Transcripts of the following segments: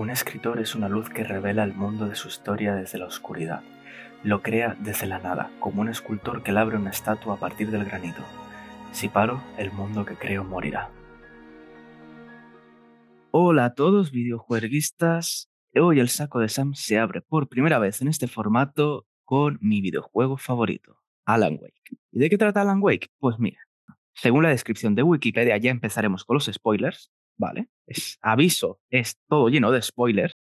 Un escritor es una luz que revela el mundo de su historia desde la oscuridad. Lo crea desde la nada, como un escultor que labra una estatua a partir del granito. Si paro, el mundo que creo morirá. Hola a todos videojueguistas. Hoy el saco de Sam se abre por primera vez en este formato con mi videojuego favorito, Alan Wake. ¿Y de qué trata Alan Wake? Pues mira, según la descripción de Wikipedia ya empezaremos con los spoilers, ¿vale? Es aviso, es todo lleno de spoilers.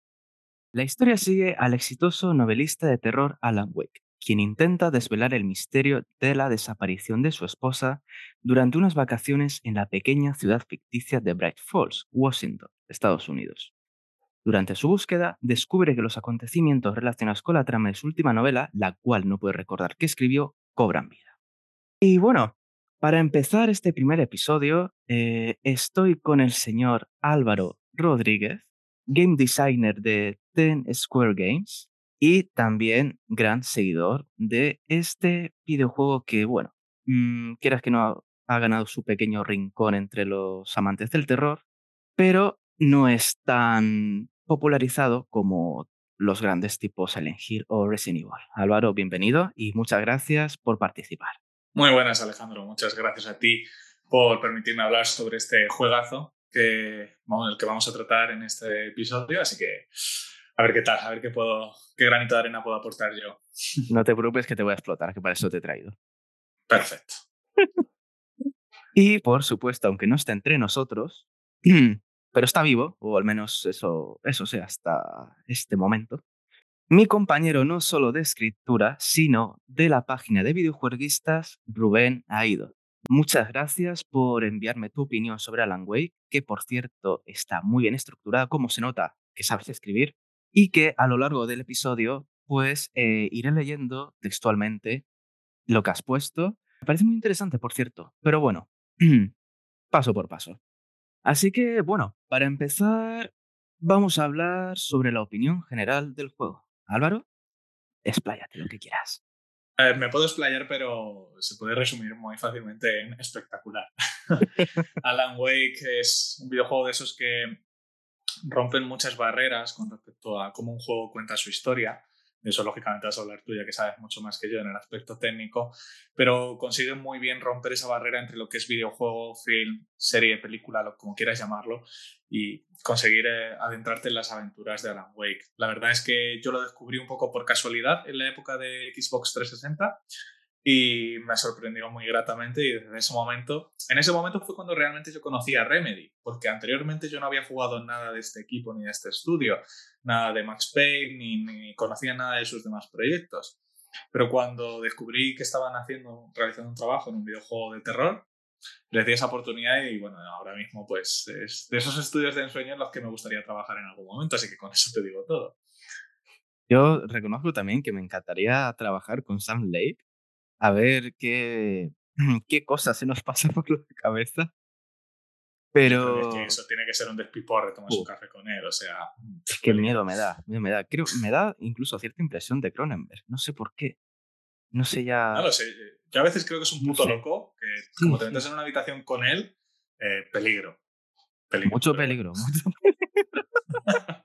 La historia sigue al exitoso novelista de terror Alan Wake, quien intenta desvelar el misterio de la desaparición de su esposa durante unas vacaciones en la pequeña ciudad ficticia de Bright Falls, Washington, Estados Unidos. Durante su búsqueda, descubre que los acontecimientos relacionados con la trama de su última novela, la cual no puede recordar que escribió, cobran vida. Y bueno, para empezar este primer episodio, eh, estoy con el señor Álvaro Rodríguez, game designer de Ten Square Games y también gran seguidor de este videojuego que, bueno, mm, quieras que no ha ganado su pequeño rincón entre los amantes del terror, pero no es tan popularizado como los grandes tipos Silent Hill o Resident Evil. Álvaro, bienvenido y muchas gracias por participar. Muy buenas, Alejandro. Muchas gracias a ti por permitirme hablar sobre este juegazo que, el que vamos a tratar en este episodio. Así que a ver qué tal, a ver qué, puedo, qué granito de arena puedo aportar yo. No te preocupes que te voy a explotar, que para eso te he traído. Perfecto. y por supuesto, aunque no esté entre nosotros, pero está vivo, o al menos eso, eso sea hasta este momento. Mi compañero no solo de escritura, sino de la página de videojueguistas, Rubén Aido. Muchas gracias por enviarme tu opinión sobre Alan Wake, que por cierto está muy bien estructurada, como se nota que sabes escribir, y que a lo largo del episodio, pues eh, iré leyendo textualmente lo que has puesto. Me parece muy interesante, por cierto, pero bueno, paso por paso. Así que, bueno, para empezar, vamos a hablar sobre la opinión general del juego. Álvaro, expláyate lo que quieras. me puedo explayar, pero se puede resumir muy fácilmente en espectacular. Alan Wake es un videojuego de esos que rompen muchas barreras con respecto a cómo un juego cuenta su historia eso lógicamente vas a hablar tú ya que sabes mucho más que yo en el aspecto técnico, pero consiguen muy bien romper esa barrera entre lo que es videojuego, film, serie, película, lo, como quieras llamarlo, y conseguir eh, adentrarte en las aventuras de Alan Wake. La verdad es que yo lo descubrí un poco por casualidad en la época de Xbox 360 y me sorprendió muy gratamente y desde ese momento, en ese momento fue cuando realmente yo conocí a Remedy, porque anteriormente yo no había jugado nada de este equipo ni de este estudio, nada de Max Payne ni, ni conocía nada de sus demás proyectos. Pero cuando descubrí que estaban haciendo, realizando un trabajo en un videojuego de terror, les di esa oportunidad y bueno, ahora mismo pues es de esos estudios de ensueño en los que me gustaría trabajar en algún momento, así que con eso te digo todo. Yo reconozco también que me encantaría trabajar con Sam Lake a ver qué, qué cosas se nos pasa por la cabeza. Pero. eso tiene que ser un despiporre tomar su café con él, o sea. Qué miedo me da, miedo me da. Creo, me da incluso cierta impresión de Cronenberg. No sé por qué. No sé ya. No lo sé. Yo a veces creo que es un puto loco, que como te metes en una habitación con él, eh, peligro. peligro. Mucho peligro, mucho peligro.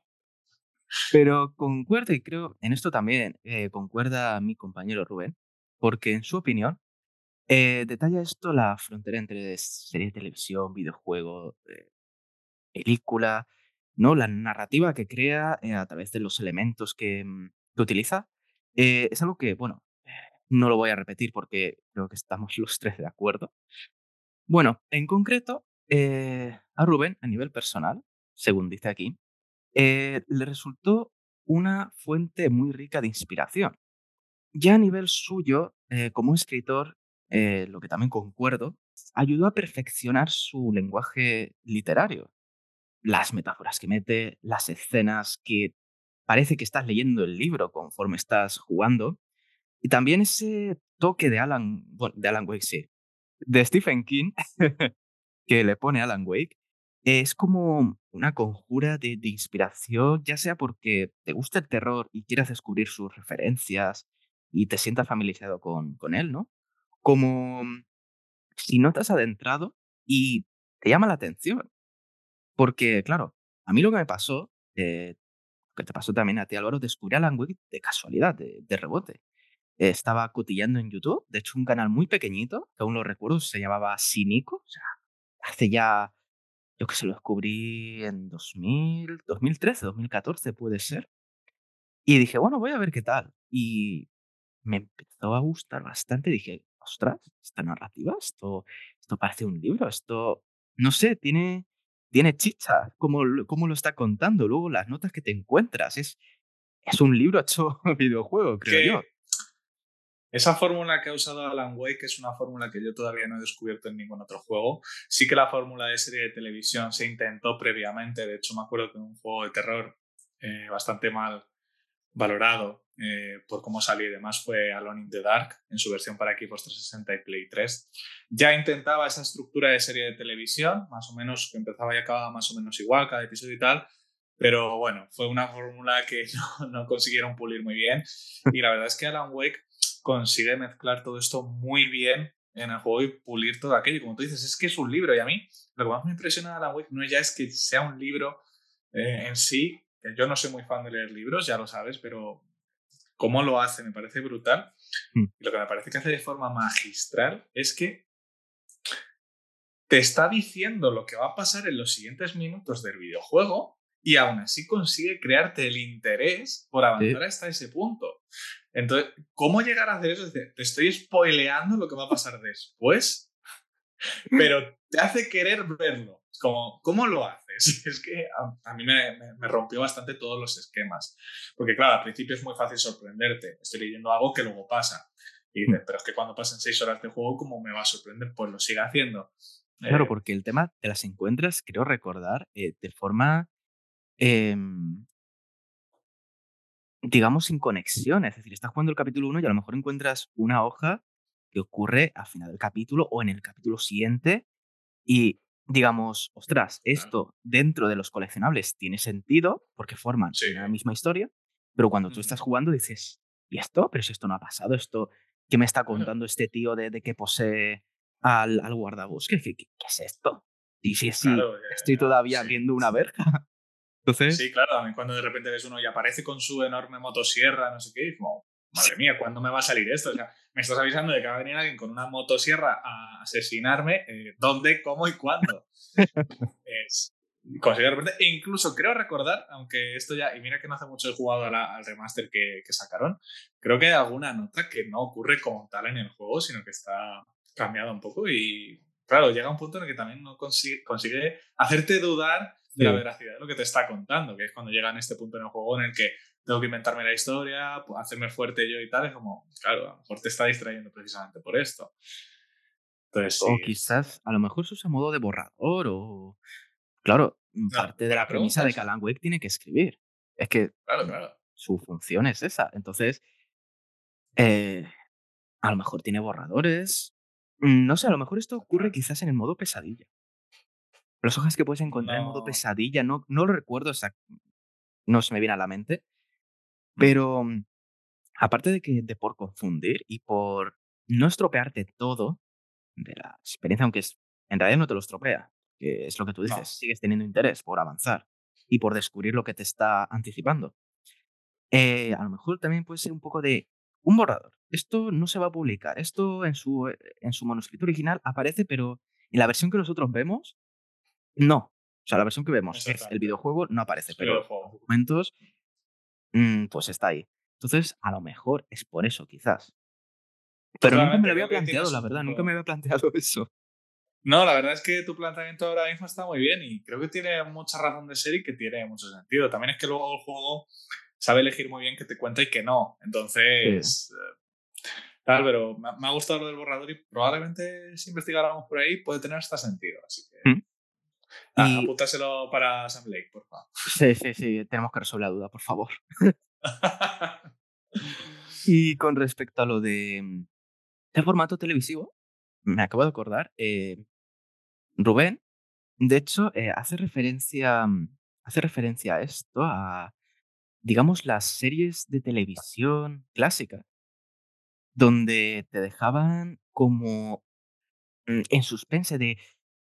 pero concuerdo, y creo en esto también eh, concuerda mi compañero Rubén, porque en su opinión eh, detalla esto la frontera entre serie de televisión, videojuego, eh, película, ¿no? La narrativa que crea eh, a través de los elementos que, mm, utiliza. es algo que, bueno, no lo voy a repetir porque creo que estamos los tres de acuerdo. Bueno, en concreto, a Rubén, a nivel personal, según dice aquí, le resultó una fuente muy rica de inspiración. Ya a nivel suyo, eh, como escritor, eh, lo que también concuerdo, ayudó a perfeccionar su lenguaje literario. Las metáforas que mete, las escenas que parece que estás leyendo el libro conforme estás jugando. Y también ese toque de Alan, de Alan Wake, sí, de Stephen King, que le pone Alan Wake, es como una conjura de, de, inspiración, ya sea porque te gusta el terror y quieras descubrir sus referencias, y te sientas familiarizado con, con él, ¿no? Como mm, si no te has adentrado y te llama la atención. Porque, claro, a mí lo que me pasó, eh, que te pasó también a ti, Álvaro, descubrí Alan Wake de casualidad, de, de rebote. Estaba cotillando en YouTube, de hecho un canal muy pequeñito, que aún lo recuerdo, se llamaba Sinico, o sea, hace ya, yo que se lo descubrí en 2000, 2013, 2014 puede ser. Y dije, bueno, voy a ver qué tal. Y me empezó a gustar bastante. Dije, ostras, esta narrativa, esto, esto parece un libro, esto, no sé, tiene, tiene chicha, como, lo- como lo está contando. Luego las notas que te encuentras, es, es un libro hecho videojuego, creo Que yo. esa fórmula que ha usado Alan Wake es una fórmula que yo todavía no he descubierto en ningún otro juego. Sí que la fórmula de serie de televisión se intentó previamente. De hecho, me acuerdo que en un juego de terror eh, bastante mal valorado eh, por cómo salió y demás fue Alone in the Dark en su versión para Xbox 360 y Play 3. Ya intentaba esa estructura de serie de televisión, más o menos, que empezaba y acababa más o menos igual cada episodio y tal, pero bueno, fue una fórmula que no, consiguieron pulir muy bien y la verdad es que Alan Wake consigue mezclar todo esto muy bien en el juego y pulir todo aquello. Como tú dices, es que es un libro y a mí lo que más me impresiona de Alan Wake no ya es que sea un libro eh, en sí, yo no soy muy fan de leer libros, ya lo sabes, pero cómo lo hace me parece brutal. Mm. Y lo que me parece que hace de forma magistral es que te está diciendo lo que va a pasar en los siguientes minutos del videojuego y aún así consigue crearte el interés por avanzar hasta ese punto. Entonces, ¿cómo llegar a hacer eso? Es decir, te estoy spoileando lo que va a pasar después, pero te hace querer verlo. Es como, ¿cómo lo haces? Es que a, a mí me, me- me rompió bastante todos los esquemas. Porque claro, al principio es muy fácil sorprenderte. Estoy leyendo algo que luego pasa. Y dices, pero es que cuando pasen seis horas de juego, ¿cómo me va a sorprender? Pues lo sigue haciendo. Claro, Eh, porque el tema te las encuentras, creo recordar, eh, de forma, em, digamos, sin conexión. Es decir, estás jugando el capítulo 1 y a lo mejor encuentras una hoja que ocurre al final del capítulo o en el capítulo siguiente y digamos, ostras, esto dentro de los coleccionables tiene sentido porque forman Sí. una misma historia, pero cuando tú estás jugando dices, ¿y esto? Pero si esto no ha pasado, esto, ¿qué me está contando este tío de, de que posee al, al guardabosques? ¿Qué, qué, qué es esto? Y si, si Claro, eh, estoy todavía sí. viendo una verja. Entonces, Sí, claro, cuando de repente ves uno y aparece con su enorme motosierra, no sé qué, y como, madre mía, ¿cuándo me va a salir esto? O sea, me estás avisando de que va a venir alguien con una motosierra a asesinarme, eh, ¿dónde, cómo y cuándo? es, de repente, e incluso creo recordar, aunque esto ya, y mira que no hace mucho he jugado la- al remaster que, que sacaron, creo que hay alguna nota que no ocurre como tal en el juego, sino que está cambiada un poco y, claro, llega un punto en el que también no consigue, consigue hacerte dudar de la Sí. veracidad de lo que te está contando, que es cuando llega en este punto en el juego en el que tengo que inventarme la historia, pues, hacerme fuerte yo y tal, es como, claro, a lo mejor te está distrayendo precisamente por esto. Entonces, o quizás, a lo mejor se usa modo de borrador o... Claro, parte de la premisa de que. Alan Wake tiene que escribir. Es que claro, claro. su función es esa. Entonces, eh, a lo mejor tiene borradores. Mm, No sé, a lo mejor esto ocurre quizás en el modo pesadilla. Las hojas que puedes encontrar en modo pesadilla, no, no lo recuerdo exact- no se me viene a la mente. Pero mm, aparte de que de por confundir y por no estropearte todo de la experiencia, aunque es, en realidad no te lo estropea, que es lo que tú dices, No. sigues teniendo interés por avanzar y por descubrir lo que te está anticipando. Eh, a lo mejor también puede ser un poco de un borrador. Esto no se va a publicar. Esto en su, eh, en su manuscrito original aparece, pero en la versión que nosotros vemos, no. O sea, la versión que vemos el videojuego, no aparece, pero videojuego. los mm, pues está ahí. Entonces, a lo mejor es por eso, quizás. Pero nunca me lo había planteado, la verdad, nunca me había planteado eso. No, la verdad es que tu planteamiento ahora mismo está muy bien y creo que tiene mucha razón de ser y que tiene mucho sentido. También es que luego el juego sabe elegir muy bien qué te cuenta y qué no. Entonces, eh, tal, pero me, ha- me ha gustado lo del borrador y probablemente si investigáramos por ahí puede tener hasta sentido. Así que Mm. Ah, Y- apúntaselo para Sam Blake, por favor. Sí, sí, sí, tenemos que resolver la duda, por favor. Y con respecto a lo de mm, el formato televisivo, me acabo de acordar, eh, Rubén, de hecho, eh, hace referencia, mm, hace referencia a esto, a, digamos, las series de televisión clásicas, donde te dejaban como mm, en suspense de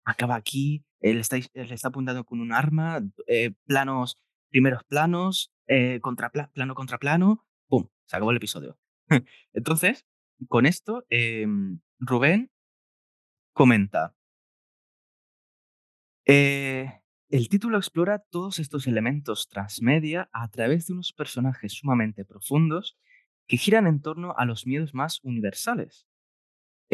acaba aquí, él está apuntando con un arma, eh, planos primeros planos, eh, contra plano contra plano, ¡pum! Se acabó el episodio. Entonces, con esto, em, Rubén comenta. Eh, el título explora todos estos elementos transmedia a través de unos personajes sumamente profundos que giran en torno a los miedos más universales.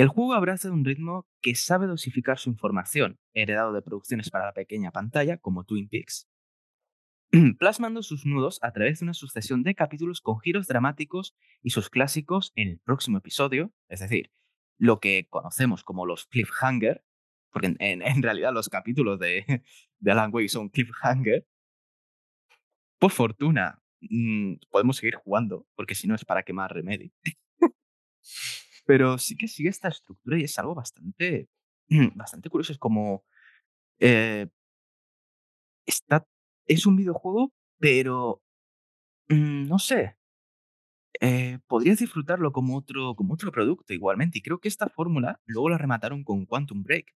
El juego abraza un ritmo que sabe dosificar su información, heredado de producciones para la pequeña pantalla como Twin Peaks, plasmando sus nudos a través de una sucesión de capítulos con giros dramáticos y sus clásicos en el próximo episodio, es decir, lo que conocemos como los cliffhanger, porque en, realidad los capítulos de, de, Alan Wake son cliffhanger. Por fortuna, mm, podemos seguir jugando, porque si no es para quemar Remedy. Pero sí que sigue esta estructura y es algo bastante, bastante curioso. Es como... Eh, está es un videojuego, pero mm, no sé. Eh, podrías disfrutarlo como otro, como otro producto igualmente. Y creo que esta fórmula luego la remataron con Quantum Break.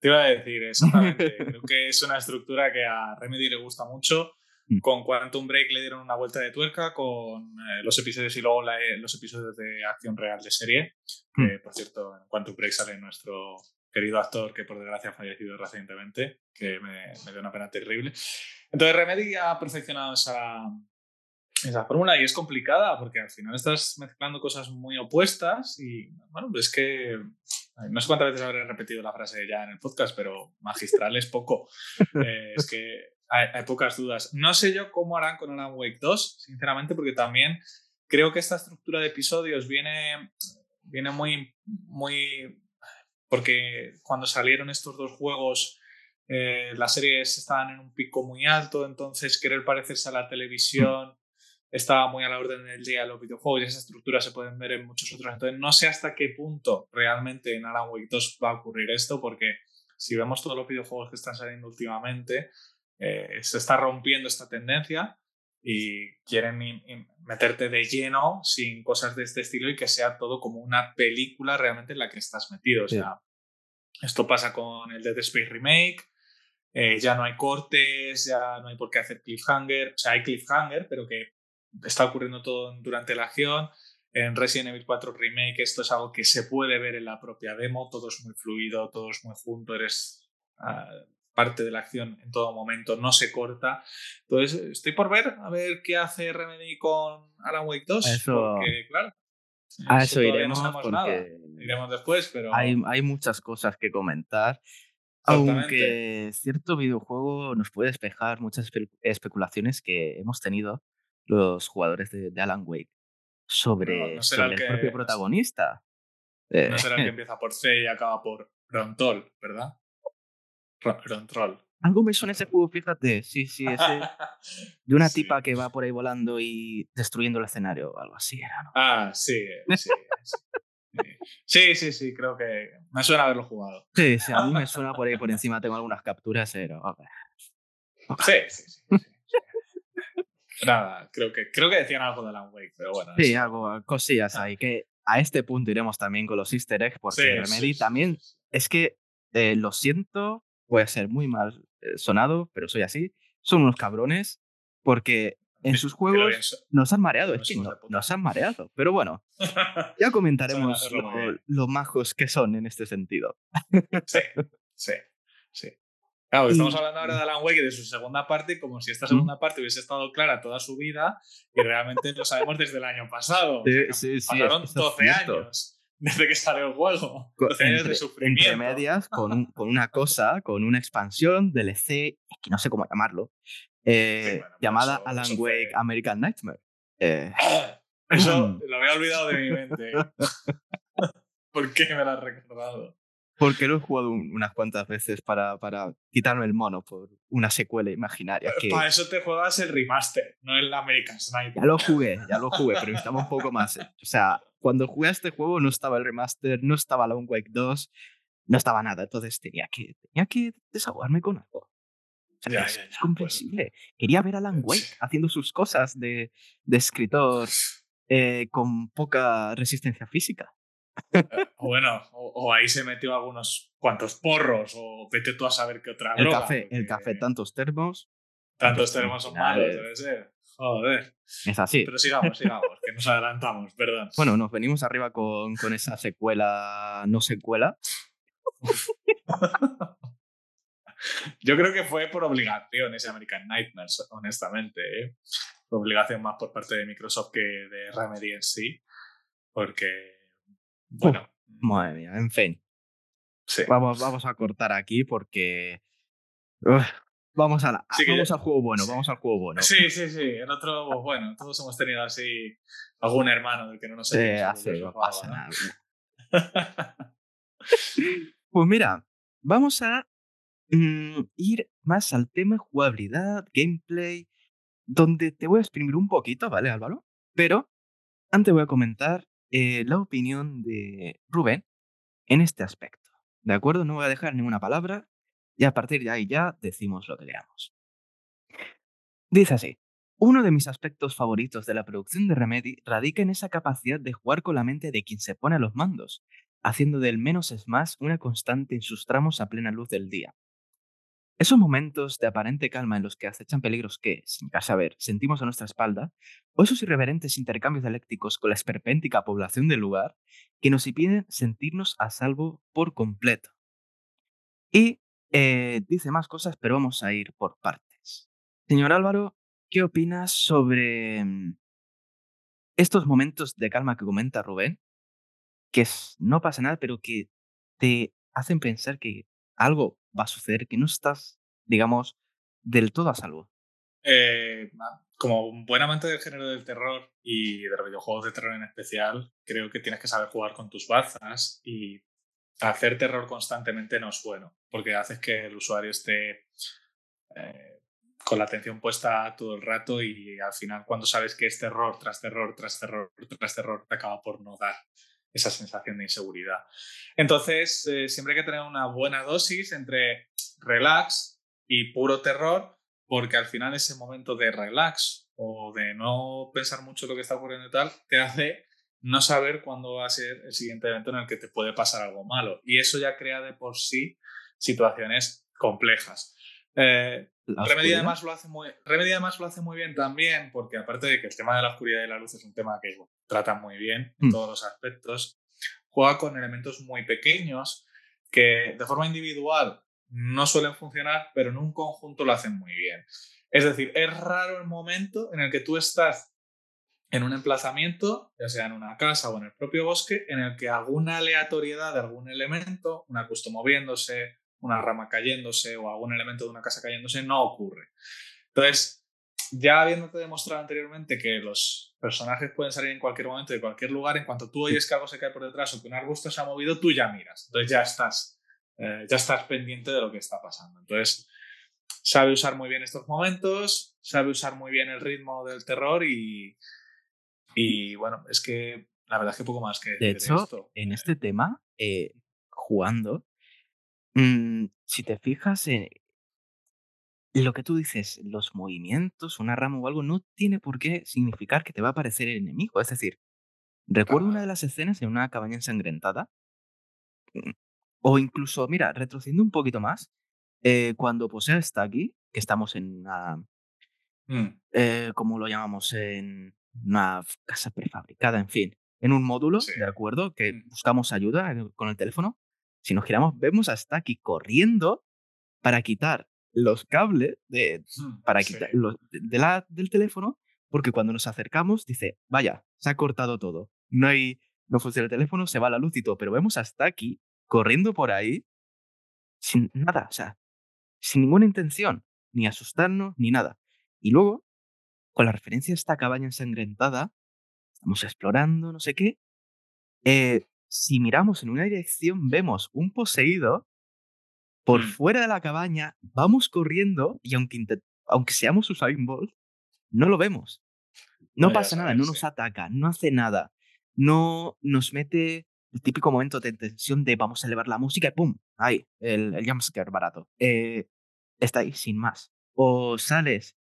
Te iba a decir, exactamente. creo que es una estructura que a Remedy le gusta mucho. Mm. Con Quantum Break le dieron una vuelta de tuerca con eh, los episodios y luego eh, los episodios de acción real de serie. Mm. por cierto, en Quantum Break sale nuestro querido actor que por desgracia ha fallecido recientemente, que me, me dio una pena terrible. Entonces Remedy ha perfeccionado esa, esa fórmula y es complicada porque al final estás mezclando cosas muy opuestas y bueno, pues es que no sé cuántas veces habré repetido la frase ya en el podcast, pero magistral es poco. Eh, es que hay, hay, pocas dudas. No sé yo cómo harán con Alan Wake 2, sinceramente, porque también creo que esta estructura de episodios viene, viene muy, muy porque cuando salieron estos dos juegos eh, las series estaban en un pico muy alto, entonces querer parecerse a la televisión estaba muy a la orden del día de los videojuegos y esa estructura se pueden ver en muchos otros. Entonces no sé hasta qué punto realmente en Alan Wake 2 va a ocurrir esto, porque si vemos todos los videojuegos que están saliendo últimamente, eh, se está rompiendo esta tendencia y quieren meterte de lleno sin cosas de este estilo y que sea todo como una película realmente en la que estás metido. O sea, esto pasa con el Dead Space Remake, eh, ya no hay cortes, ya no hay por qué hacer cliffhanger, o sea, hay cliffhanger, pero que está ocurriendo todo durante la acción. En Resident Evil 4 Remake esto es algo que se puede ver en la propia demo, todo es muy fluido, todo es muy junto, eres ah, parte de la acción en todo momento, no se corta. Entonces, estoy por ver, a ver qué hace Remedy con Alan Wake 2, eso... porque claro, a eso, iremos porque iremos después, pero hay, hay muchas cosas que comentar. Aunque cierto videojuego nos puede despejar muchas especulaciones que hemos tenido los jugadores de, Alan Wake sobre, el, propio protagonista. No será el que eh, empieza por C y acaba por Rontol, ¿verdad? Rontrol. Algo me suena ese juego, fíjate. Sí, sí, ese. De una tipa que va por ahí volando y destruyendo el escenario o algo así era, ¿no? Ah, sí, sí. Sí, sí, sí, creo que me suena haberlo jugado. Sí, sí, a mí me suena por ahí por encima, tengo algunas capturas, pero... Sí, sí, sí, Nada, creo que, creo que decían algo de Alan Wake, pero bueno. Sí, algo, cosillas ahí, que a este punto iremos también con los easter eggs, porque Remedy también, es que eh, lo siento, puede ser muy mal eh, sonado, pero soy así, son unos cabrones, porque en sus juegos nos han mareado, es que no, nos han mareado. Pero bueno, ya comentaremos lo, majos que son en este sentido. sí, sí, sí. Claro, estamos hablando ahora de Alan Wake y de su segunda parte, como si esta segunda parte hubiese estado clara toda su vida y realmente lo sabemos desde el año pasado. Sí, sí, pasaron 12 años desde que salió el juego. 12 años de sufrimiento. Entre medias, con, con, una cosa, con una expansión, DLC, que no sé cómo llamarlo, eh, llamada Alan Wake American Nightmare. Eh, eso mm. lo había olvidado de mi mente. ¿Por qué me lo has recordado? Porque lo he jugado unas cuantas veces para, para quitarme el mono por una secuela imaginaria. Que... Para eso te juegas el remaster, no el American Sniper. Ya lo jugué, ya lo jugué, pero necesitaba un poco más. Eh. O sea, cuando jugué a este juego no estaba el remaster, no estaba Alan Wake 2, no estaba nada. Entonces tenía que, tenía que desahogarme con algo es, comprensible. Quería ver a Alan Wake haciendo sus cosas de, de escritor eh, con poca resistencia física. Bueno, o, ahí se metió algunos cuantos porros, o vete tú a saber qué otra el Café, El café, tantos termos. Tantos tenemos son malos, debe ser. Joder. Es así. Pero sigamos, sigamos, que nos adelantamos, perdón. Bueno, nos venimos arriba con, con esa secuela, no secuela. Yo creo que fue por obligación ese American Nightmares, honestamente. ¿eh? Obligación más por parte de Microsoft que de Remedy en sí. Porque, bueno. madre mía, en fin. Sí. Vamos, vamos a cortar aquí porque. uf, vamos, a la- Sí, que vamos ya- al juego bueno, sí. vamos al juego bueno. Sí, sí, sí. El otro, pues bueno, todos hemos tenido así algún hermano del que no nos Eh, sentimos hace, no pasa nada. ¿no? Pues mira, vamos a mm, ir más al tema jugabilidad, gameplay, donde te voy a exprimir un poquito, ¿vale, Álvaro? Pero antes voy a comentar eh, la opinión de Rubén en este aspecto. ¿De acuerdo? No voy a dejar ninguna palabra y a partir de ahí ya decimos lo que leamos. Dice así. Uno de mis aspectos favoritos de la producción de Remedy radica en esa capacidad de jugar con la mente de quien se pone a los mandos, haciendo del menos es más una constante en sus tramos a plena luz del día. Esos momentos de aparente calma en los que acechan peligros que, sin saber, sentimos a nuestra espalda, o esos irreverentes intercambios dialécticos con la esperpéntica población del lugar, que nos impiden sentirnos a salvo por completo. Y eh, dice más cosas, pero vamos a ir por partes. Señor Álvaro, ¿qué opinas sobre mm, estos momentos de calma que comenta Rubén? Que no pasa nada, pero que te hacen pensar que algo va a suceder, que no estás, digamos, del todo a salvo. Eh, como un buen amante del género del terror y de los videojuegos de terror en especial, creo que tienes que saber jugar con tus bazas y hacer terror constantemente no es bueno, porque haces que el usuario esté eh, con la atención puesta todo el rato y al final cuando sabes que es terror tras terror tras terror tras terror te acaba por no dar esa sensación de inseguridad. Entonces, eh, siempre hay que tener una buena dosis entre relax y puro terror porque al final ese momento de relax o de no pensar mucho lo que está ocurriendo y tal, te hace no saber cuándo va a ser el siguiente evento en el que te puede pasar algo malo. Y eso ya crea de por sí situaciones complejas. Eh, Remedy además, lo hace muy, Remedy además lo hace muy bien también, porque aparte de que el tema de la oscuridad y la luz es un tema que bueno, trata muy bien en Mm. todos los aspectos, juega con elementos muy pequeños que de forma individual no suelen funcionar, pero en un conjunto lo hacen muy bien. Es decir, es raro el momento en el que tú estás en un emplazamiento, ya sea en una casa o en el propio bosque, en el que alguna aleatoriedad de algún elemento, un arbusto moviéndose, una rama cayéndose o algún elemento de una casa cayéndose, no ocurre. Entonces, ya habiéndote demostrado anteriormente que los personajes pueden salir en cualquier momento de cualquier lugar, en cuanto tú oyes que algo se cae por detrás o que un arbusto se ha movido, tú ya miras. Entonces ya estás, eh, ya estás pendiente de lo que está pasando. Entonces, sabe usar muy bien estos momentos, sabe usar muy bien el ritmo del terror y, y bueno, es que la verdad es que poco más que De hecho, esto. en este tema, eh, jugando, mm, si te fijas en lo que tú dices, los movimientos, una rama o algo, no tiene por qué significar que te va a aparecer el enemigo. Es decir, recuerdo una de las escenas en una cabaña ensangrentada, mm, o incluso, mira, retrocediendo un poquito más, eh, cuando Posea está aquí, que estamos en una, Mm, eh, ¿cómo lo llamamos? En una casa prefabricada, en fin, en un módulo, Sí. ¿de acuerdo? Que Mm. buscamos ayuda eh, con el teléfono. Si nos giramos, vemos a Stucky corriendo para quitar los cables de, mm, para sí. quitar los- de, la, del teléfono, porque cuando nos acercamos dice, vaya, se ha cortado todo. No hay, no funciona el teléfono, se va la luz y todo, pero vemos a Stucky corriendo por ahí sin nada, o sea, sin ninguna intención, ni asustarnos, ni nada. Y luego, con la referencia a esta cabaña ensangrentada, estamos explorando, no sé qué. eh, si miramos en una dirección, vemos un poseído por Mm. fuera de la cabaña, vamos corriendo y aunque, aunque seamos Usain Bolt, no lo vemos. No pasa nada, no nos ataca, no hace nada. No nos mete el típico momento de tensión de vamos a elevar la música y ¡pum! Ahí, el, el jumpscare barato. Eh, está ahí, sin más. O sales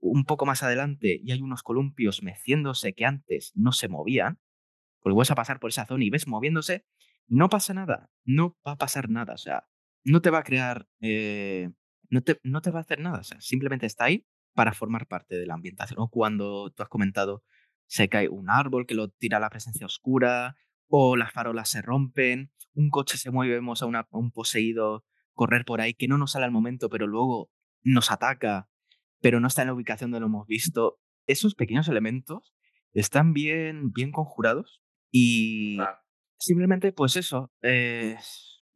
un poco más adelante y hay unos columpios meciéndose que antes no se movían, vas a pasar por esa zona y ves moviéndose no pasa nada. No va a pasar nada. O sea, no te va a crear. eh, no, te, no te va a hacer nada. O sea, simplemente está ahí para formar parte de la ambientación. O cuando tú has comentado, se cae un árbol que lo tira a la presencia oscura, o las farolas se rompen, un coche se mueve, vemos a, a un poseído correr por ahí que no nos sale al momento, pero luego nos ataca, pero no está en la ubicación donde lo hemos visto. Esos pequeños elementos están bien, bien conjurados y simplemente, pues eso, eh,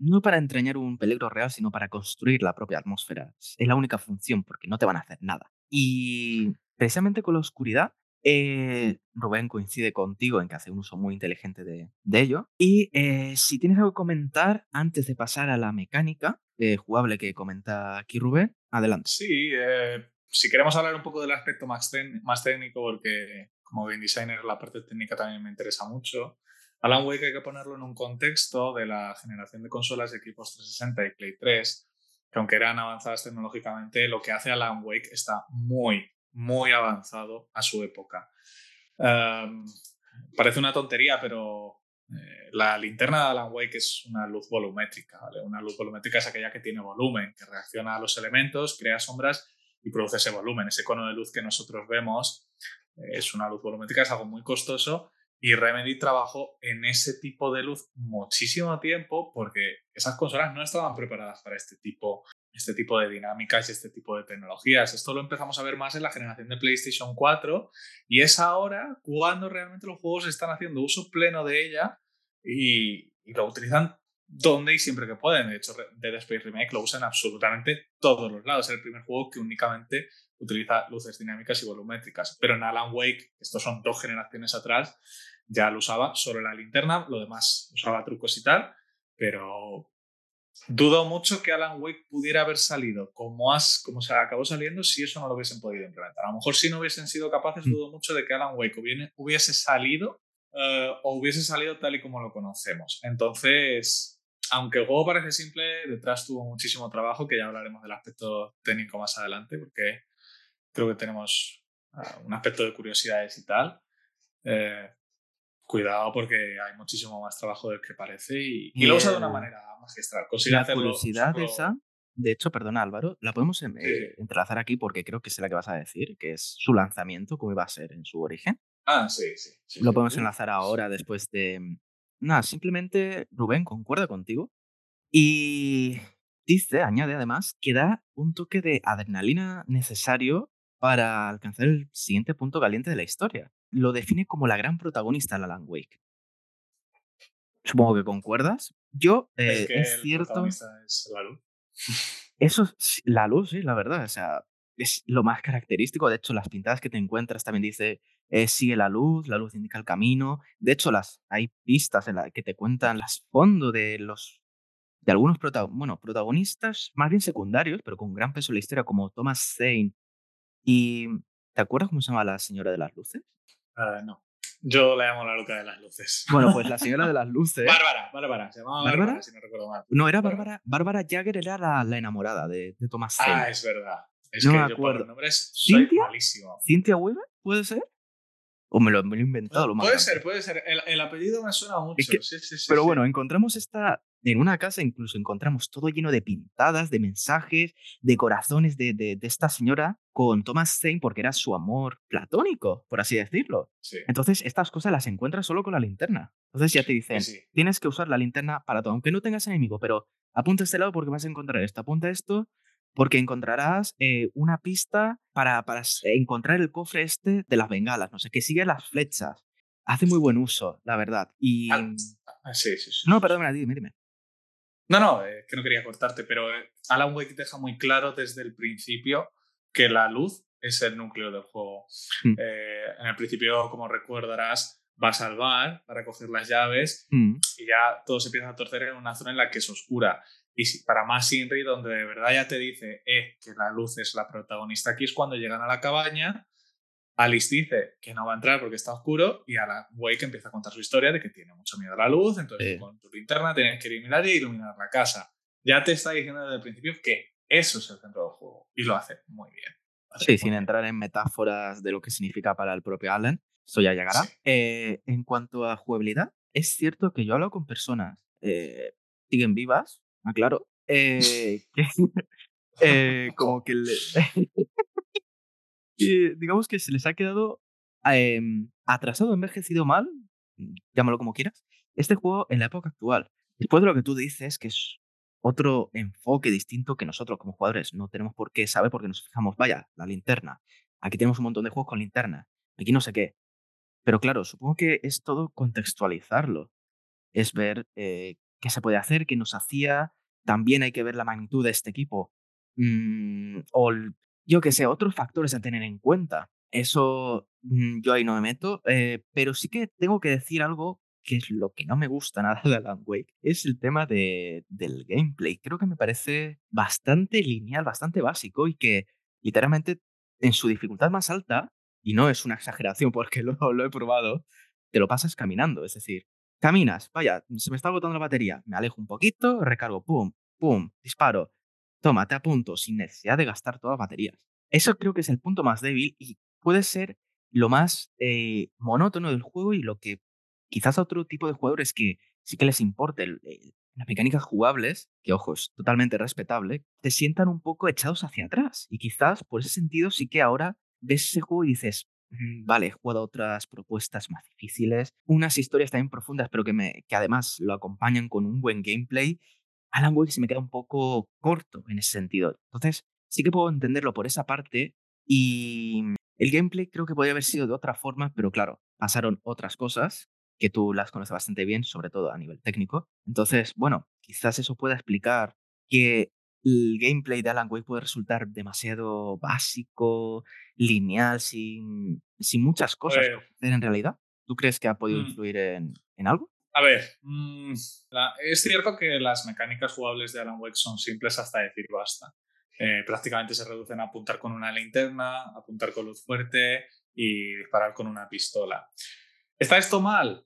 no para entrañar un peligro real, sino para construir la propia atmósfera. Es la única función, porque no te van a hacer nada. Y precisamente con la oscuridad, eh, Rubén coincide contigo en que hace un uso muy inteligente de, ello. Y eh, si tienes algo que comentar antes de pasar a la mecánica jugable que comenta aquí Rubén, adelante. Sí, si queremos hablar un poco del aspecto más, más técnico, porque como game designer la parte técnica también me interesa mucho. Alan Wake hay que ponerlo en un contexto de la generación de consolas de equipos 360 y Play 3, que aunque eran avanzadas tecnológicamente, lo que hace Alan Wake está muy, muy avanzado a su época. Em, parece una tontería, pero eh, la linterna de Alan Wake es una luz volumétrica. Una luz volumétrica es aquella que tiene volumen, que reacciona a los elementos, crea sombras y produce ese volumen. Ese cono de luz que nosotros vemos eh, es una luz volumétrica, es algo muy costoso y Remedy trabajó en ese tipo de luz muchísimo tiempo porque esas consolas no estaban preparadas para este tipo, este tipo de dinámicas y este tipo de tecnologías. Esto lo empezamos a ver más en la generación de PlayStation 4 y es ahora cuando realmente los juegos están haciendo uso pleno de ella y, lo utilizan donde y siempre que pueden. De hecho, Dead Space Remake lo usan absolutamente todos los lados. Es el primer juego que únicamente utiliza luces dinámicas y volumétricas. Pero en Alan Wake, estos son dos generaciones atrás, ya lo usaba solo la linterna, lo demás usaba trucos y tal, pero dudo mucho que Alan Wake pudiera haber salido como, as, como se acabó saliendo si eso no lo hubiesen podido implementar. A lo mejor si no hubiesen sido capaces, mm. dudo mucho de que Alan Wake hubiese salido eh, o hubiese salido tal y como lo conocemos. Entonces, aunque el juego parece simple, detrás tuvo muchísimo trabajo, que ya hablaremos del aspecto técnico más adelante, porque creo que tenemos ah, un aspecto de curiosidades y tal. Eh, cuidado porque hay muchísimo más trabajo del que parece y, lo usa de una manera magistral. La curiosidad esa, de hecho, perdona Álvaro, la podemos em, eh, entrelazar aquí porque creo que es la que vas a decir, que es su lanzamiento, cómo iba a ser en su origen. Ah, sí, sí. lo podemos enlazar ahora después de... Mm, nada, simplemente Rubén concuerda contigo y dice, añade además, que da un toque de adrenalina necesario para alcanzar el siguiente punto caliente de la historia. Lo define como la gran protagonista de Alan Wake. Supongo que concuerdas. Yo, es, eh, cierto. Es la luz. Eso, la luz, sí, la verdad. O sea, es lo más característico. De hecho, las pintadas que te encuentras también dice eh, sigue la luz, la luz indica el camino. De hecho, las, hay pistas en que te cuentan las fondos de los de algunos bueno, protagonistas más bien secundarios, pero con gran peso en la historia, como Thomas Zane y ¿te acuerdas cómo se llama la señora de las luces? Ah, no. Yo la llamo la loca de las luces. Bueno, pues la señora de las luces. Bárbara, Bárbara, se llamaba Bárbara, si no recuerdo mal. No, era Bárbara. Bárbara Jagger era la, la enamorada de, de Thomas. Ah, es verdad. Es no que me acuerdo. yo por los nombres soy ¿Cintia? malísimo. ¿Cintia Weaver? ¿Puede ser? ¿O me lo, me lo he inventado? Lo puede ser, puede ser. El, el, apellido me suena mucho. sí, sí, sí, pero bueno, encontramos esta en una casa incluso encontramos todo lleno de pintadas, de mensajes, de corazones de, de, esta señora con Thomas Zane porque era su amor platónico, por así decirlo. Entonces, estas cosas las encuentras solo con la linterna. Entonces ya te dicen, tienes que usar la linterna para todo, aunque no tengas enemigo, pero apunta a este lado porque vas a encontrar esto, apunta esto porque encontrarás eh, una pista para, para encontrar el cofre este de las bengalas, no sé, que sigue las flechas. Hace muy buen uso, la verdad. Y... Ah, ah sí, sí, sí. No, perdón, dime, dime. No, no, eh, que no quería cortarte, pero eh, Alan Wake deja muy claro desde el principio que la luz es el núcleo del juego. Mm. Eh, en el principio, como recordarás, va a salvar para coger las llaves mm. y ya todo se empieza a torcer en una zona en la que es oscura. Y si, para más Inri, donde de verdad ya te dice eh, que la luz es la protagonista, aquí es cuando llegan a la cabaña Alice dice que no va a entrar porque está oscuro y Alan Wake empieza a contar su historia de que tiene mucho miedo a la luz, entonces con tu linterna tienes que iluminar y iluminar la casa. Ya te está diciendo desde el principio que eso es el centro del juego y lo hace muy bien. sí, sin entrar en metáforas de lo que significa para el propio Alan, eso ya llegará. Eh, en cuanto a jugabilidad, es cierto que yo hablo con personas eh, siguen vivas, aclaro, eh, que, eh, como que le, digamos que se les ha quedado em, atrasado, envejecido mal, llámalo como quieras, este juego en la época actual. Después de lo que tú dices, que es otro enfoque distinto que nosotros como jugadores no tenemos por qué saber porque nos fijamos, vaya, la linterna. Aquí tenemos un montón de juegos con linterna. Aquí no sé qué. Pero claro, supongo que es todo contextualizarlo. Es ver eh, qué se puede hacer, qué nos hacía. También hay que ver la magnitud de este equipo. Mm, o yo qué sé, otros factores a tener en cuenta. Eso mm, yo ahí no me meto, eh, pero sí que tengo que decir algo que es lo que no me gusta nada de Alan Wake, es el tema de, del gameplay. Creo que me parece bastante lineal, bastante básico y que literalmente en su dificultad más alta, y no es una exageración porque lo, lo he probado, te lo pasas caminando. Es decir, caminas, vaya, se me está agotando la batería, me alejo un poquito, recargo, pum, pum, disparo, toma, te apunto, sin necesidad de gastar todas baterías. Eso creo que es el punto más débil y puede ser lo más eh, monótono del juego y lo que quizás a otro tipo de jugadores que sí que les importe las mecánicas jugables, que ojo, es totalmente respetable, te sientan un poco echados hacia atrás. Y quizás por ese sentido sí que ahora ves ese juego y dices, mm, vale, he jugado otras propuestas más difíciles, unas historias también profundas, pero que, me, que además lo acompañan con un buen gameplay. Alan Wake se me queda un poco corto en ese sentido. Entonces, sí que puedo entenderlo por esa parte y el gameplay creo que podría haber sido de otra forma, pero claro, pasaron otras cosas que tú las conoces bastante bien, sobre todo a nivel técnico. Entonces, bueno, quizás eso pueda explicar que el gameplay de Alan Wake puede resultar demasiado básico, lineal, sin, sin muchas cosas que hacer en realidad. ¿Tú crees que ha podido mm. influir en, en, algo? A ver, mm, es cierto que las mecánicas jugables de Alan Wake son simples hasta decir basta. Eh, prácticamente se reducen a apuntar con una linterna, apuntar con luz fuerte y disparar con una pistola. ¿Está esto mal?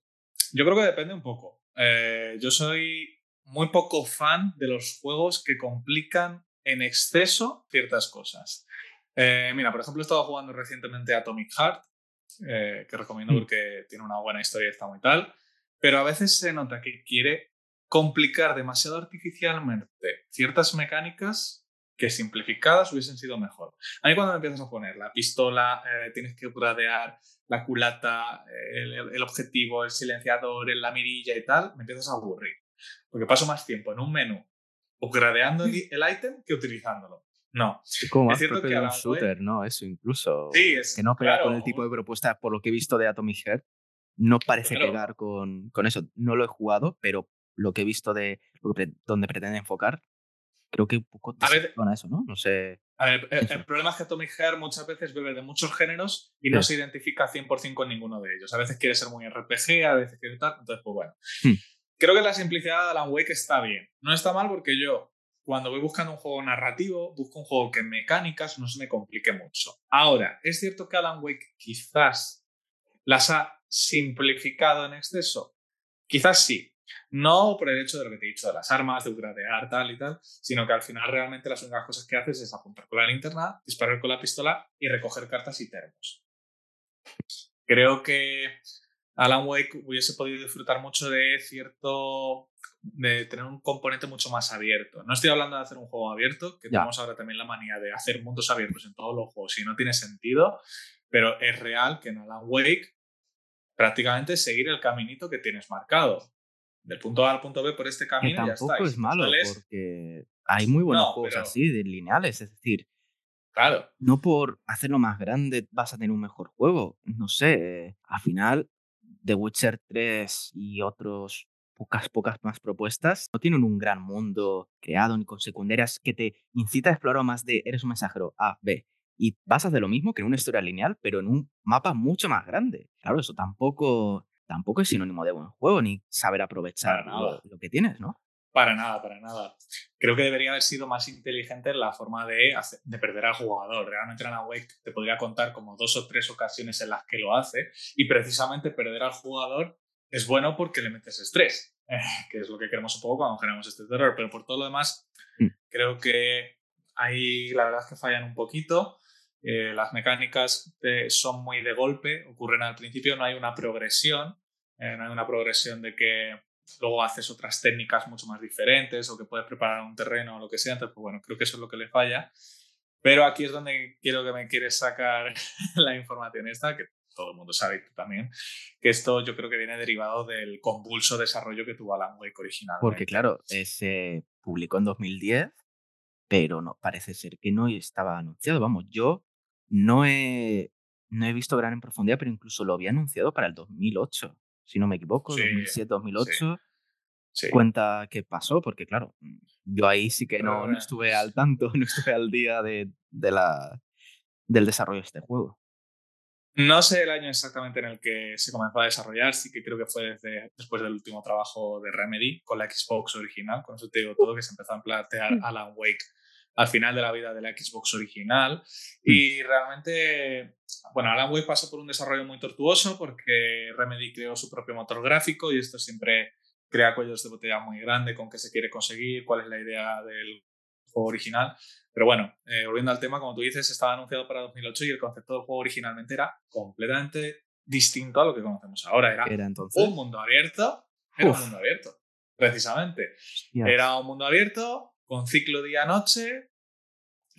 Yo creo que depende un poco. Eh, yo soy muy poco fan de los juegos que complican en exceso ciertas cosas. Eh, mira, por ejemplo, he estado jugando recientemente Atomic Heart, que recomiendo mm. porque tiene una buena historia y está muy tal, pero a veces se nota que quiere complicar demasiado artificialmente ciertas mecánicas que simplificadas hubiesen sido mejor. A mí cuando me empiezas a poner la pistola, tienes que gradear la culata, el, objetivo, el silenciador, la mirilla y tal, me empiezas a aburrir. Porque paso más tiempo en un menú upgradeando el, ítem que utilizándolo. No. Es como más cierto que un shooter, ¿no? Eso incluso. Sí, es, que no pega con el tipo de propuesta, por lo que he visto de Atomic Heart, no parece pegar con, con, eso. No lo he jugado, pero lo que he visto de donde pretende enfocar, creo que un poco te a, eso, ¿no? No sé. el, problema es que Atomic Heart muchas veces bebe de muchos géneros y no se identifica 100% con ninguno de ellos. A veces quiere ser muy RPG, a veces quiere tal, entonces pues bueno. Hmm. Creo que la simplicidad de Alan Wake está bien. No está mal porque yo, cuando voy buscando un juego narrativo, busco un juego que en mecánicas no se me complique mucho. Ahora, ¿es cierto que Alan Wake quizás las ha simplificado en exceso? Quizás sí, no por el hecho de lo que te he dicho de las armas, de gradear, tal y tal, sino que al final realmente las únicas cosas que haces es apuntar con la linterna, disparar con la pistola y recoger cartas y termos. Creo que Alan Wake hubiese podido disfrutar mucho de cierto de tener un componente mucho más abierto. No estoy hablando de hacer un juego abierto, que tenemos ahora también la manía de hacer mundos abiertos en todos los juegos y no tiene sentido, pero es real que en Alan Wake prácticamente seguir el caminito que tienes marcado del punto A al punto B por este camino. Que tampoco es malo, porque hay muy buenos juegos así, de lineales, es decir. Claro. No por hacerlo más grande vas a tener un mejor juego. No sé, al final, The Witcher 3 y otros pocas, pocas más propuestas no tienen un gran mundo creado ni con secundarias que te incita a explorar más de eres un mensajero A, B. Y vas a hacer lo mismo que en una historia lineal, pero en un mapa mucho más grande. Claro, eso tampoco tampoco es sinónimo de buen juego ni saber aprovechar lo, que tienes, ¿no? Para nada, para nada. Creo que debería haber sido más inteligente en la forma de, de perder al jugador. Realmente en Wake te podría contar como dos o tres ocasiones en las que lo hace y precisamente perder al jugador es bueno porque le metes estrés, que es lo que queremos un poco cuando generamos este terror, pero por todo lo demás mm. creo que ahí la verdad es que fallan un poquito. Eh, las mecánicas son muy de golpe, ocurren al principio, no hay una progresión, eh, no hay una progresión de que luego haces otras técnicas mucho más diferentes o que puedes preparar un terreno o lo que sea. Entonces, pues bueno, creo que eso es lo que le falla. Pero aquí es donde quiero que me quieres sacar la información esta, que todo el mundo sabe tú también, que esto yo creo que viene derivado del convulso desarrollo que tuvo Alan Wake original. Porque claro, se publicó en 2010, pero no parece ser que no estaba anunciado. Vamos, yo no he, no he visto Gran en profundidad, pero incluso lo había anunciado para el 2008, si no me equivoco, 2007, 2008. Cuenta qué pasó, porque claro, yo ahí sí que no, no estuve al tanto, no estuve al día de, de la, del desarrollo de este juego. No sé el año exactamente en el que se comenzó a desarrollar, sí que creo que fue desde, después del último trabajo de Remedy con la Xbox original, con eso te digo todo, que se empezó a plantear mm. Alan Wake al final de la vida de la Xbox original. Mm. Y realmente, bueno, Alan Wake pasó por un desarrollo muy tortuoso porque Remedy creó su propio motor gráfico y esto siempre crea cuellos de botella muy grande con qué se quiere conseguir, cuál es la idea del juego original. Pero bueno, eh, volviendo al tema, como tú dices, estaba anunciado para 2008 y el concepto del juego originalmente era completamente distinto a lo que conocemos ahora. Era, entonces? un mundo abierto. Era un mundo abierto, precisamente. Era un mundo abierto con ciclo día-noche.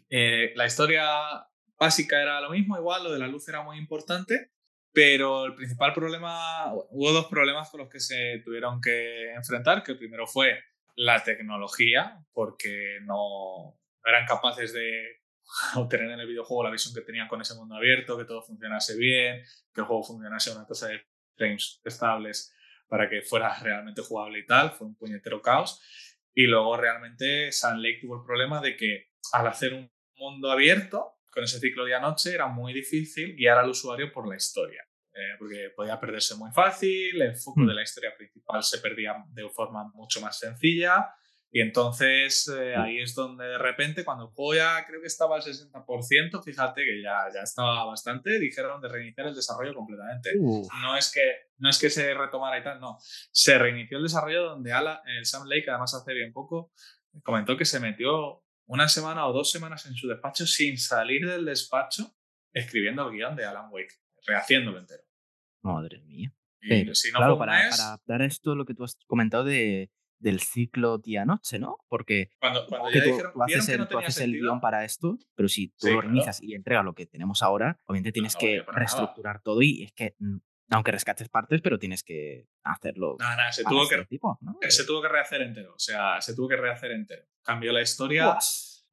Eh, la historia básica era lo mismo, igual, lo de la luz era muy importante, pero el principal problema, hubo dos problemas con los que se tuvieron que enfrentar, que el primero fue la tecnología, porque no, eran capaces de obtener en el videojuego la visión que tenían con ese mundo abierto, que todo funcionase bien, que el juego funcionase a una tasa de frames estables para que fuera realmente jugable y tal. Fue un puñetero caos. Y luego realmente Sun Lake tuvo el problema de que al hacer un mundo abierto, con ese ciclo día-noche, era muy difícil guiar al usuario por la historia. Eh, porque podía perderse muy fácil, el foco mm. de la historia principal se perdía de forma mucho más sencilla y entonces eh, ahí es donde de repente, cuando el juego ya creo que estaba al 60%, fíjate que ya, ya estaba bastante, dijeron de reiniciar el desarrollo completamente. No, es que, no es que se retomara y tal, no. Se reinició el desarrollo donde Ala, el Sam Lake, además hace bien poco, comentó que se metió una semana o dos semanas en su despacho sin salir del despacho escribiendo el guion de Alan Wake, rehaciéndolo entero. Madre mía. Pero, si no claro, para, para adaptar esto, lo que tú has comentado de del ciclo día-noche, ¿no? Porque cuando, cuando tú, haces, el, tú haces el, guion para esto, pero si tú lo organizas y entregas lo que tenemos ahora, obviamente tienes que reestructurar todo y es que, mm, aunque rescates partes, pero tienes que hacerlo. No, no, se tuvo, que, tipo, se tuvo que rehacer entero, o sea, se tuvo que rehacer entero. Cambió la historia.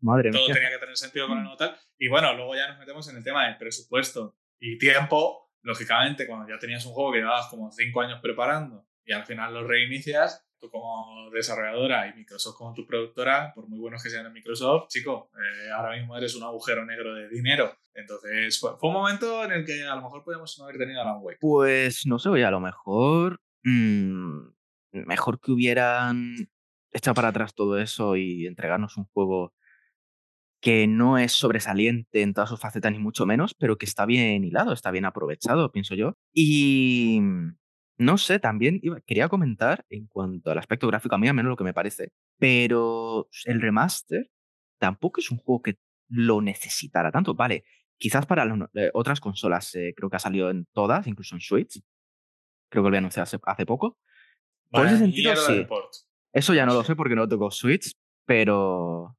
madre todo tenía que tener sentido con el mm. tal. Y bueno, luego ya nos metemos en el tema del presupuesto y tiempo. Lógicamente, cuando ya tenías un juego que llevabas como cinco años preparando y al final lo reinicias, como desarrolladora y Microsoft como tu productora, por muy buenos que sean en Microsoft, chico, eh, ahora mismo eres un agujero negro de dinero. Entonces, fue, un momento en el que a lo mejor podemos no haber tenido Alan Wake. Pues no sé, oye, a lo mejor. Mm, mejor que hubieran echado para atrás todo eso y entregarnos un juego que no es sobresaliente en todas sus facetas, ni mucho menos, pero que está bien hilado, está bien aprovechado, pienso yo. Y no sé, también quería comentar en cuanto al aspecto gráfico, a mí al menos lo que me parece, pero el remaster tampoco es un juego que lo necesitara tanto. Vale, quizás para eh, otras consolas, eh, creo que ha salido en todas, incluso en Switch. Creo que lo había anunciado hace, poco. Por ese sentido, sí. Eso ya no lo sé porque no tengo Switch, pero.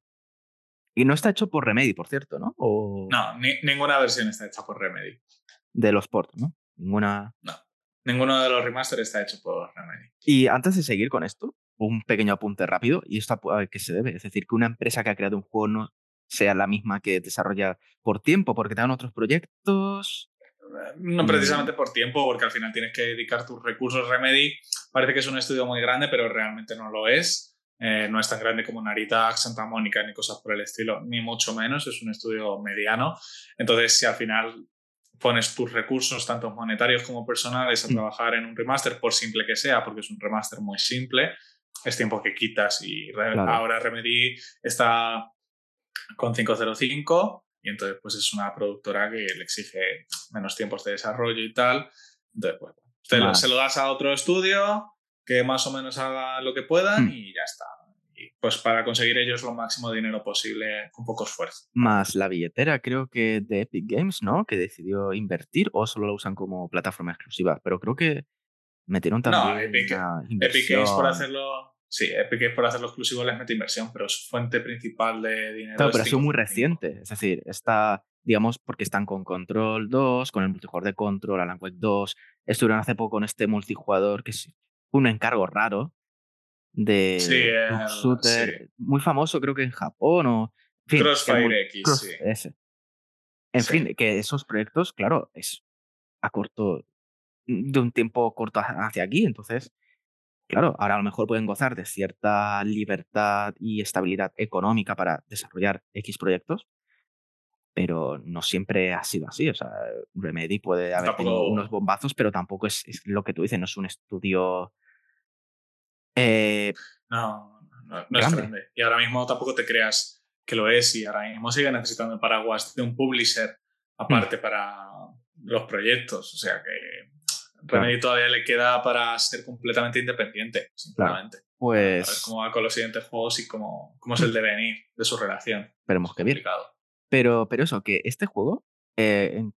Y no está hecho por Remedy, por cierto, ¿no? No, ninguna versión está hecha por Remedy. De los ports, ¿no? Ninguna. No. Ninguno de los remasters está hecho por Remedy. Y antes de seguir con esto, un pequeño apunte rápido, y esto a qué se debe. Es decir, que una empresa que ha creado un juego no sea la misma que desarrolla por tiempo, porque te dan otros proyectos. No mm. precisamente por tiempo, porque al final tienes que dedicar tus recursos. Remedy parece que es un estudio muy grande, pero realmente no lo es. Eh, no es tan grande como Narita, Santa Mónica, ni cosas por el estilo, ni mucho menos. Es un estudio mediano. Entonces, si al final pones tus recursos, tanto monetarios como personales, a mm. trabajar en un remaster, por simple que sea, porque es un remaster muy simple, es tiempo que quitas y ahora Remedy está con 505 y entonces pues es una productora que le exige menos tiempos de desarrollo y tal. Entonces, pues, se lo das a otro estudio que más o menos haga lo que puedan mm. y ya está pues para conseguir ellos lo máximo dinero posible con poco esfuerzo. Más la billetera, creo que de Epic Games, ¿no? Que decidió invertir o solo lo usan como plataforma exclusiva, pero creo que metieron también. No, Epic, Games por hacerlo, Sí, Epic por hacerlo exclusivo les mete inversión, pero su fuente principal de dinero. Claro, pero es muy reciente. Es decir, está, digamos, porque están con Control 2, con el multijugador de Control, Alan Wake 2. Estuvieron hace poco con este multijugador que es un encargo raro de un el, shooter muy famoso, creo que en Japón o. En fin, Crossfire X, Cross- sí. ese. En Sí. fin, que esos proyectos, claro, es a corto, de un tiempo corto ha- hacia aquí. Entonces, claro, ahora a lo mejor pueden gozar de cierta libertad y estabilidad económica para desarrollar X proyectos, pero no siempre ha sido así. O sea, Remedy puede haber tenido Tampoco- unos bombazos, pero tampoco es, es lo que tú dices, no es un estudio. Eh, No, no, no es Grande. Y ahora mismo tampoco te creas que lo es y ahora mismo sigue necesitando el paraguas de un publisher aparte para los proyectos. O sea que Remedy todavía le queda para ser completamente independiente, sinceramente. A ver pues cómo va con los siguientes juegos y cómo, cómo es el devenir de su relación. esperemos que bien. Pero, pero eso, que este juego, eh, en-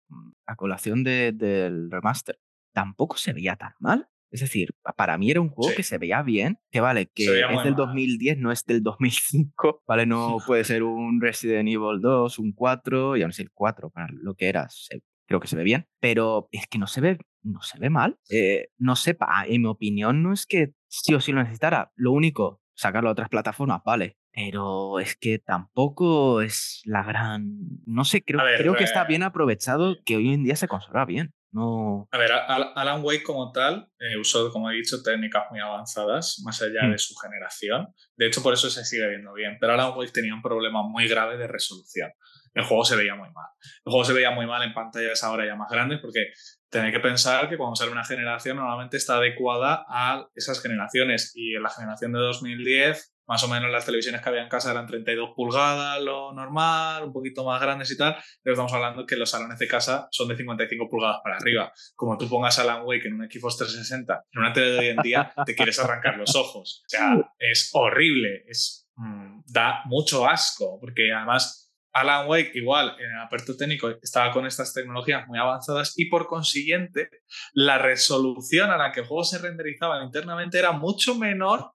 a colación de- del remaster, tampoco se veía tan mal. Es decir, pa- para mí era un juego Sí. que se veía bien, que vale, que es del mal. 2010, no es del 2005, ¿vale? No puede ser un Resident Evil 2, un 4, y aún así el 4, para lo que era, se- creo que se ve bien, pero es que no se ve, no se ve mal. Eh, no sé, pa- en mi opinión, no es que sí o sí lo necesitara. Lo único, sacarlo a otras plataformas, vale. Pero es que tampoco es la gran. No sé, creo, A ver, creo que está eh, bien aprovechado que hoy en día se conserva bien. No. A ver, Al- Alan Wake como tal eh, usó, como he dicho, técnicas muy avanzadas, más allá Mm. de su generación. De hecho, por eso se sigue viendo bien. Pero Alan Wake tenía un problema muy grave de resolución. El juego se veía muy mal. El juego se veía muy mal en pantallas ahora ya más grandes porque tenéis que pensar que cuando sale una generación normalmente está adecuada a esas generaciones. Y en la generación de 2010, más o menos las televisiones que había en casa eran 32 pulgadas, lo normal, un poquito más grandes y tal. Pero estamos hablando que los salones de casa son de 55 pulgadas para arriba. Como tú pongas Alan Wake en un Xbox 360, en una tele de hoy en día, te quieres arrancar los ojos. O sea, es horrible, es, mm, da mucho asco, porque además Alan Wake igual en el aspecto técnico estaba con estas tecnologías muy avanzadas y por consiguiente la resolución a la que el juego se renderizaba internamente era mucho menor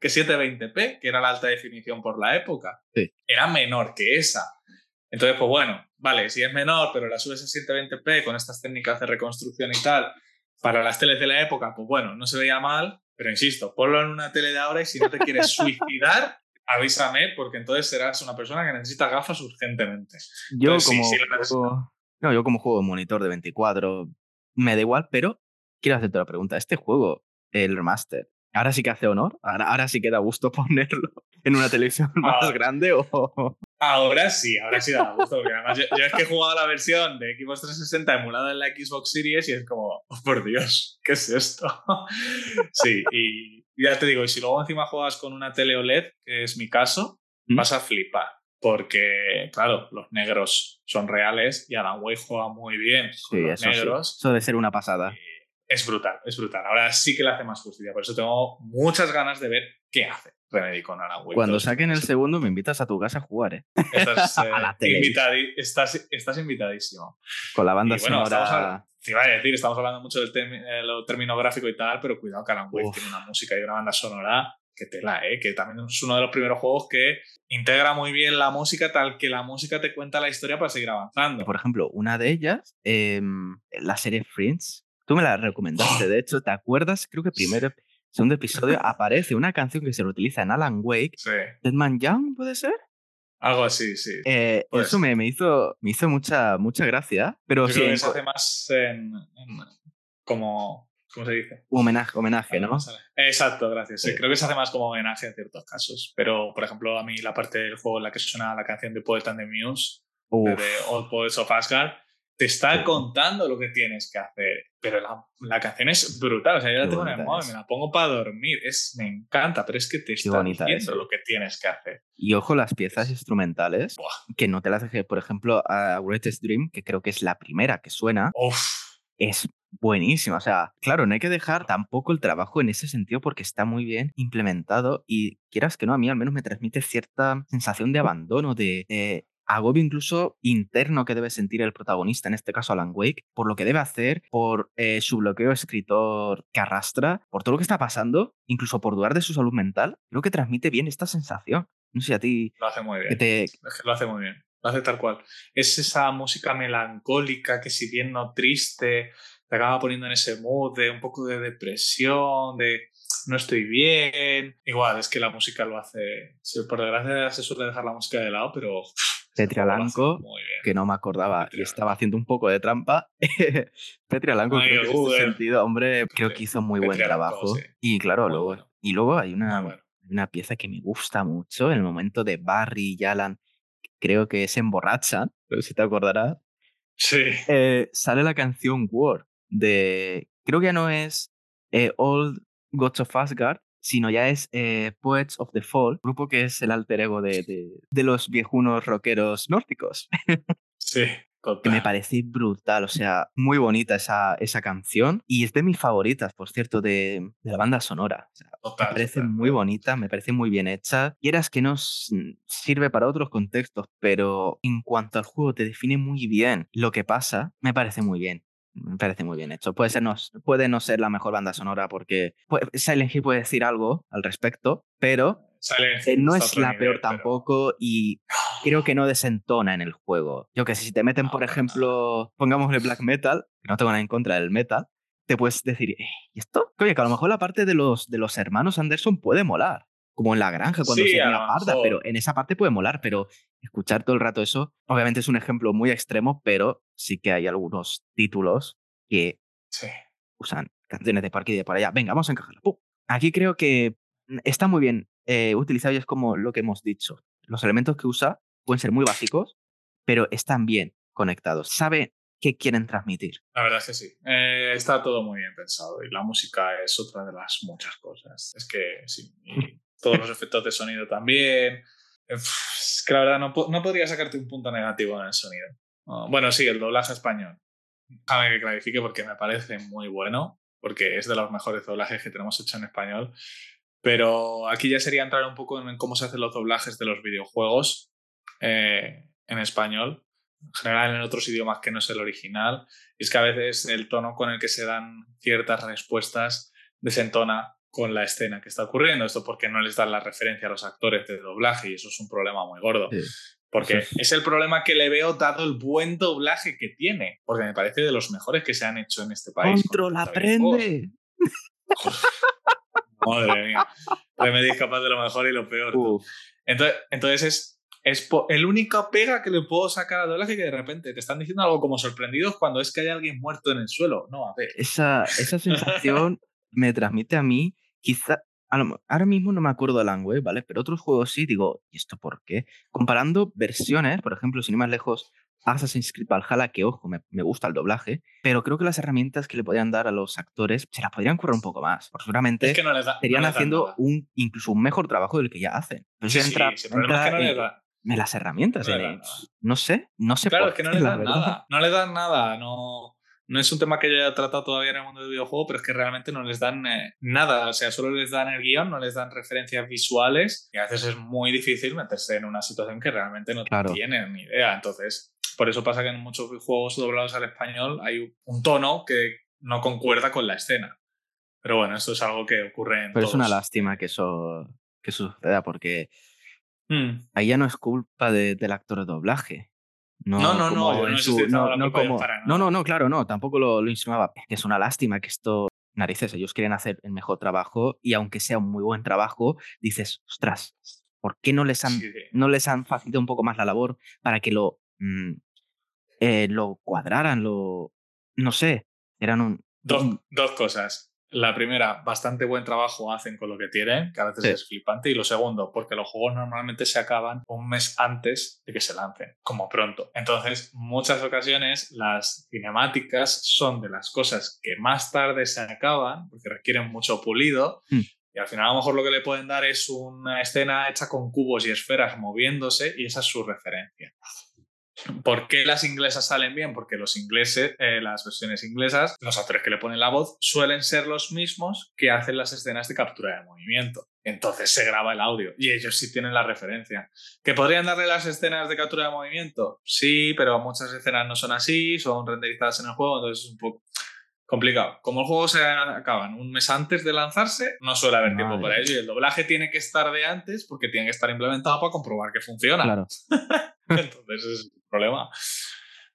que 720p, que era la alta definición por la época. Sí. Era menor que esa. Entonces, pues bueno, vale, si es menor, pero la subes a 720p con estas técnicas de reconstrucción y tal, para las teles de la época, pues bueno, no se veía mal, pero insisto, ponlo en una tele de ahora y si no te quieres suicidar, avísame, porque entonces serás una persona que necesita gafas urgentemente. Yo Entonces, como. sí juego- no, yo como juego de monitor de 24, me da igual, pero quiero hacerte la pregunta. ¿Este juego, el remaster, ahora sí que hace honor? ¿Ahora, ahora sí que da gusto ponerlo en una televisión más Ah. grande o.? Ahora sí, ahora sí da gusto, porque además yo, yo es que he jugado la versión de Xbox 360 emulada en la Xbox Series y es como, oh, por Dios, ¿qué es esto? sí, y ya te digo, y si luego encima juegas con una tele OLED, que es mi caso, ¿Mm? vas a flipar, porque, claro, los negros son reales y Alan Wake juega muy bien con Sí, los eso sí. negros. Eso debe ser una pasada. Es brutal, es brutal. Ahora sí que le hace más justicia, por eso tengo muchas ganas de ver qué hace Remedy con Alan Wake. Cuando 2. saquen el segundo, me invitas a tu casa a jugar, ¿eh? Estás, eh, A invitadi- estás, estás invitadísimo. Con la banda Y bueno, sonora. te iba a decir, estamos hablando mucho del termi- eh, lo término gráfico y tal, pero cuidado que Alan Wake Uf. tiene una música y una banda sonora que tela, ¿eh? que también es uno de los primeros juegos que integra muy bien la música, tal que la música te cuenta la historia para seguir avanzando. Por ejemplo, una de ellas, em, la serie Friends. Tú me la recomendaste, Oh. de hecho, ¿te acuerdas? Creo que primero, segundo episodio aparece una canción que se reutiliza en Alan Wake. Sí, Deadman Young, ¿puede ser? algo así, sí. Eh, Pues- eso me, me hizo, me hizo mucha, mucha gracia. Pero Yo sí, creo que se hace más en, en- como, ¿cómo se dice? homenaje, homenaje, ¿no? Exacto, gracias. Sí, Sí. Creo que se hace más como homenaje en ciertos casos. Pero, por ejemplo, a mí la parte del juego en la que suena la canción de Poet and the Muse, de Uf, The Old Poets of Asgard, te está contando lo que tienes que hacer. Pero la, la canción es brutal. O sea, yo la tengo en el móvil, me la pongo para dormir. Es, me encanta, pero es que te está diciendo es. lo que tienes que hacer. Y ojo, las piezas instrumentales, Buah. que no te las dejé, por ejemplo, a Greatest Dream, que creo que es la primera que suena, Uf, es buenísima. O sea, claro, no hay que dejar tampoco el trabajo en ese sentido porque está muy bien implementado y quieras que no, a mí al menos me transmite cierta sensación de abandono, de... eh, agobio incluso interno que debe sentir el protagonista, en este caso Alan Wake, por lo que debe hacer, por eh, su bloqueo escritor que arrastra, por todo lo que está pasando, incluso por dudar de su salud mental, creo que transmite bien esta sensación. No sé a ti. Lo hace muy bien. Lo hace muy bien. Lo hace tal cual. Es esa música melancólica que, si bien no triste, te acaba poniendo en ese mood de un poco de depresión, de no estoy bien. Igual, es que la música lo hace. Por desgracia se suele dejar la música de lado, pero Petri Alanco, que no me acordaba y estaba haciendo un poco de trampa. Petri Alanco, en ese sentido, hombre, creo que hizo muy buen trabajo. Y claro, luego, y luego hay una, una pieza que me gusta mucho, el momento de Barry y Alan, creo que se emborrachan, si te acordarás. Sí. Eh, sale la canción War de, creo que ya no es eh, Old Gods of Asgard, sino ya es eh, Poets of the Fall, grupo que es el alter ego de, de, los viejunos rockeros nórdicos. Sí. Que me parece brutal, o sea, muy bonita esa, esa canción y es de mis favoritas, por cierto, de, de la banda sonora. me parece muy bonita, me parece muy bien hecha. Quieras que no sirve para otros contextos, pero en cuanto al juego te define muy bien lo que pasa, me parece muy bien. Me parece muy bien hecho. Puede, ser no, puede no ser la mejor banda sonora porque Silent Hill puede decir algo al respecto, pero eh, no es la peor tampoco y creo que no desentona en el juego. Yo que sé, si te meten, por ejemplo, pongámosle black metal, que no tengo nada en contra del metal, te puedes decir, eh, ¿y esto? Oye, que a lo mejor la parte de los, de los hermanos Anderson puede molar como en la granja cuando se tenía parda, pero en esa parte puede molar, pero escuchar todo el rato eso, obviamente es un ejemplo muy extremo, pero sí que hay algunos títulos que usan canciones de parque y de por allá. Venga, vamos a encajarla. Aquí creo que está muy bien eh, utilizado y es como lo que hemos dicho. Los elementos que usa pueden ser muy básicos, pero están bien conectados. Sabe qué quieren transmitir. La verdad es que sí. Eh, está todo muy bien pensado y la música es otra de las muchas cosas. Es que sí. todos los efectos de sonido también. Es que la verdad no, no podría sacarte un punto negativo en el sonido. bueno, sí, el doblaje español. Déjame que clarifique porque me parece muy bueno, porque es de los mejores doblajes que tenemos hecho en español. Pero aquí ya sería entrar un poco en cómo se hacen los doblajes de los videojuegos eh, en español, en general en otros idiomas que no es el original. Y es que a veces el tono con el que se dan ciertas respuestas desentona con la escena que está ocurriendo. Esto porque no les dan la referencia a los actores de doblaje y eso es un problema muy gordo. Porque es el problema que le veo dado el buen doblaje que tiene. Porque me parece de los mejores que se han hecho en este país. ¡Control aprende! Madre mía. Remedy es capaz de lo mejor y lo peor. Entonces, entonces es, es el único pega que le puedo sacar al doblaje que de repente te están diciendo algo como sorprendidos cuando es que hay alguien muerto en el suelo. No, a ver. Esa, esa sensación me transmite a mí quizá, ahora mismo no me acuerdo del Wake, ¿vale? Pero otros juegos sí, digo, ¿y esto por qué? Comparando versiones, por ejemplo, sin ir más lejos, Assassin's Creed Valhalla, que ojo, me, me, gusta el doblaje, pero creo que las herramientas que le podrían dar a los actores se las podrían currar un poco más. Porque seguramente es no estarían haciendo un, incluso un mejor trabajo del que ya hacen. Sí, entra, sí, me las herramientas. No, sé, no sé. Claro, es que no le dan nada. No le dan nada. No no es un tema que yo haya tratado todavía en el mundo del videojuego, pero es que realmente no les dan eh, nada. O sea, solo les dan el guion, no les dan referencias visuales y a veces es muy difícil meterse en una situación que realmente no tienen ni idea. Entonces, por eso pasa que en muchos juegos doblados al español hay un tono que no concuerda con la escena. Pero bueno, esto es algo que ocurre en. Pero es una lástima que eso, que suceda porque hmm. ahí ya no es culpa del actor de doblaje. No, no, no, no, no, no, como, no, no, no, claro, no, tampoco lo, lo insinuaba. Es una lástima que esto, narices, ellos quieren hacer el mejor trabajo y aunque sea un muy buen trabajo, dices, ostras, ¿por qué no les han, no les han facilitado un poco más la labor para que lo, mm, eh, lo cuadraran, lo, no sé, eran un... Dos, dos cosas. La primera, bastante buen trabajo hacen con lo que tienen, que a veces es flipante. Y lo segundo, porque los juegos normalmente se acaban un mes antes de que se lancen, como pronto. Entonces, muchas ocasiones las cinemáticas son de las cosas que más tarde se acaban, porque requieren mucho pulido. Hmm. Y al final a lo mejor lo que le pueden dar es una escena hecha con cubos y esferas moviéndose y esa es su referencia. ¿Por qué las inglesas salen bien? Porque los ingleses, eh, las versiones inglesas, los actores que le ponen la voz suelen ser los mismos que hacen las escenas de captura de movimiento. Entonces se graba el audio y ellos sí tienen la referencia. ¿Que podrían darle las escenas de captura de movimiento? Sí, pero muchas escenas no son así, son renderizadas en el juego, entonces es un poco complicado. Como el juego se acaban un mes antes de lanzarse, no suele haber tiempo para ello y el doblaje tiene que estar de antes porque tiene que estar implementado para comprobar que funciona. Claro. Entonces es problema.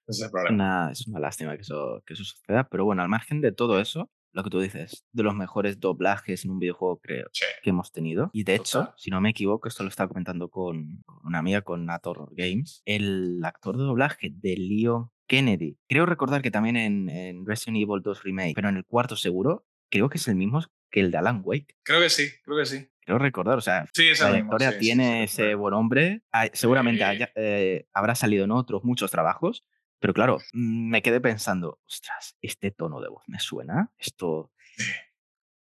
Es el problema. es una lástima que eso, que eso suceda, pero bueno, al margen de todo eso, lo que tú dices, de los mejores doblajes en un videojuego creo que hemos tenido. Y de hecho, si no me equivoco, esto lo estaba comentando con una amiga, con Nator Games, el actor de doblaje de Leon Kennedy, creo recordar que también en, Resident Evil 2 Remake, pero en el cuarto seguro, creo que es el mismo que el de Alan Wake. Creo que sí, creo que sí. Creo recordar, o sea, sí, la historia tiene ese buen hombre. Seguramente eh, habrá salido en otros muchos trabajos, pero claro, mm, me quedé pensando, ostras, este tono de voz me suena, esto,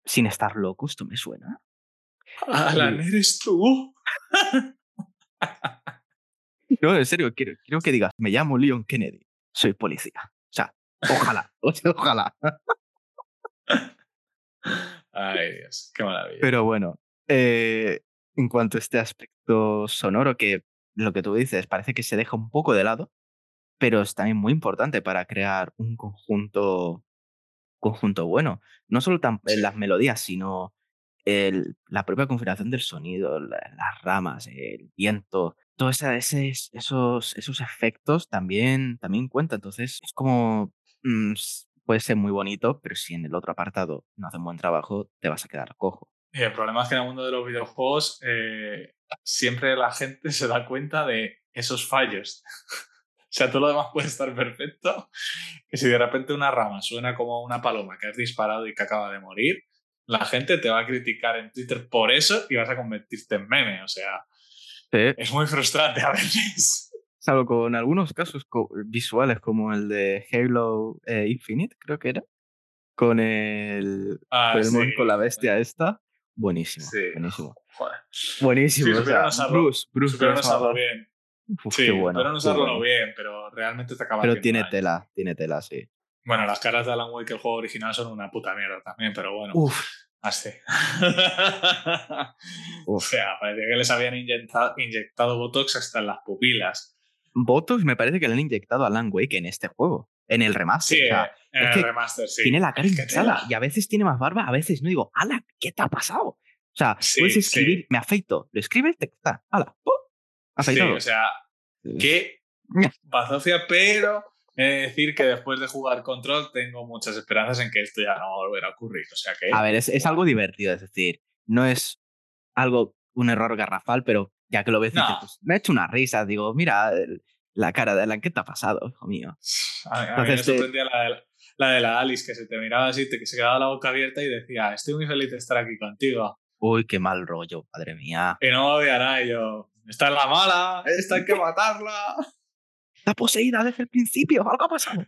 sin estar loco, esto me suena. Alan, eres tú. no, en serio, quiero, quiero que digas, me llamo Leon Kennedy, soy policía. O sea, ojalá, ojalá. Ay, Dios, qué maravilla. Pero bueno, eh, en cuanto a este aspecto sonoro, que lo que tú dices parece que se deja un poco de lado, pero es también muy importante para crear un conjunto, conjunto bueno. No solo en las melodías, sino el, la propia configuración del sonido, las ramas, el viento, todos esos, esos efectos también, también cuentan. Entonces es como, mm, puede ser muy bonito, pero si en el otro apartado no hace un buen trabajo, te vas a quedar cojo. Y el problema es que en el mundo de los videojuegos eh, siempre la gente se da cuenta de esos fallos. O sea, todo lo demás puede estar perfecto. Que si de repente una rama suena como una paloma que has disparado y que acaba de morir, la gente te va a criticar en Twitter por eso y vas a convertirte en meme. O sea, es muy frustrante a veces. Salvo con algunos casos visuales como el de Halo eh, Infinite, creo que era. Con el, ah, con, la bestia esta. Buenísimo. Buenísimo. Buenísimo. o sea, Bruce, Bruce, bien sí, bueno, pero no usarlo bien, pero realmente te acaba Pero tiene tela, tiene tela, sí. Bueno, las caras de Alan Wake, el juego original, son una puta mierda también, pero bueno. Uf. Así. o sea, parecía que les habían inyectado, inyectado Botox hasta en las pupilas. Botox me parece que le han inyectado a Alan Wake en este juego, en el remaster. Sí, en el remaster, sí. Tiene la cara hinchada y a veces tiene más barba, a veces no. Digo, Alan, ¿qué te ha pasado? O sea, puedes escribir, me afeito, lo escribes, te está, hala, ¡pum! Sí, o sea, qué bazofia, pero he de decir que después de jugar Control tengo muchas esperanzas en que esto ya no va a volver a ocurrir. O sea que... A ver, es, algo divertido, es decir, no es algo, un error garrafal, pero ya que lo ves, pues, me ha hecho una risa, digo, mira la cara de Alan, ¿qué te ha pasado, hijo mío? A mí, me sorprendía la, de, la de la Alice, que se te miraba así, que se quedaba la boca abierta y decía, estoy muy feliz de estar aquí contigo. Uy, qué mal rollo, madre mía. Y no me y yo, esta es la mala, esta hay que matarla. Está poseída desde el principio, algo ha pasado.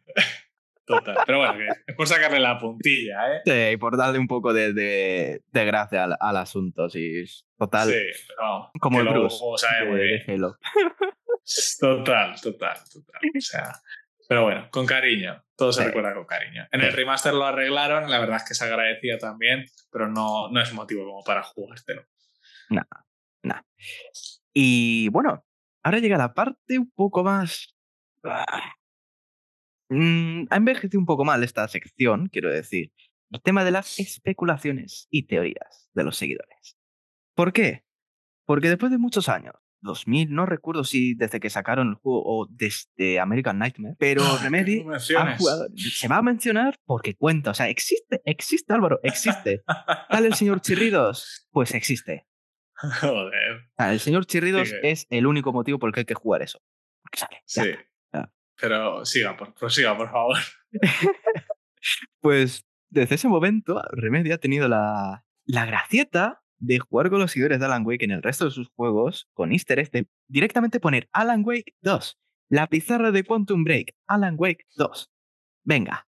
Total, pero bueno, es por sacarle la puntilla, ¿eh? Sí, y por darle un poco de, de, de gracia al, al, asunto, sí. Total. Sí, pero como el Bruce de, Total, total, total. O sea, pero bueno, con cariño. Todo se recuerda con cariño. En el remaster lo arreglaron, la verdad es que se agradecía también, pero no, no es motivo como para jugártelo. Nada, nada. Y bueno, ahora llega la parte un poco más... Mm, ha envejecido un poco mal esta sección, quiero decir. El tema de las especulaciones y teorías de los seguidores. ¿Por qué? Porque después de muchos años, 2000, no recuerdo si desde que sacaron el juego o desde American Nightmare, pero Remedy se va a mencionar porque cuenta, o sea, existe, existe Álvaro, existe. ¿Tal el señor Chirridos? Pues existe. Joder. el señor Chirridos es el único motivo por el que hay que jugar eso. Porque sale. Sí. Pero siga, por, prosiga, por favor. pues desde ese momento, Remedy ha tenido la, la gracieta de jugar con los seguidores de Alan Wake en el resto de sus juegos con easter eggs de directamente poner Alan Wake 2. La pizarra de Quantum Break, Alan Wake 2. Venga,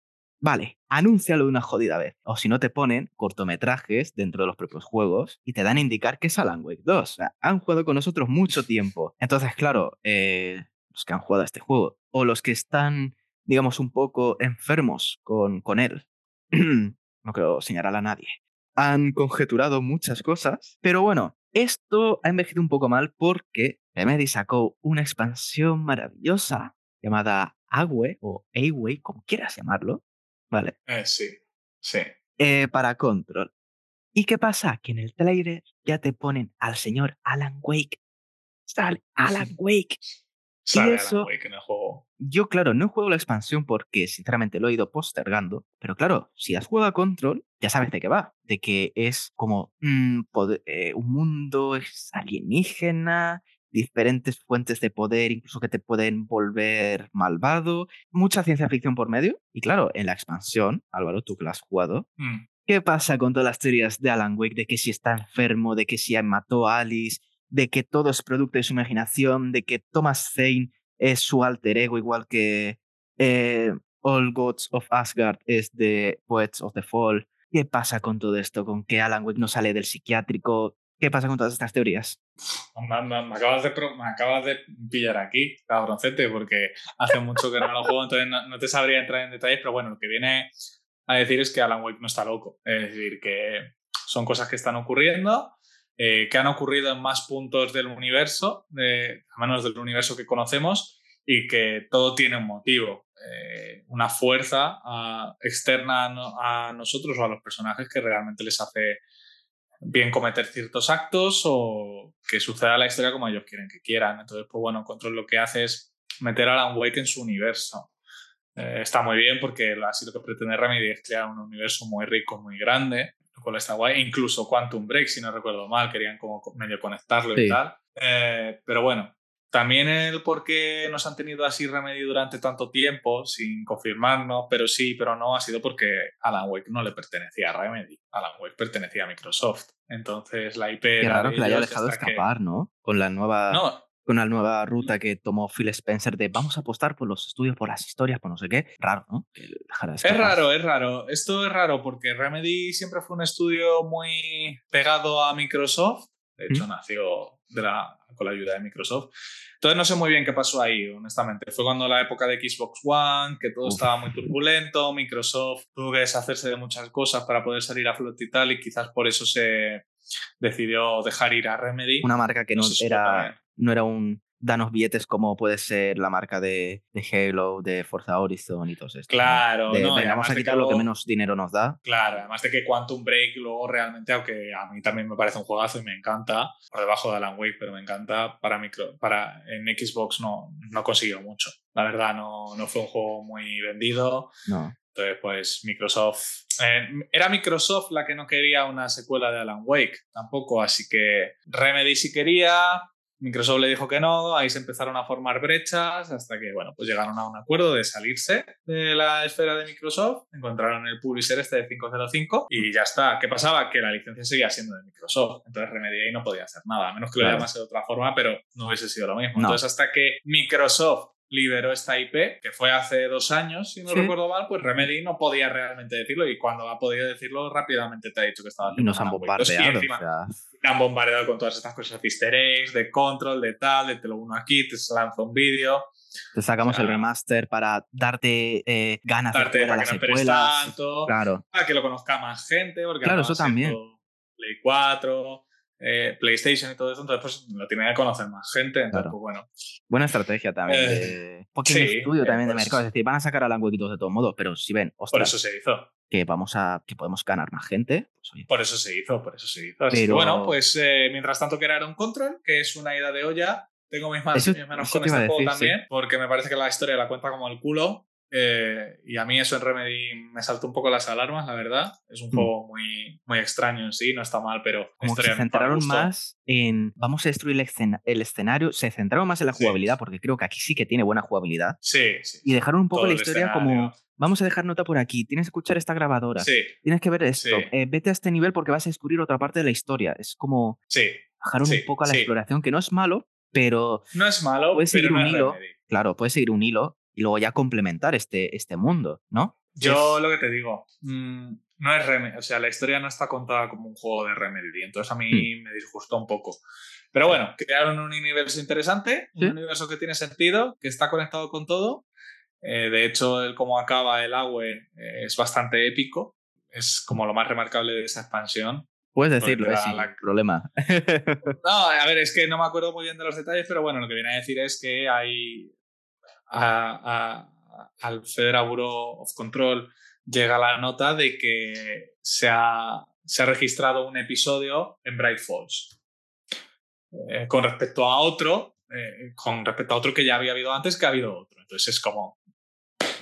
Vale, anúncialo de una jodida vez. O si no te ponen cortometrajes dentro de los propios juegos y te dan a indicar que es Alan Wake 2. O sea, han jugado con nosotros mucho tiempo. Entonces, claro, eh, los que han jugado a este juego, o los que están, digamos, un poco enfermos con, con él, no quiero señalar a nadie, han conjeturado muchas cosas, pero bueno, esto ha envejecido un poco mal porque Remedy sacó una expansión maravillosa llamada Agüe o Away, como quieras llamarlo, ¿vale? Eh, sí, sí. Eh, para Control. ¿Y qué pasa? Que en el trailer ya te ponen al señor Alan Wake. Sale Alan Wake. Sale eso- Alan Wake en el juego. Yo, claro, no juego la expansión porque sinceramente lo he ido postergando, pero claro, si has jugado a Control, ya sabes de qué va, de que es como mm, eh, un mundo es alienígena, diferentes fuentes de poder, incluso que te pueden volver malvado, mucha ciencia ficción por medio. Y claro, en la expansión, Álvaro, tú que la has jugado, Mm. ¿Qué pasa con todas las teorías de Alan Wake? De que si está enfermo, de que si mató a Alice, de que todo es producto de su imaginación, de que Thomas Zane es su alter ego, igual que eh, All Gods of Asgard es de Poets of the Fall. ¿Qué pasa con todo esto? ¿Con que Alan Wake no sale del psiquiátrico? ¿Qué pasa con todas estas teorías? Me, me- me acabas de, me acabas de pillar aquí, cabroncete, porque hace mucho que no lo juego, entonces no, no te sabría entrar en detalles, pero bueno, lo que viene a decir es que Alan Wake no está loco. Es decir, que son cosas que están ocurriendo, eh, que han ocurrido en más puntos del universo, de, a menos del universo que conocemos, y que todo tiene un motivo, eh, una fuerza externa a nosotros o a los personajes que realmente les hace bien cometer ciertos actos o que suceda la historia como ellos quieren que quieran. Entonces, pues bueno, Control lo que hace es meter a Alan Wake en su universo. Eh, está muy bien porque así lo que pretende Remedy es crear un universo muy rico, muy grande, lo cual está guay. Incluso Quantum Break, si no recuerdo mal, querían como medio conectarlo y Sí. tal. Eh, pero bueno, también el por qué nos han tenido así Remedy durante tanto tiempo, sin confirmarnos, pero sí, pero no, ha sido porque Alan Wake no le pertenecía a Remedy. Alan Wake pertenecía a Microsoft. Entonces la IP Qué raro que la haya dejado hasta que- escapar, ¿no? Con la nueva No, con la nueva ruta que tomó Phil Spencer de vamos a apostar por los estudios, por las historias, por no sé qué. Raro, ¿no? Es raro, es raro. Esto es raro porque Remedy siempre fue un estudio muy pegado a Microsoft. De hecho, nació de la- con la ayuda de Microsoft. Entonces no sé muy bien qué pasó ahí, honestamente. Fue cuando la época de Xbox One, que todo Uf. estaba muy turbulento, Microsoft tuvo que deshacerse de muchas cosas para poder salir a flote y tal, y quizás por eso se decidió dejar ir a Remedy. Una marca que no, era, no era un danos billetes como puede ser la marca de, de Halo, de Forza Horizon y todo esto. ¿no? Claro, De, no, venga, vamos a quitar lo que menos dinero nos da. Claro, además de que Quantum Break luego realmente, aunque a mí también me parece un juegazo y me encanta, por debajo de Alan Wake, pero me encanta, para, micro, para en Xbox no, no consiguió mucho. La verdad, no, no fue un juego muy vendido. No. Entonces, pues Microsoft... eh, era Microsoft la que no quería una secuela de Alan Wake, tampoco, así que Remedy sí quería, Microsoft le dijo que no, ahí se empezaron a formar brechas hasta que, bueno, pues llegaron a un acuerdo de salirse de la esfera de Microsoft, encontraron el publisher este de 505 y ya está. ¿Qué pasaba? Que la licencia seguía siendo de Microsoft, entonces Remedy ahí no podía hacer nada, a menos que lo Claro. llamase de otra forma, pero no hubiese sido lo mismo. No. Entonces hasta que Microsoft liberó esta IP, que fue hace dos años, si no Sí. recuerdo mal, pues Remedy no podía realmente decirlo y cuando ha podido decirlo rápidamente te ha dicho que estaba Y nos han haciendo Alan Wake 2. Y bombardeado. encima- o sea, te han bombardeado con todas estas cosas de easter eggs, de control, de tal, de te lo uno aquí, te lanzo un vídeo, te sacamos o sea, el remaster para darte eh, ganas darte de jugar para a que las secuelas. tanto, Claro. para que lo conozca más gente, porque Claro, eso también. Play 4, eh, PlayStation y todo eso, entonces pues lo tiene que conocer más gente, entonces Claro. pues bueno. Buena estrategia también. Eh, pequeño sí, estudio eh, también de pues- mercado. Es decir, van a sacar a Wake 2 de todos modos, pero si ven, Por ostras, eso se hizo, que vamos a. que podemos ganar más gente, pues oye. por eso se hizo, por eso se hizo. Así que Pero- bueno, pues eh, mientras tanto un control, que es una ida de olla, tengo mis, Eso- mis manos con este juego decir, sí. también, porque me parece que la historia la cuenta como el culo. Eh, y a mí eso en Remedy me saltó un poco las alarmas, la verdad. Es un Mm. juego muy, muy extraño en sí, no está mal, pero Como que se centraron más en. Vamos a destruir el, escena- el escenario. Se centraron más en la Sí. jugabilidad, porque creo que aquí sí que tiene buena jugabilidad. Sí, sí. Y dejaron un poco Todo la historia como. Vamos a dejar nota por aquí. Tienes que escuchar esta grabadora. Sí, Tienes que ver esto. Sí. eh, vete a este nivel porque vas a descubrir otra parte de la historia. Es como. sí. Bajaron un poco a la exploración, que no es malo, pero No es malo, Puedes pero seguir no un hilo. Remedy. claro, puedes seguir un hilo y luego ya complementar este, este mundo, ¿no? Yo Es- lo que te digo, mm, no es Remedy, o sea, la historia no está contada como un juego de Remedy, entonces a mí Hmm. me disgustó un poco. Pero bueno, crearon un universo interesante, un universo que tiene sentido, que está conectado con todo. Eh, de hecho, el cómo acaba el agua eh, es bastante épico. Es como lo más remarcable de esa expansión. Puedes decirlo, es sin problema. no, a ver, es que no me acuerdo muy bien de los detalles, pero bueno, lo que viene a decir es que hay al Federal Bureau of Control llega la nota de que se ha, se ha registrado un episodio en Bright Falls eh, con respecto a otro, eh, con respecto a otro que ya había habido antes, que ha habido otro. Entonces es como.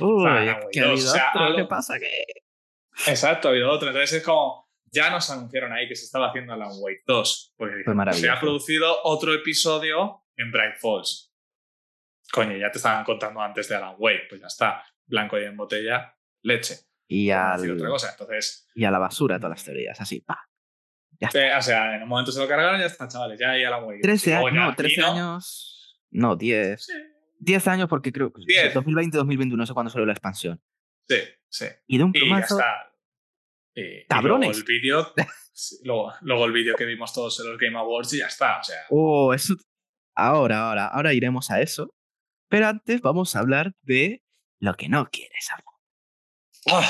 Uy, que ha habido otro, ¿qué pasa? que Exacto, ha habido otro. Entonces es como. Ya nos anunciaron ahí que se estaba haciendo Alan Wake 2. Porque se ha producido otro episodio en Bright Falls. Coño, ya te estaban contando antes de Alan Wake. Pues ya está. Blanco y en botella, leche y, al, otra cosa. Entonces, y a la basura todas las teorías, así, pa. Ya está. o sea, en un momento se lo cargaron y ya está, chavales, ya, ya la voy. 13 años, no, 13 años, no, 10. Sí. 10 años porque creo que 2020-2021, no sé cuándo salió la expansión. Sí, sí. Y de un plumazo... Y ya está. Y, ¡Cabrones! luego el vídeo, luego, luego, el vídeo que vimos todos en los Game Awards y ya está, o sea... Oh, eso... Ahora, ahora, ahora iremos a eso. Pero antes vamos a hablar de lo que no quieres hablar.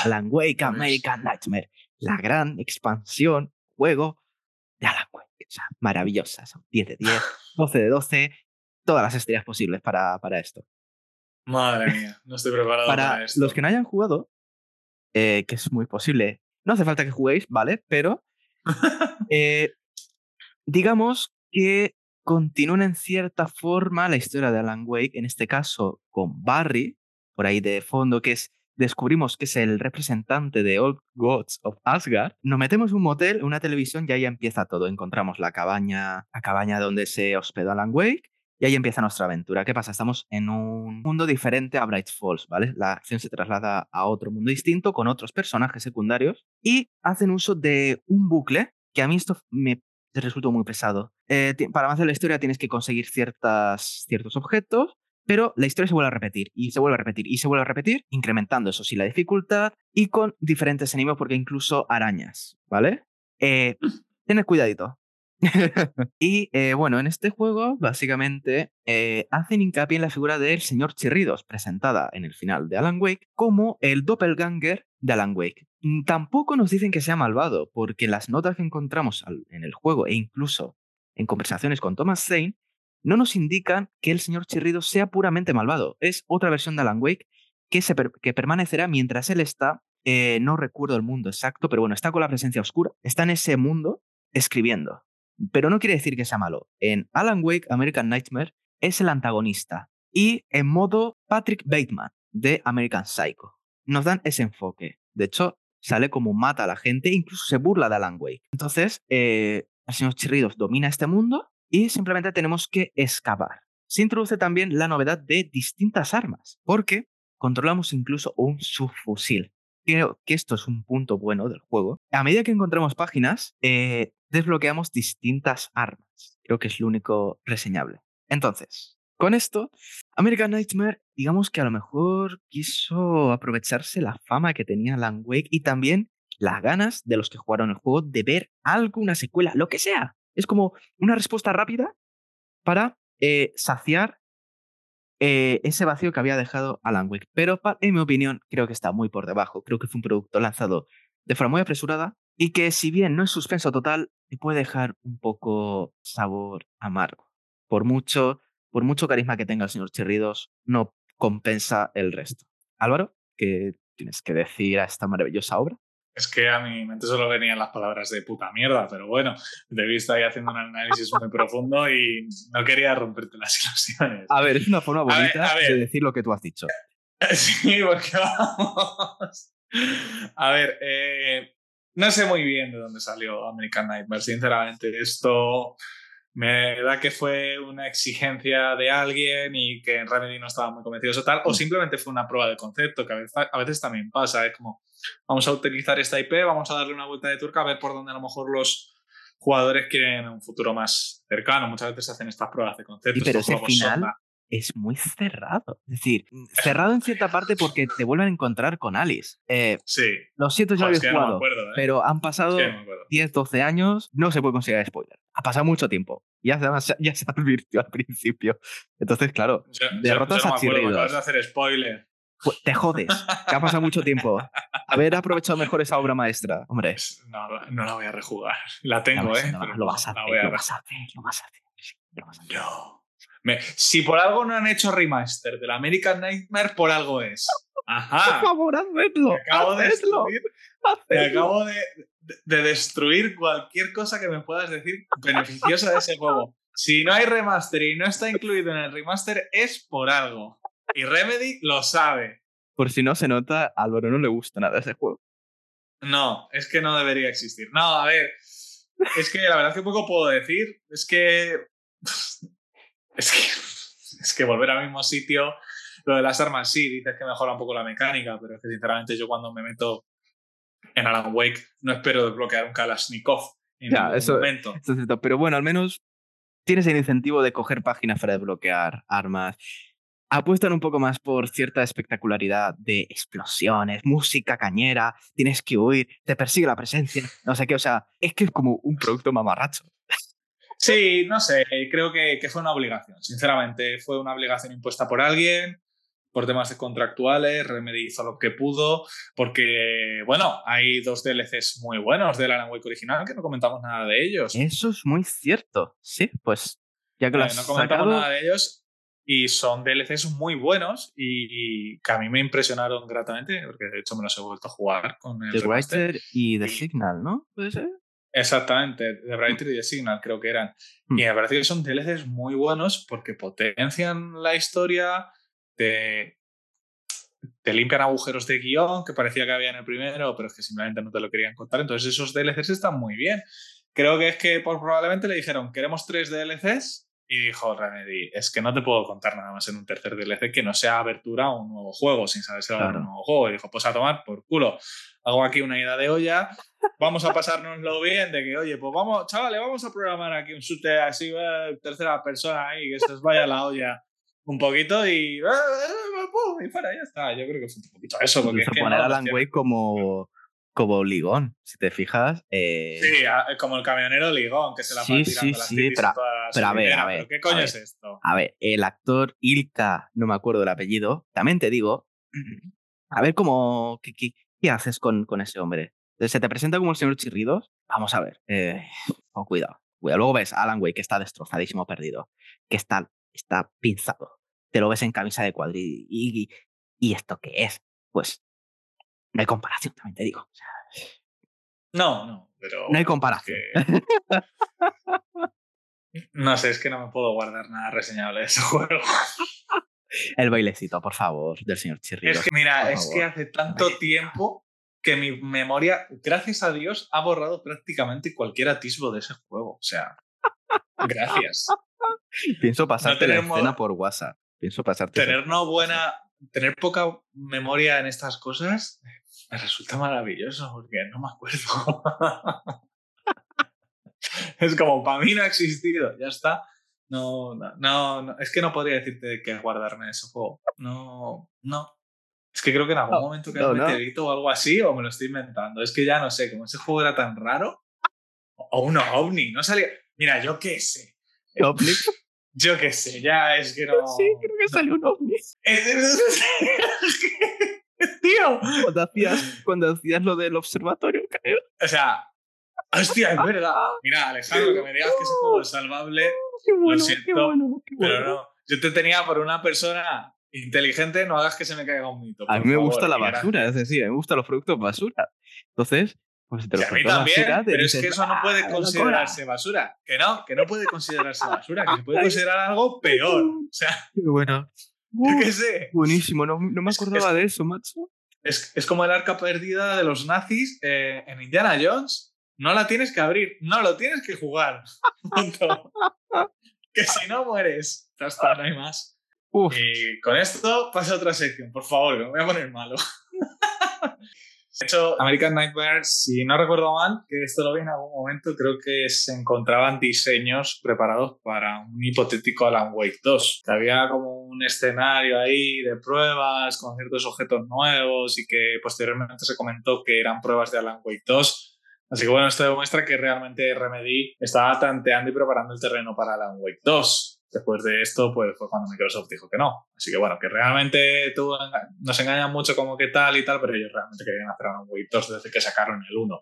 Alan Wake American Nightmare, la gran expansión, juego de Alan Wake. O sea, maravillosa, son 10 de 10, 12 de 12, todas las estrellas posibles para, para esto. Madre mía, no estoy preparado para, esto. Los que no hayan jugado, eh, que es muy posible, no hace falta que juguéis, ¿vale? Pero eh, digamos que continúen en cierta forma la historia de Alan Wake, en este caso con Barry, por ahí de fondo, que es descubrimos que es el representante de Old Gods of Asgard, nos metemos en un motel, una televisión y ahí empieza todo. Encontramos la cabaña, la cabaña donde se hospedó Alan Wake y ahí empieza nuestra aventura. ¿Qué pasa? Estamos en un mundo diferente a Bright Falls, ¿vale? La acción se traslada a otro mundo distinto con otros personajes secundarios y hacen uso de un bucle que a mí esto me resultó muy pesado. Eh, para avanzar la historia tienes que conseguir ciertas, ciertos objetos pero la historia se vuelve a repetir y se vuelve a repetir y se vuelve a repetir, incrementando eso sí la dificultad y con diferentes enemigos, porque incluso arañas, ¿vale? Eh, tened cuidadito. y eh, bueno, en este juego básicamente eh, hacen hincapié en la figura del señor Chirridos, presentada en el final de Alan Wake, como el doppelganger de Alan Wake. Mm, tampoco nos dicen que sea malvado, porque las notas que encontramos en el juego e incluso en conversaciones con Thomas Zane no nos indican que el señor Chirrido sea puramente malvado. Es otra versión de Alan Wake que permanecerá mientras él está, eh, no recuerdo el mundo exacto, pero bueno, está con la presencia oscura, está en ese mundo escribiendo. Pero no quiere decir que sea malo. En Alan Wake American Nightmare es el antagonista y en modo Patrick Bateman de American Psycho. Nos dan ese enfoque. De hecho, sale como mata a la gente, incluso se burla de Alan Wake. Entonces, eh, el señor Chirridos domina este mundo y simplemente tenemos que escapar. Se introduce también la novedad de distintas armas, porque controlamos incluso un subfusil. Creo que esto es un punto bueno del juego. A medida que encontramos páginas, eh, desbloqueamos distintas armas. Creo que es lo único reseñable. Entonces, con esto, American Nightmare, digamos que a lo mejor quiso aprovecharse la fama que tenía Alan Wake y también las ganas de los que jugaron el juego de ver alguna secuela, lo que sea. Es como una respuesta rápida para eh, saciar eh, ese vacío que había dejado Alan Wake. Pero en mi opinión creo que está muy por debajo. Creo que fue un producto lanzado de forma muy apresurada y que si bien no es suspenso total, te puede dejar un poco sabor amargo. Por mucho, por mucho carisma que tenga el señor Chirridos, no compensa el resto. Álvaro, ¿qué tienes que decir a esta maravillosa obra? Es que a mi mente solo venían las palabras de puta mierda, pero bueno, te he visto ahí haciendo un análisis muy profundo y no quería romperte las ilusiones. A ver, es una forma bonita de decir lo que tú has dicho. Sí, porque vamos. A ver, eh, no sé muy bien de dónde salió American Nightmare, sinceramente. Esto me da que fue una exigencia de alguien y que en Remedy no estaba muy convencido o tal, o mm. simplemente fue una prueba de concepto, que a veces, a veces también pasa, es como, vamos a utilizar esta IP, vamos a darle una vuelta de turca a ver por dónde a lo mejor los jugadores quieren un futuro más cercano. Muchas veces hacen estas pruebas de concepto. pero ese final es muy cerrado. Es decir, cerrado en cierta parte porque te vuelven a encontrar con Alice. Eh, sí. Lo siento, ya lo jugado, ¿eh? pero han pasado 10, 12 años, no se puede considerar spoiler. ha pasado mucho tiempo. Ya se, ya se advirtió al principio. Entonces, claro, derrotas yo, yo no a acabas de hacer spoiler. Pues te jodes, que ha pasado mucho tiempo. Haber aprovechado mejor esa obra maestra, hombre. No, no la voy a rejugar. La tengo, No, ¿eh? no, lo vas a hacer, voy a lo re- vas a hacer, lo vas a hacer. lo vas a hacer. No. Me- si por algo no han hecho remaster del American Nightmare, por algo es. Por Ajá. favor, hacedlo. Te acabo de hacedlo, destruir, hacedlo. acabo de, de- de destruir cualquier cosa que me puedas decir beneficiosa de ese juego. Si no hay remaster y no está incluido en el remaster, es por algo. Y Remedy lo sabe. Por si no se nota, a Álvaro no le gusta nada ese juego. No, es que no debería existir. No, a ver. Es que la verdad es que poco puedo decir. Es que. Es que. Es que volver al mismo sitio. Lo de las armas sí, dices que mejora un poco la mecánica, pero es que sinceramente yo cuando me meto en Alan Wake no espero desbloquear un Kalashnikov en Ya, ningún eso- momento. Esto es cierto, Pero bueno, al menos tienes el incentivo de coger páginas para desbloquear armas. Apuestan un poco más por cierta espectacularidad de explosiones, música cañera, tienes que huir, te persigue la presencia, no sé qué, o sea, es que es como un producto mamarracho. Sí, no sé, creo que, que fue una obligación, sinceramente. Fue una obligación impuesta por alguien, por temas contractuales, Remedy hizo lo que pudo, porque, bueno, hay dos DLCs muy buenos del Alan Wake original que no comentamos nada de ellos. Eso es muy cierto. Sí, pues ya que lo has no comentamos sacado, nada de ellos y son DLCs muy buenos y, y que a mí me impresionaron gratamente, porque de hecho me los he vuelto a jugar con el The remaster. Writer y The. Signal, ¿no? ¿Puede ser? Exactamente, The Writer y The Signal creo que eran. Hmm. Y me parece que son DLCs muy buenos porque potencian la historia, te, te limpian agujeros de guion que parecía que había en el primero, pero es que simplemente no te lo querían contar. Entonces esos DLCs están muy bien. Creo que es que pues, probablemente le dijeron, queremos tres DLCs. Y dijo Remedy, es que no te puedo contar nada más en un tercer DLC que no sea abertura a un nuevo juego, sin saber si va a haber Claro. un nuevo juego. Y dijo, pues a tomar por culo. Hago aquí una ida de olla, vamos a pasárnoslo bien de que, oye, pues vamos, chavales, vamos a programar aquí un shooter así, eh, tercera persona ahí, que se os vaya la olla un poquito y, eh, eh, pum, y fuera, ya está. Yo creo que fue un poquito eso, porque es Incluso que poner no, a Alan. Wake como, como ligón, si te fijas. eh, Sí, a- como el camionero Ligón, que se la Sí, va sí, tirando las sí, pero- toda pero a ver, a ver, ¿Pero ¿Qué coño ver. es esto? A ver, el actor Ilka, no me acuerdo el apellido, también te digo, a ver cómo, qué, qué- qué haces con, con ese hombre. Se te presenta como el señor Chirridos, vamos a ver, eh, oh, cuidado, cuidado. Luego ves a Alan Wake que está destrozadísimo, perdido, que está, está pinzado, te lo ves en camisa de cuadril y, y, ¿y esto qué es? Pues no hay comparación, también te digo. No, no, pero... No hay comparación. que- No sé, es que no me puedo guardar nada reseñable de ese juego. el bailecito, por favor, del señor Chirridos. Es que, mira, es que hace tanto tiempo que mi memoria, gracias a Dios, ha borrado prácticamente cualquier atisbo de ese juego. O sea, gracias. Pienso pasarte la tener mo- escena por WhatsApp. Pienso pasarte. Tener no buena, tener poca memoria en estas cosas me resulta maravilloso porque no me acuerdo. es como, para mí no ha existido, ya está. No, no, no, no, es que no podría decirte que guardarme ese juego. No, no. Es que creo que en algún No, momento que no, un meteorito o algo así, o me lo estoy inventando. Es que ya no sé, como ese juego era tan raro. O un ovni, no salía. Mira, yo qué sé. ovni. Yo qué sé, ya es que no. Sí, creo que salió un ovni. Tío, Cuando hacías, cuando hacías lo del observatorio, creo. o sea, hostia, es verdad. Mira, Alejandro, que me digas que ese juego es salvable, Qué bueno, qué siento, bueno, qué bueno. pero no. Yo te tenía por una persona inteligente, no hagas que se me caiga un mito. A mí me favor, gusta la basura, es decir, a mí me gustan los productos basura. Entonces, pues si te Y los a mí también, basura, pero es que eso no "Ah, puede la considerarse locura". basura. Que no, que no puede considerarse basura, que se puede considerar algo peor. O sea, Qué bueno. yo qué sé. buenísimo, no, no me acordaba es- de eso, macho. Es, es como el arca perdida de los nazis eh, en Indiana Jones. No la tienes que abrir, no lo tienes que jugar. Punto. que si no mueres. Ya está, no hay más. Uf, Y con esto pasa a otra sección, por favor, me voy a poner malo. De hecho, American Nightmare, si no recuerdo mal, que esto lo vi en algún momento, creo que se encontraban diseños preparados para un hipotético Alan Wake 2. Que había como un escenario ahí de pruebas con ciertos objetos nuevos y que posteriormente se comentó que eran pruebas de Alan Wake 2. Así que bueno, esto demuestra que realmente Remedy estaba tanteando y preparando el terreno para Alan Wake 2. Después de esto, pues fue cuando Microsoft dijo que no. Así que bueno, que realmente tú, nos engañan mucho como que tal y tal, pero ellos realmente querían hacer Alan Wake 2 desde que sacaron el 1.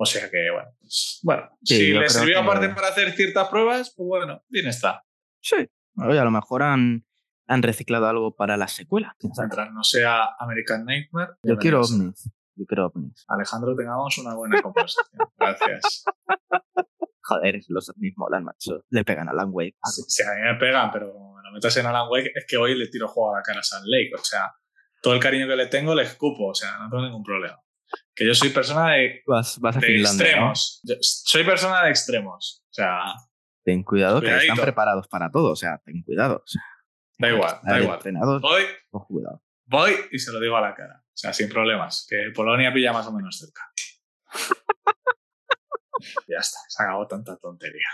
O sea que, bueno, pues, bueno si les sirvió aparte para hacer ciertas pruebas, pues bueno, bien está. Sí, Oye, a lo mejor han, han reciclado algo para la secuela. Mientras no sea American Nightmare. Yo quiero ovnis. Yo quiero ovnis. Alejandro, tengamos una buena conversación. Gracias. Joder, los ovnis molan, macho. Le pegan a Alan Wake. Sí, a mí me pegan, pero no metas en Alan Wake es que hoy le tiro juego a la cara a Sun Lake. O sea, todo el cariño que le tengo le escupo. O sea, no tengo ningún problema. Que yo soy persona de, vas, vas a de extremos. soy persona de extremos. O sea. Ten cuidado que están preparados para todo. O sea, ten cuidado. da igual, da igual. Voy, voy y se lo digo a la cara. O sea, sin problemas. Que Polonia pilla más o menos cerca. ya está, se acabó tanta tontería.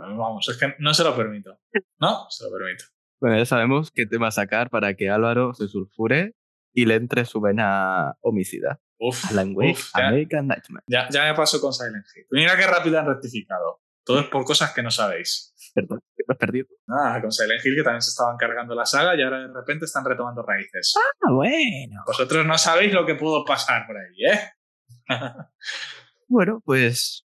Vamos, es que no se lo permito. No, se lo permito. Bueno, ya sabemos qué tema sacar para que Álvaro se sulfure y le entre su vena homicida. Uf, Alan American Nightmare. Ya, ya me pasó con Silent Hill. Mira qué rápido han rectificado. Todo es por cosas que no sabéis. Perdón, ¿qué has perdido? Nada, con Silent Hill que también se estaban cargando la saga y ahora de repente están retomando raíces. Ah, bueno. Vosotros no sabéis lo que pudo pasar por ahí, ¿eh? bueno, pues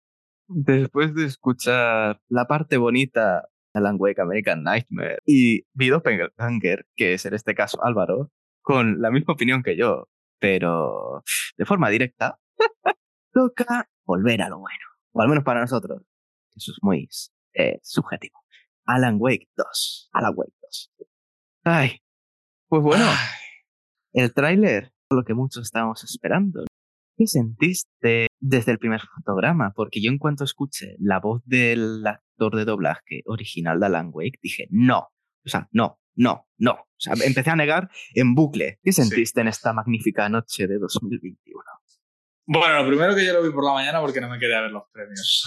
después de escuchar la parte bonita de Alan Wake American Nightmare y Vido Penganger, que es en este caso Álvaro, con la misma opinión que yo, pero de forma directa, toca volver a lo bueno. O al menos para nosotros. Eso es muy eh, subjetivo. Alan Wake 2. Alan Wake 2. Ay. Pues bueno, el tráiler, lo que muchos estábamos esperando. ¿Qué sentiste desde el primer fotograma? Porque yo en cuanto escuché la voz del actor de doblaje original de Alan Wake, dije, no. O sea, no, no, no. O sea, empecé a negar en bucle. ¿Qué sentiste en esta magnífica noche de 2021? Bueno, lo primero que yo lo vi por la mañana porque no me quería ver los premios.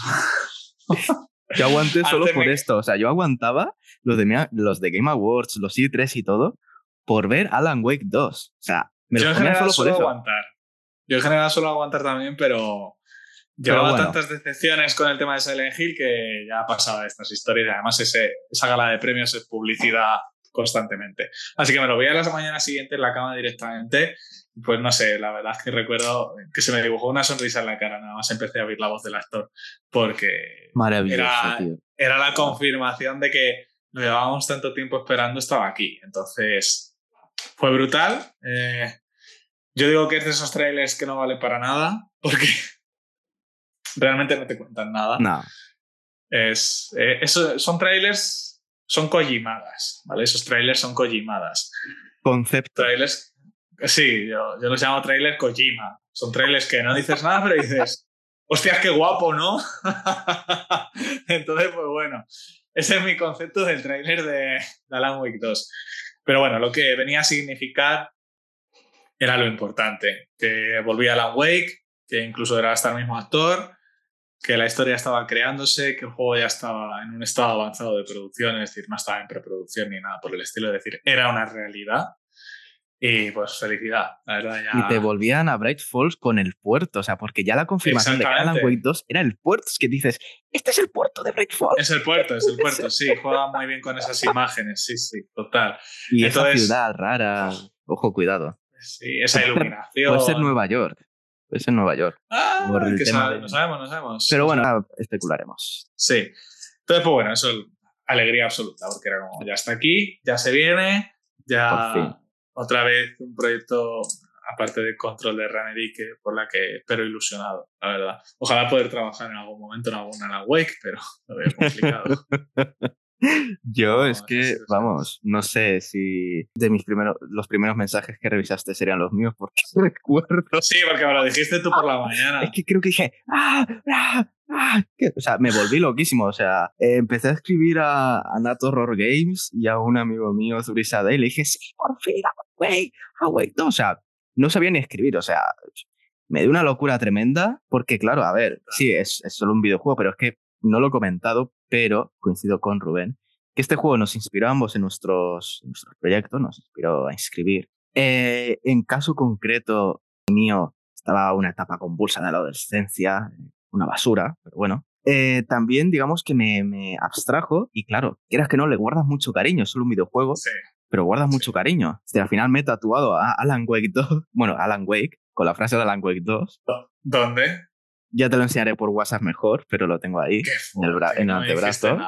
yo aguanté solo por esto. O sea, yo aguantaba los de, los de Game Awards, los E3 y todo, por ver Alan Wake 2. O sea, me lo ponía solo por eso. aguantar. Yo en general suelo aguantar también, pero llevaba tantas decepciones con el tema de Silent Hill que ya pasaba estas historias. Además, ese, esa gala de premios es publicidad constantemente. Así que me lo veía la mañana siguiente en la cama directamente. Pues no sé, la verdad es que recuerdo que se me dibujó una sonrisa en la cara, nada más empecé a oír la voz del actor, porque era, era la confirmación de que lo llevábamos tanto tiempo esperando, estaba aquí. Entonces, fue brutal. Eh, yo digo que es de esos trailers que no vale para nada, porque realmente no te cuentan nada. No. Es, eh, son trailers son Kojimadas, ¿vale? Esos trailers son Kojimadas. Concepto. Trailers, sí, yo, yo los llamo trailers Kojima. Son trailers que no dices nada, pero dices, hostia, qué guapo, ¿no? Entonces, pues bueno, ese es mi concepto del trailer de, Alan Wake 2. Pero bueno, lo que venía a significar era lo importante, que volvía Alan Wake, que incluso era hasta el mismo actor, que la historia estaba creándose, que el juego ya estaba en un estado avanzado de producción, es decir, no estaba en preproducción ni nada por el estilo, es decir, era una realidad. Y pues felicidad, la verdad. Ya... Y te volvían a Bright Falls con el puerto, o sea, porque ya la confirmación de que Alan Wake 2 era el puerto, es que dices, este es el puerto de Bright Falls. Es el puerto, es el puerto, sí, juega muy bien con esas imágenes, sí, sí, total. Y esa ciudad rara, ojo, cuidado. Sí, esa iluminación. Puede ser Nueva York es en Nueva York. Ah, no sabemos, no sabemos. Pero bueno, especularemos. Sí. Entonces, pues bueno, eso es alegría absoluta, porque era como, ya está aquí, ya se viene, ya otra vez un proyecto aparte de control de Remedy, que por la que espero ilusionado, la verdad. Ojalá poder trabajar en algún momento en alguna Wake, pero lo veo complicado. Yo es que, vamos, no sé si de mis primeros, los primeros mensajes que revisaste serían los míos, porque recuerdo. Sí, porque me lo dijiste tú por la mañana. Es que creo que dije, ¡ah! ¡ah! ¡ah! O sea, me volví loquísimo. O sea, empecé a escribir a, a Nat Horror Games y a un amigo mío, Zurisade, y le dije, sí, por fin, güey, güey. No, o sea, no sabía ni escribir, o sea, me dio una locura tremenda, porque claro, a ver, sí, es, es solo un videojuego, pero es que no lo he comentado, pero coincido con Rubén, que este juego nos inspiró ambos en nuestros, proyectos, nos inspiró a inscribir. Eh, en caso concreto mío, estaba una etapa convulsa de la adolescencia, una basura, pero bueno. Eh, también, digamos que me, me, abstrajo y claro, quieras que no, le guardas mucho cariño, es solo un videojuego, Sí. pero guardas mucho cariño. Este, al final me he tatuado a Alan Wake 2, bueno, Alan Wake, con la frase de Alan Wake 2. ¿Dónde? Ya te lo enseñaré por WhatsApp mejor, pero lo tengo ahí, en el, en el antebrazo.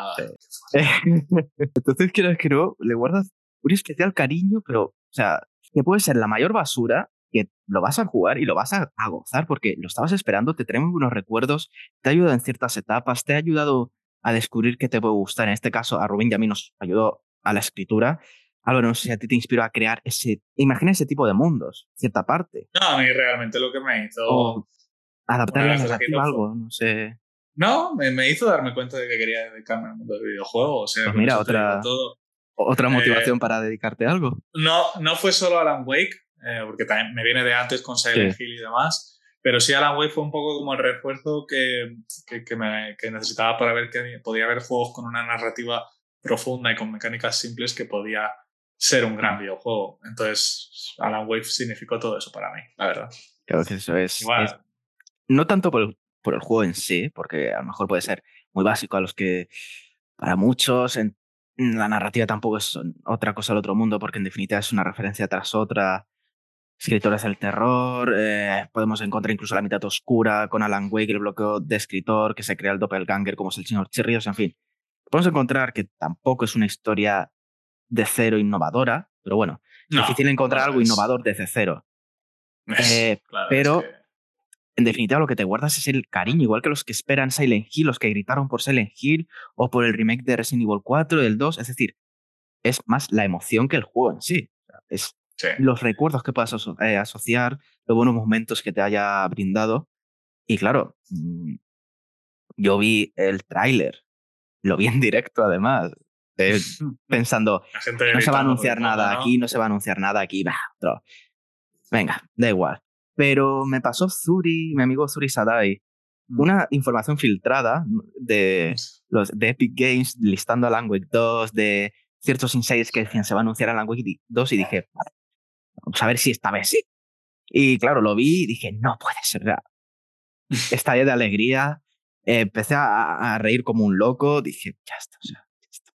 Entonces, quieras que no, le guardas un especial cariño, pero, o sea, que puede ser la mayor basura, que lo vas a jugar y lo vas a, a gozar porque lo estabas esperando, te trae muy buenos recuerdos, te ha ayudado en ciertas etapas, te ha ayudado a descubrir qué te puede gustar. En este caso, a Rubén y a mí nos ayudó a la escritura. Álvaro, no sé si a ti te inspiró a crear ese, imagina ese tipo de mundos, cierta parte, No, a mí realmente lo que me hizo. o adaptar la narrativa a algo, no sé. No, me, me hizo darme cuenta de que quería dedicarme al mundo del videojuego. O sea, Pues mira, otra- todo. Otra Eh, motivación para dedicarte a algo. No, no fue solo Alan Wake, eh, porque también me viene de antes con Silent Sí. Hill y demás. Pero sí, Alan Wake fue un poco como el refuerzo que, que, que me, que necesitaba para ver que podía haber juegos con una narrativa profunda y con mecánicas simples que podía ser un gran videojuego. Entonces, Alan Wake significó todo eso para mí, la verdad. Que eso es, Igual, es- no tanto por el, por el juego en sí, porque a lo mejor puede ser muy básico a los que, para muchos, en, la narrativa tampoco es otra cosa del otro mundo, porque en definitiva es una referencia tras otra. Escritores del terror, eh, podemos encontrar incluso la mitad oscura con Alan Wake, el bloqueo de escritor, que se crea el doppelganger como es el señor Chirrios, en fin. Podemos encontrar que tampoco es una historia de cero innovadora, pero bueno, no, difícil encontrar no algo innovador desde cero. Eh, claro, pero- es que- en definitiva lo que te guardas es el cariño, igual que los que esperan Silent Hill, los que gritaron por Silent Hill o por el remake de Resident Evil 4, del 2, es decir, es más la emoción que el juego en sí. Es sí. los recuerdos que puedas aso- eh, asociar, los buenos momentos que te haya brindado. Y claro, mm, yo vi el tráiler, lo vi en directo además, eh, pensando, no se va a anunciar nada aquí, no se va a anunciar nada aquí, bah, otro. Venga, da igual. Pero me pasó Zuri, mi amigo Zuri Sadai, Mm. una información filtrada de los de Epic Games listando a Alan Wake 2, de ciertos insiders que decían se va a anunciar Alan Wake 2 y dije, "Vale, vamos a ver si esta vez sí. Y claro, lo vi y dije, no puede ser. real". Estallé de alegría, eh, empecé a, a reír como un loco, dije, ya está, o sea, ya está.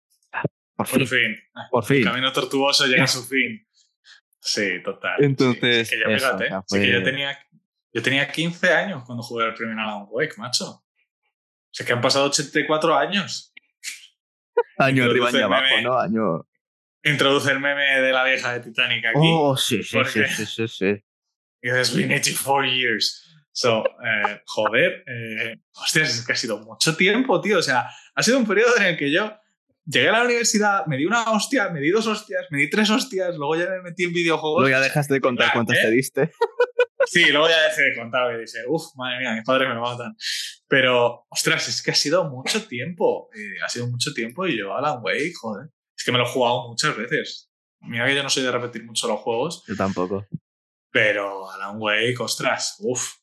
Por fin, Por fin. por El fin. camino tortuoso llega a su fin. Sí, total. Entonces, sí, que ya eso, fíjate, sí que yo tenía, yo tenía 15 años cuando jugué el primer Alan Wake, macho. O sea, que han pasado 84 años. Año arriba, Introduce abajo. ¿no? Año... Introduce el meme de la vieja de Titanic aquí. Oh, sí, sí, ¿Por sí, sí, sí, sí. Y has been 84 years. So, eh, joder, eh, hostias, es que ha sido mucho tiempo, tío. O sea, ha sido un periodo en el que yo llegué a la universidad, me di una hostia, me di dos hostias, me di tres hostias, luego ya me metí en videojuegos. Luego ya dejaste de contar Claro, cuántas ¿eh? te diste. Sí, luego ya dejé de contar y dije, uff, madre mía, mis padres me matan. Pero, ostras, es que ha sido mucho tiempo. eh, ha sido mucho tiempo y yo, Alan Wake, joder. Es que me lo he jugado muchas veces. Mira que yo no soy de repetir mucho los juegos, Yo tampoco. pero Alan Wake, ostras, uff,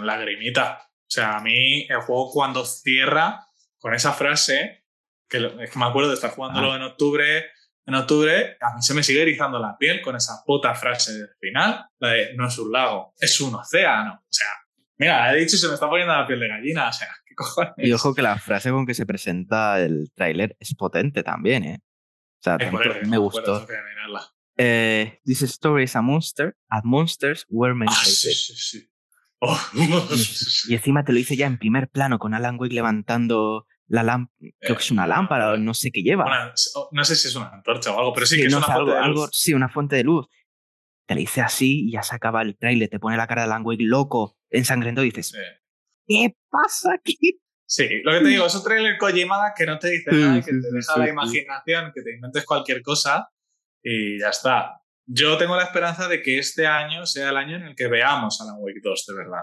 lagrimita. O sea, a mí el juego cuando cierra con esa frase, que lo- es que me acuerdo de estar jugándolo en octubre, en octubre, a mí se me sigue erizando la piel con esa puta frase del final, la de no es un lago, es un océano. O sea, mira, he dicho y se me está poniendo la piel de gallina, o sea, ¿qué cojones? Y ojo que la frase con que se presenta el tráiler es potente también, ¿eh? O sea, tanto- me acuerdo, gustó. mirarla. Eh, This story is a monster, at monsters were many Ah, sí, sí, sí. Oh, Y encima te lo dice ya en primer plano con Alan Wake levantando la lámpara, creo que es una lámpara o no sé qué lleva. Una- no sé si es una antorcha o algo, pero sí, Sí, que es no una sé, fuente algo, de algo- luz. sí, una fuente de luz. Te lo dice así y ya se acaba el tráiler, te pone la cara de Alan Wake loco, ensangrentado y dices, Sí. ¿qué pasa aquí? Sí, lo que te digo, es un trailer Kojimada que no te dice Sí, nada, que te deja la imaginación, que te inventes cualquier cosa y ya está. Yo tengo la esperanza de que este año sea el año en el que veamos Alan Wake 2, de verdad.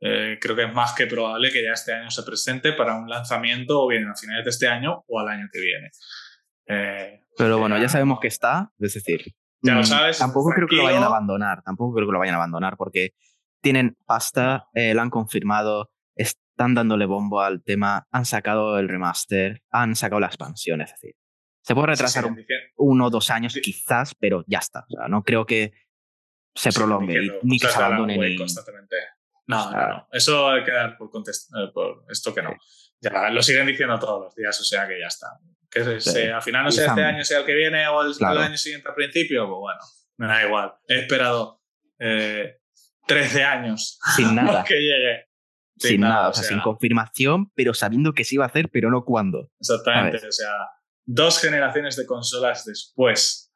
Eh, creo que es más que probable que ya este año se presente para un lanzamiento o bien a finales de este año o al año que viene. Eh, Pero bueno, ya sabemos que está, es decir, Ya lo mm, sabes, Tampoco creo que lo vayan a abandonar, tampoco creo que lo vayan a abandonar porque tienen pasta, eh, lo han confirmado, están dándole bombo al tema, han sacado el remaster, han sacado la expansión, es decir, se puede retrasar Sí, sí, uno o dos años Sí. quizás, pero ya está. O sea, no creo que se prolongue y ni que se abandone ni... No, no, no, Eso hay que dar por, eh, por esto que no. Ya lo siguen diciendo todos los días, o sea que ya está. Que al final no sea este año, sea el que viene o el, año siguiente al principio, pues bueno, me da igual. He esperado eh, 13 años sin nada. que llegue. Sin, nada, o sea, sin confirmación, pero sabiendo que se iba a hacer, pero no cuándo. Exactamente, o sea, dos generaciones de consolas después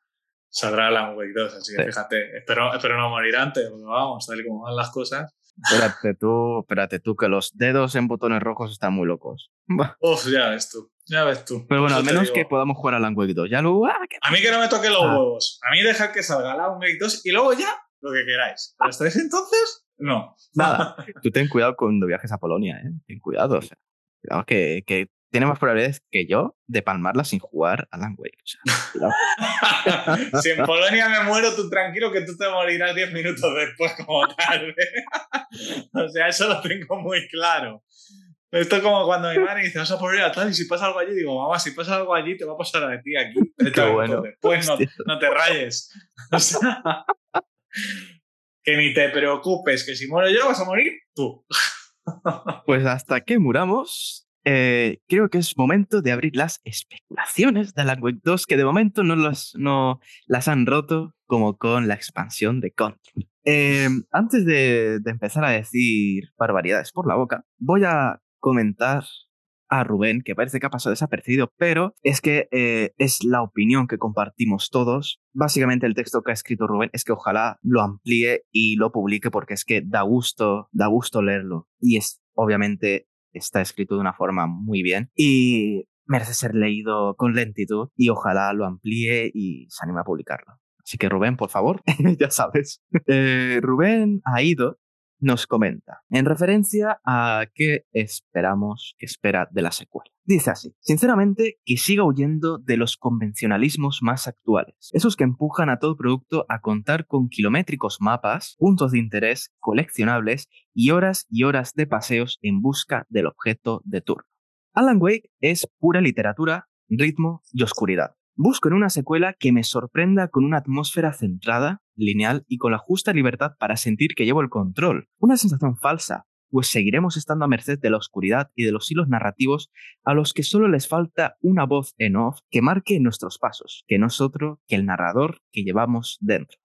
saldrá Alan Wake 2, así que fíjate, espero, espero no morir antes, porque vamos, tal y como van las cosas. Espérate tú, espérate tú, que los dedos en botones rojos están muy locos. Uf, ya ves tú, ya ves tú. Pero bueno, al menos que podamos jugar a Alan Wake 2. Ya luego, ah, A mí que no me toquen los ah. huevos. A mí dejar que salga Alan Wake 2 y luego ya lo que queráis. Pero hasta ese entonces, no. Nada. Tú ten cuidado cuando viajes a Polonia, ¿eh? Ten cuidado, o sea. Cuidado que, que tiene más probabilidades que yo de palmarla sin jugar a Alan Wake. si en Polonia me muero, tú tranquilo que tú te morirás 10 minutos después como tal. o sea, eso lo tengo muy claro. Esto es como cuando mi madre dice, vas a poner a tal y si pasa algo allí, digo, mamá, si pasa algo allí, te va a pasar a ti aquí. Qué bueno. Después no, no, te rayes. O sea, que ni te preocupes, que si muero yo vas a morir tú. pues hasta que muramos, eh, creo que es momento de abrir las especulaciones de Wake 2, que de momento no las, no las han roto como con la expansión de Control. Eh, antes de, de, empezar a decir barbaridades por la boca, voy a comentar a Rubén, que parece que ha pasado desapercibido, pero es que eh, es la opinión que compartimos todos. Básicamente el texto que ha escrito Rubén es que ojalá lo amplíe y lo publique porque es que da gusto, da gusto leerlo. Y es, obviamente, está escrito de una forma muy bien y merece ser leído con lentitud y ojalá lo amplíe y se anime a publicarlo. Así que Rubén, por favor, ya sabes. Eh, Rubén ha ido nos comenta, en referencia a qué esperamos que espera de la secuela. Dice así, sinceramente que siga huyendo de los convencionalismos más actuales, esos que empujan a todo producto a contar con kilométricos mapas, puntos de interés, coleccionables y horas y horas de paseos en busca del objeto de turno. Alan Wake es pura literatura, ritmo y oscuridad. Busco en una secuela que me sorprenda con una atmósfera centrada, lineal y con la justa libertad para sentir que llevo el control. Una sensación falsa, pues seguiremos estando a merced de la oscuridad y de los hilos narrativos a los que solo les falta una voz en off que marque nuestros pasos, que no es otro que el narrador que llevamos dentro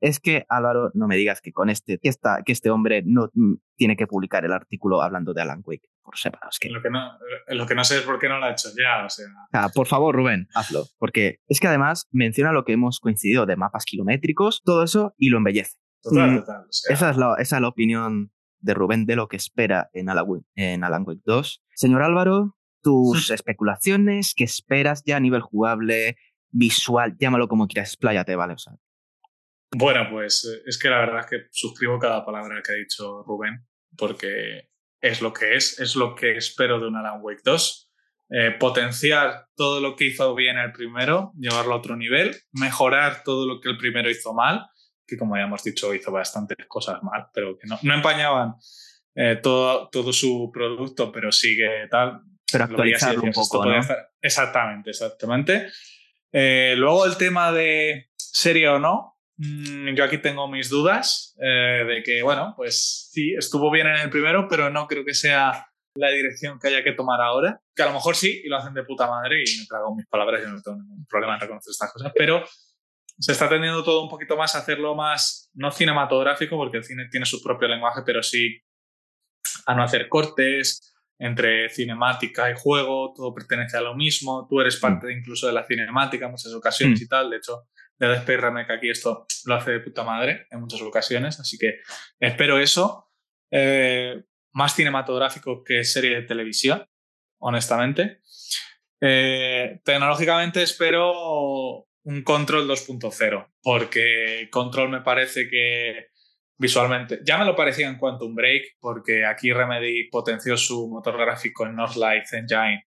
es que Álvaro, no me digas que con este, que, que este hombre no mm, tiene que publicar el artículo hablando de Alan Wake por separado. que... Lo, que no, lo que no sé es por qué no lo ha hecho ya, o sea. por favor, Rubén, hazlo, porque es que además menciona lo que hemos coincidido de mapas kilométricos, todo eso, y lo embellece. Total, mm, total. esa, es la, esa es la opinión de Rubén de lo que espera en Alan, en Alan Wake 2. Señor Álvaro, tus especulaciones, ¿qué esperas ya a nivel jugable, visual, llámalo como quieras, expláyate, ¿vale? O sea, bueno, pues eh, es que la verdad es que suscribo cada palabra que ha dicho Rubén, porque es lo que es, es lo que espero de un Alan Wake 2. Eh, potenciar todo lo que hizo bien el primero, llevarlo a otro nivel, mejorar todo lo que el primero hizo mal, que como ya hemos dicho hizo bastantes cosas mal, pero que no, no empañaban eh, todo, todo su producto, pero sigue tal. Pero actualizarlo un poco, Exactamente, exactamente. luego el tema de serie o no, yo aquí tengo mis dudas eh, de que, bueno, pues sí, estuvo bien en el primero, pero no creo que sea la dirección que haya que tomar ahora. Que a lo mejor sí, y lo hacen de puta madre, y me trago mis palabras y no tengo ningún problema en reconocer estas cosas, pero se está tendiendo todo un poquito más a hacerlo más, no cinematográfico, porque el cine tiene su propio lenguaje, pero sí a no hacer cortes entre cinemática y juego, todo pertenece a lo mismo, tú eres parte incluso de la cinemática en muchas ocasiones mm. y tal, de hecho de Space Remake aquí esto lo hace de puta madre en muchas ocasiones, así que espero eso. Eh, más cinematográfico que serie de televisión, honestamente. Eh, tecnológicamente espero un Control 2.0, porque Control me parece que visualmente ya me lo parecía en Quantum Break, porque aquí Remedy potenció su motor gráfico en Northlight Engine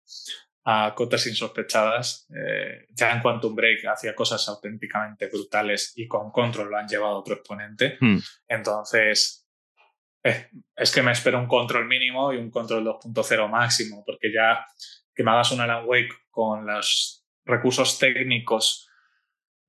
a cotas insospechadas. Eh, ya en Quantum Break hacía cosas auténticamente brutales y con Control lo han llevado a otro exponente. Hmm. Entonces, eh, es que me espero un Control mínimo y un Control 2.0 máximo, porque ya que me hagas un Alan Wake con los recursos técnicos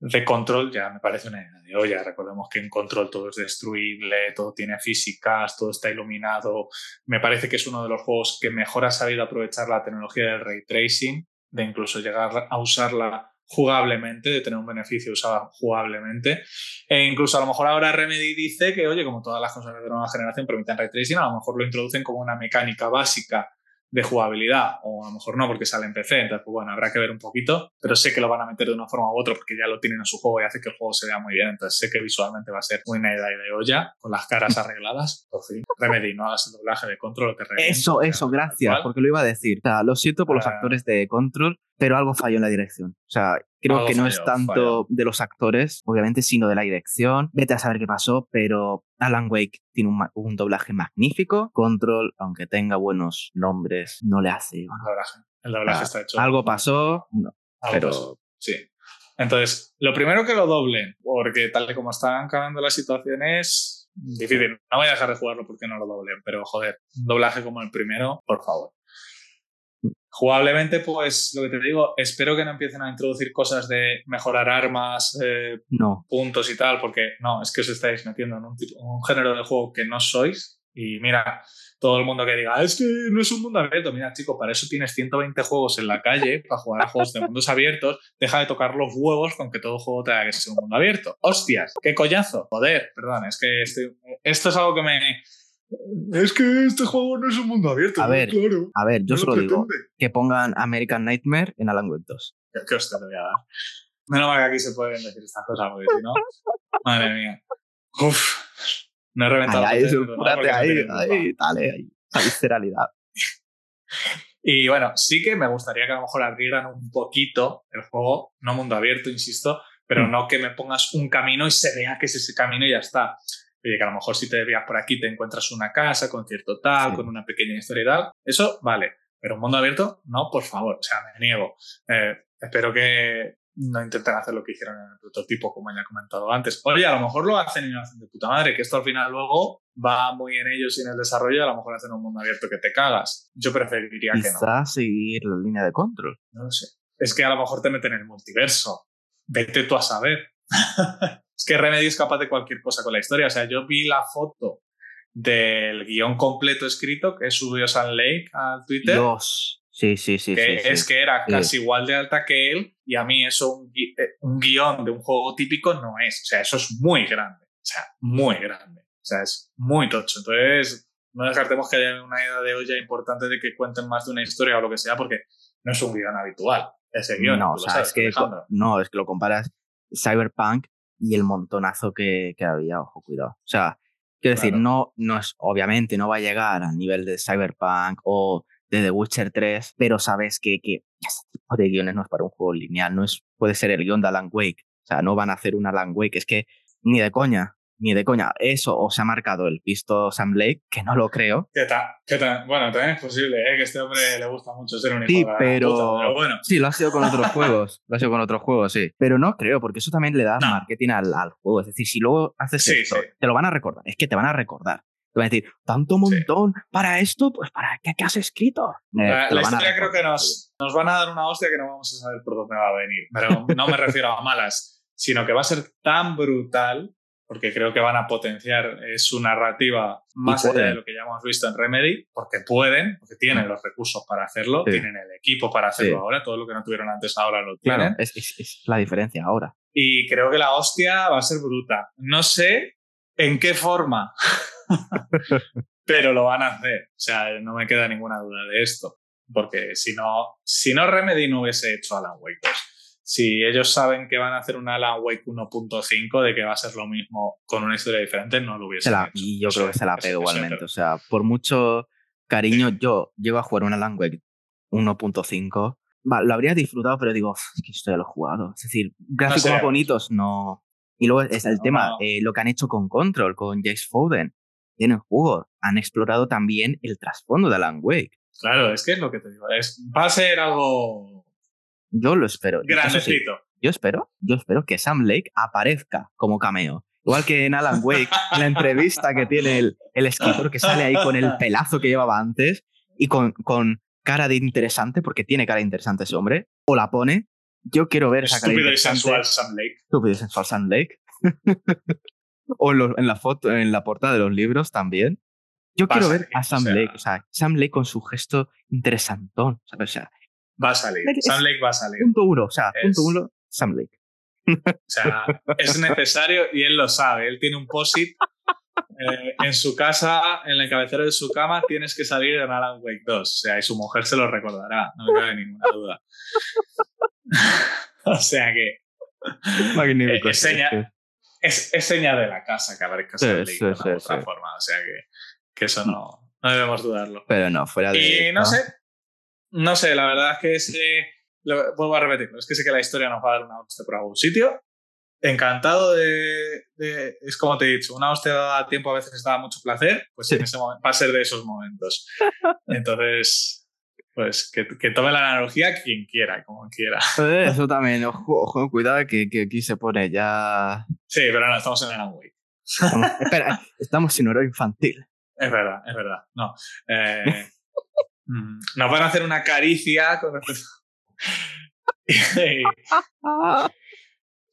de control ya me parece una idea de olla. Recordemos que en control todo es destruible, todo tiene físicas, todo está iluminado. Me parece que es uno de los juegos que mejor ha sabido aprovechar la tecnología del ray tracing, de incluso llegar a usarla jugablemente, de tener un beneficio usado jugablemente. E incluso a lo mejor ahora Remedy dice que, oye, como todas las cosas de nueva generación permiten ray tracing, a lo mejor lo introducen como una mecánica básica de jugabilidad, o a lo mejor no porque sale en PC, entonces pues bueno, habrá que ver un poquito, pero sé que lo van a meter de una forma u otra porque ya lo tienen en su juego y hace que el juego se vea muy bien, entonces sé que visualmente va a ser muy idea de olla, con las caras arregladas, por fin. Remedy, no hagas el doblaje de Control, te Eso, eso, gracias, porque lo iba a decir, o sea, lo siento por los ah. actores de Control, pero algo falló en la dirección, o sea, Creo que no es tanto de los actores, obviamente, sino de la dirección. Vete a saber qué pasó, pero Alan Wake tiene un, doblaje magnífico. Control, aunque tenga buenos nombres, no le hace. El doblaje, el doblaje está hecho. Algo pasó, pero. Sí. Entonces, lo primero que lo doblen, porque tal y como están cambiando las situaciones, difícil. No voy a dejar de jugarlo porque no lo doblen, pero joder, un doblaje como el primero, por favor. Jugablemente, pues lo que te digo, espero que no empiecen a introducir cosas de mejorar armas, eh, puntos y tal, porque no, es que os estáis metiendo en un, un, género de juego que no sois. Y mira, todo el mundo que diga, es que no es un mundo abierto. Mira, chico, para eso tienes 120 juegos en la calle, para jugar a juegos de mundos abiertos. Deja de tocar los huevos con que todo juego tenga que ser un mundo abierto. ¡Hostias! ¡Qué collazo! Joder, perdón, es que esto es algo que me es que este juego no es un mundo abierto. A ver, claro. a ver yo solo digo que pongan American Nightmare en Alan Wake 2. ¿Qué os te voy a dar? Menos mal que aquí se pueden decir estas cosas, porque si no. Madre mía. Uf. No he reventado. Ahí, ahí, ahí, ahí, dale, ahí. Esa visceralidad. Y bueno, sí que me gustaría que a lo mejor abrieran un poquito el juego, no mundo abierto, insisto, pero mm. no que me pongas un camino y se vea que es ese camino y ya está. Oye, que a lo mejor si te desvías por aquí te encuentras una casa con cierto tal, con una pequeña historia y tal. Eso vale. Pero un mundo abierto, no, por favor. O sea, me niego. Eh, espero que no intenten hacer lo que hicieron en el prototipo, como ya he comentado antes. Oye, a lo mejor lo hacen y lo hacen de puta madre, que esto al final luego va muy en ellos y en el desarrollo, a lo mejor hacen un mundo abierto que te cagas. Yo preferiría que no. Quizás seguir la línea de control. No lo sé. Es que a lo mejor te meten en el multiverso. Vete tú a saber. es que Remedy es capaz de cualquier cosa con la historia. O sea, yo vi la foto del guion completo escrito que subió San Lake al Twitter. Dios. Sí, sí, sí. Que es que era casi igual de alta que él y a mí eso, un, eh, un guion de un juego típico no es. O sea, eso es muy grande. O sea, muy grande. O sea, es muy tocho. Entonces, no descartemos que haya una idea de olla importante de que cuenten más de una historia o lo que sea, porque no es un guion habitual ese guion. No, o sea, es que, no, es que lo comparas Cyberpunk y el montonazo que, que había, ojo, cuidado. O sea, quiero decir, no, no es, obviamente no va a llegar al nivel de Cyberpunk o de The Witcher 3, pero sabes que, que ese tipo de guiones no es para un juego lineal, no es, puede ser el guion de Alan Wake. O sea, no van a hacer un Alan Wake, es que ni de coña ni de coña. Eso o se ha marcado el pisto Sam Blake, que no lo creo. ¿Qué tal? ¿Qué tal? Bueno, también es posible, ¿eh? que este hombre le gusta mucho ser un sí, pero... pero bueno. Sí, lo ha sido con otros juegos. Lo ha sido con otros juegos, sí. Pero no creo, porque eso también le da marketing al, al, juego. Es decir, si luego haces esto, te lo van a recordar. Es que te van a recordar. Te van a decir, tanto montón para esto, pues para qué, qué has escrito. la, la historia creo que nos, nos van a dar una hostia que no vamos a saber por dónde va a venir. Pero no me refiero a malas, sino que va a ser tan brutal porque creo que van a potenciar eh, su narrativa más allá de lo que ya hemos visto en Remedy, porque pueden, porque tienen los recursos para hacerlo, tienen el equipo para hacerlo ahora, todo lo que no tuvieron antes ahora lo tienen. Claro, es, es, la diferencia ahora. Y creo que la hostia va a ser bruta. No sé en qué forma, pero lo van a hacer. O sea, no me queda ninguna duda de esto, porque si no, si no Remedy no hubiese hecho Alan Wake si ellos saben que van a hacer un Alan Wake 1.5, de que va a ser lo mismo con una historia diferente, no lo hubiesen hecho. Y yo creo que se la pega igualmente. O sea, por mucho cariño, yo llego a jugar un Alan Wake 1.5. lo habría disfrutado, pero digo, es que esto ya lo he jugado. Es decir, gráficos más bonitos, no. Y luego es el tema, eh, lo que han hecho con Control, con Jace Foden. Tienen juego. Han explorado también el trasfondo de Alan Wake. Claro, es que es lo que te digo. Es, va a ser algo yo lo espero. Grandecito. yo espero, yo espero que Sam Lake aparezca como cameo. Igual que en Alan Wake, en la entrevista que tiene el, el escritor que sale ahí con el pelazo que llevaba antes y con, con cara de interesante, porque tiene cara de interesante ese hombre, o la pone yo quiero ver esa Estúpido y sensual Sam Lake. Estúpido y sensual Sam Lake. o en, la foto, en la portada de los libros también. Yo quiero ver a Sam Lake, o sea, Sam Lake con su gesto interesantón, O sea, va a salir. Sam Lake va a salir. Punto uno, o sea, punto uno, Sam Lake. O sea, es necesario y él lo sabe. Él tiene un posit eh, en su casa, en el cabecero de su cama, tienes que salir en Alan Wake 2. O sea, y su mujer se lo recordará, no me cabe ninguna duda. o sea que. Magnífico. Eh, es, seña, es, seña, de la casa que aparezca sí, de otra forma. O sea que, que eso no, no, debemos dudarlo. Pero no, fuera de. Y no sé. No sé, la verdad es que ese. Lo, vuelvo a repetirlo, es que sé que la historia nos va a dar una hostia por algún sitio. Encantado de, Es como te he dicho, una hostia a tiempo a veces da mucho placer, pues en ese momento, va a ser de esos momentos. Entonces, pues que, que, tome la analogía quien quiera, como quiera. Eso también, ojo, ojo cuidado que, que, aquí se pone ya. Sí, pero no, estamos en Alan Wake. espera, estamos sin oro infantil. Es verdad, es verdad. No. Eh, nos van a hacer una caricia con respecto.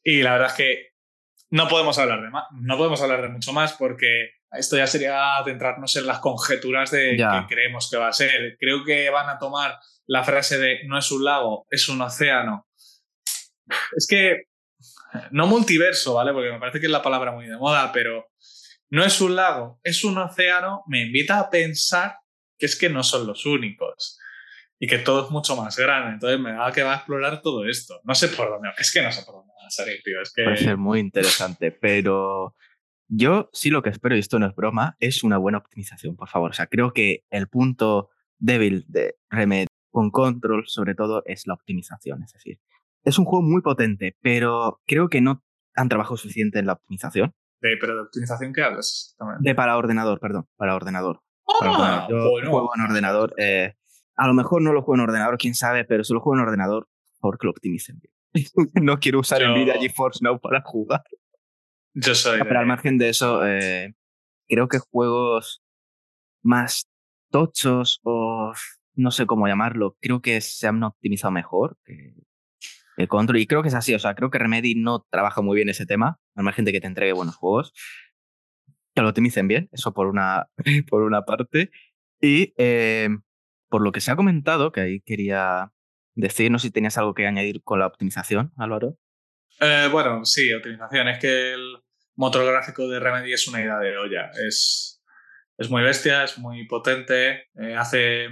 y, la verdad es que no podemos hablar de más, no podemos hablar de mucho más porque esto ya sería adentrarnos en las conjeturas de qué creemos que va a ser. Creo que van a tomar la frase de no es un lago, es un océano. Es que no multiverso, ¿vale? Porque me parece que es la palabra muy de moda, pero no es un lago, es un océano, me invita a pensar que es que no son los únicos y que todo es mucho más grande. Entonces me da que va a explorar todo esto. No sé por dónde, es que no sé por dónde va a salir, tío. Es que... Puede ser muy interesante, pero yo sí lo que espero, y esto no es broma, es una buena optimización, por favor. O sea, creo que el punto débil de Remedy con Control, sobre todo, es la optimización. Es decir, es un juego muy potente, pero creo que no han trabajado suficiente en la optimización. De, ¿Pero de optimización qué hablas? De para ordenador, perdón, para ordenador. Ah, Yo juego en ordenador. Eh, a lo mejor no lo juego en ordenador, quién sabe, pero si lo juego en ordenador, por que lo optimicen bien. no quiero usar Yo... Nvidia GeForce Now para jugar. Yo soy. Pero al margen de eso, eh, creo que juegos más tochos o no sé cómo llamarlo, creo que se han optimizado mejor que el Control. Y creo que es así, o sea, creo que Remedy no trabaja muy bien ese tema, al margen de que te entregue buenos juegos. Que lo optimicen bien, eso por una, por una parte. Y eh, por lo que se ha comentado, que ahí quería decir, no sé si tenías algo que añadir con la optimización, Álvaro. Eh, bueno, sí, optimización. Es que el motor gráfico de Remedy es una idea de olla. Es, es muy bestia, es muy potente, eh, hace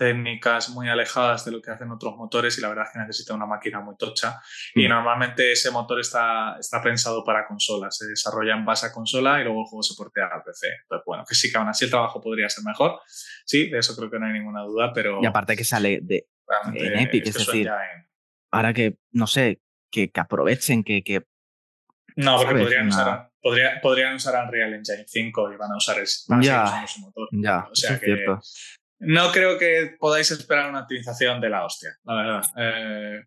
técnicas muy alejadas de lo que hacen otros motores y la verdad es que necesita una máquina muy tocha. Y mm. normalmente ese motor está, está pensado para consolas, se desarrolla en base a consola y luego el juego se portea a PC. Entonces, bueno, que sí que aún así el trabajo podría ser mejor. Sí, de eso creo que no hay ninguna duda, pero... Y aparte que sale de en Epic, es, decir, ahora que, no sé, que, que aprovechen, que... que no, porque podrían usar, podría, podrían usar Unreal Engine 5 y van a usar ese, ya, motor. Ya, o sea es cierto. No creo que podáis esperar una optimización de la hostia, la verdad. Eh,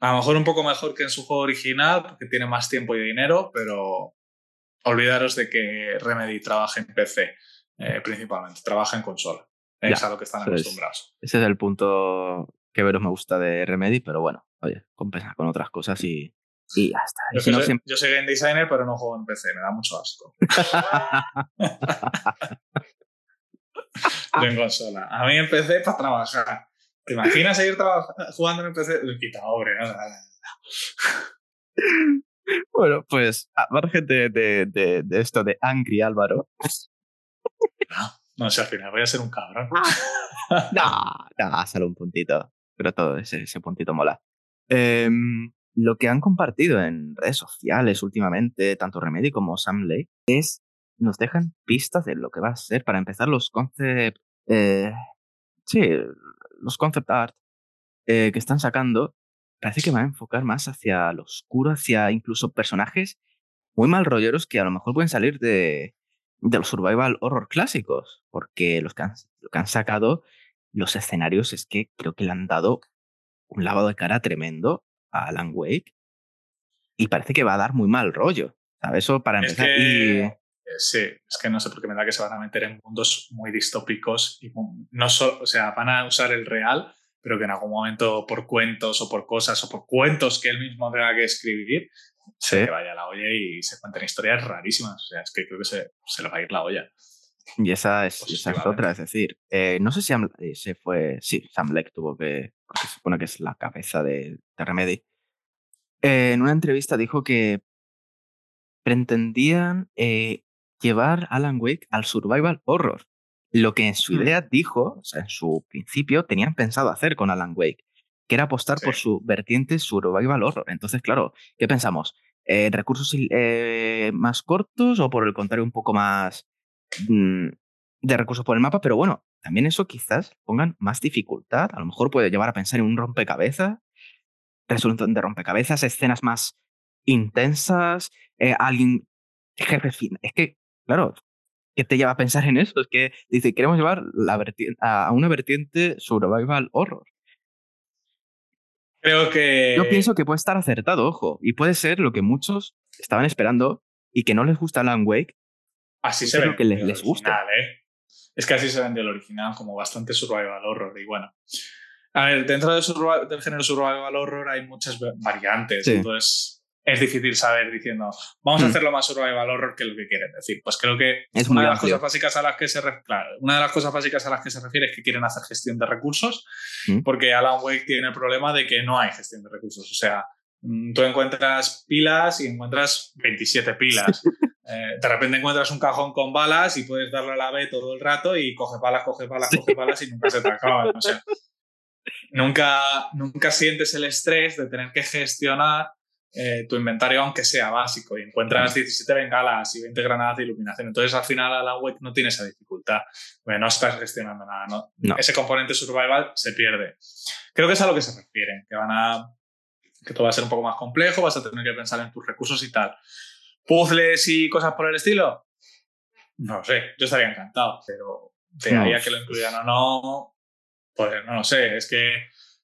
a lo mejor un poco mejor que en su juego original, porque tiene más tiempo y dinero, pero olvidaros de que Remedy trabaja en PC, eh, principalmente, trabaja en consola. Es a lo que están acostumbrados. ese es el punto que veros me gusta de Remedy, pero bueno, oye, compensa con otras cosas y, y ya está. Yo, soy, yo soy game designer, pero no juego en PC, me da mucho asco. en consola. A mí empecé para trabajar. ¿Te imaginas seguir jugando en PC? Quita, hombre, no, Bueno, pues a margen de, de, de, esto de Angry Álvaro. No, sé, al final voy a ser un cabrón. no, no, solo un puntito. Pero todo ese, ese puntito mola. Em, lo que han compartido en redes sociales últimamente, tanto Remedy como Sam Lake, es nos dejan pistas de lo que va a ser. Para empezar, los concept. Eh, sí, los concept art eh, que están sacando parece que van a enfocar más hacia lo oscuro, hacia incluso personajes muy mal rolleros que a lo mejor pueden salir de, de los survival horror clásicos, porque los que, han, lo que han sacado, los escenarios es que creo que le han dado un lavado de cara tremendo a Alan Wake y parece que va a dar muy mal rollo. ¿sabes? Eso para empezar. Sí, es que no sé por qué me da que se van a meter en mundos muy distópicos y no solo, o sea, van a usar el real, pero que en algún momento por cuentos o por cosas o por cuentos que él mismo tenga que escribir, se vaya a la olla y se cuenten historias rarísimas. O sea, es que creo que se, se le va a ir la olla. Y esa es, esa es otra, es decir, eh, no sé si eh, se fue, sí, Sam Leck tuvo que, porque se supone que es la cabeza de, de Remedy, eh, en una entrevista dijo que pretendían llevar Alan Wake al survival horror, lo que en su mm. idea dijo, o sea, en su principio tenían pensado hacer con Alan Wake, que era apostar por su vertiente survival horror. Entonces, claro, ¿qué pensamos? ¿Recursos más cortos o por el contrario un poco más Mm, de recursos por el mapa, pero bueno, también eso quizás pongan más dificultad. A lo mejor puede llevar a pensar en un rompecabezas, resolución de rompecabezas, escenas más intensas, eh, alguien, jefe Es que, claro, ¿qué te lleva a pensar en eso? Es que dice, queremos llevar la a una vertiente survival horror. Creo que. Yo pienso que puede estar acertado, ojo, y puede ser lo que muchos estaban esperando y que no les gusta Alan Wake, Así se ve. que les, gusta. ¿eh? Es que así se vende el original, como bastante survival horror. Y bueno, a ver, dentro del género survival horror hay muchas variantes. Entonces es difícil saber diciendo, vamos a hmm. hacerlo más survival horror que lo que quieren decir. Pues creo que es una de las cosas básicas a las que se una de las cosas básicas a las que se refiere es que quieren hacer gestión de recursos, hmm. porque Alan Wake tiene el problema de que no hay gestión de recursos. O sea, mm, tú encuentras pilas y encuentras 27 pilas. Eh, de repente encuentras un cajón con balas y puedes darle a la B todo el rato y coge balas, coge balas, coge balas y nunca se te acaban. nunca, nunca sientes el estrés de tener que gestionar eh, tu inventario, aunque sea básico, y encuentras 17 bengalas y 20 granadas de iluminación. Entonces, al final, a la web no tiene esa dificultad. no estás gestionando nada. Ese componente survival se pierde. Creo que es a lo que se refieren, que van a que todo va a ser un poco más complejo, vas a tener que pensar en tus recursos y tal puzzles y cosas por el estilo? No lo sé, yo estaría encantado, pero de ahí a que lo incluyan o no, pues no lo sé, es que...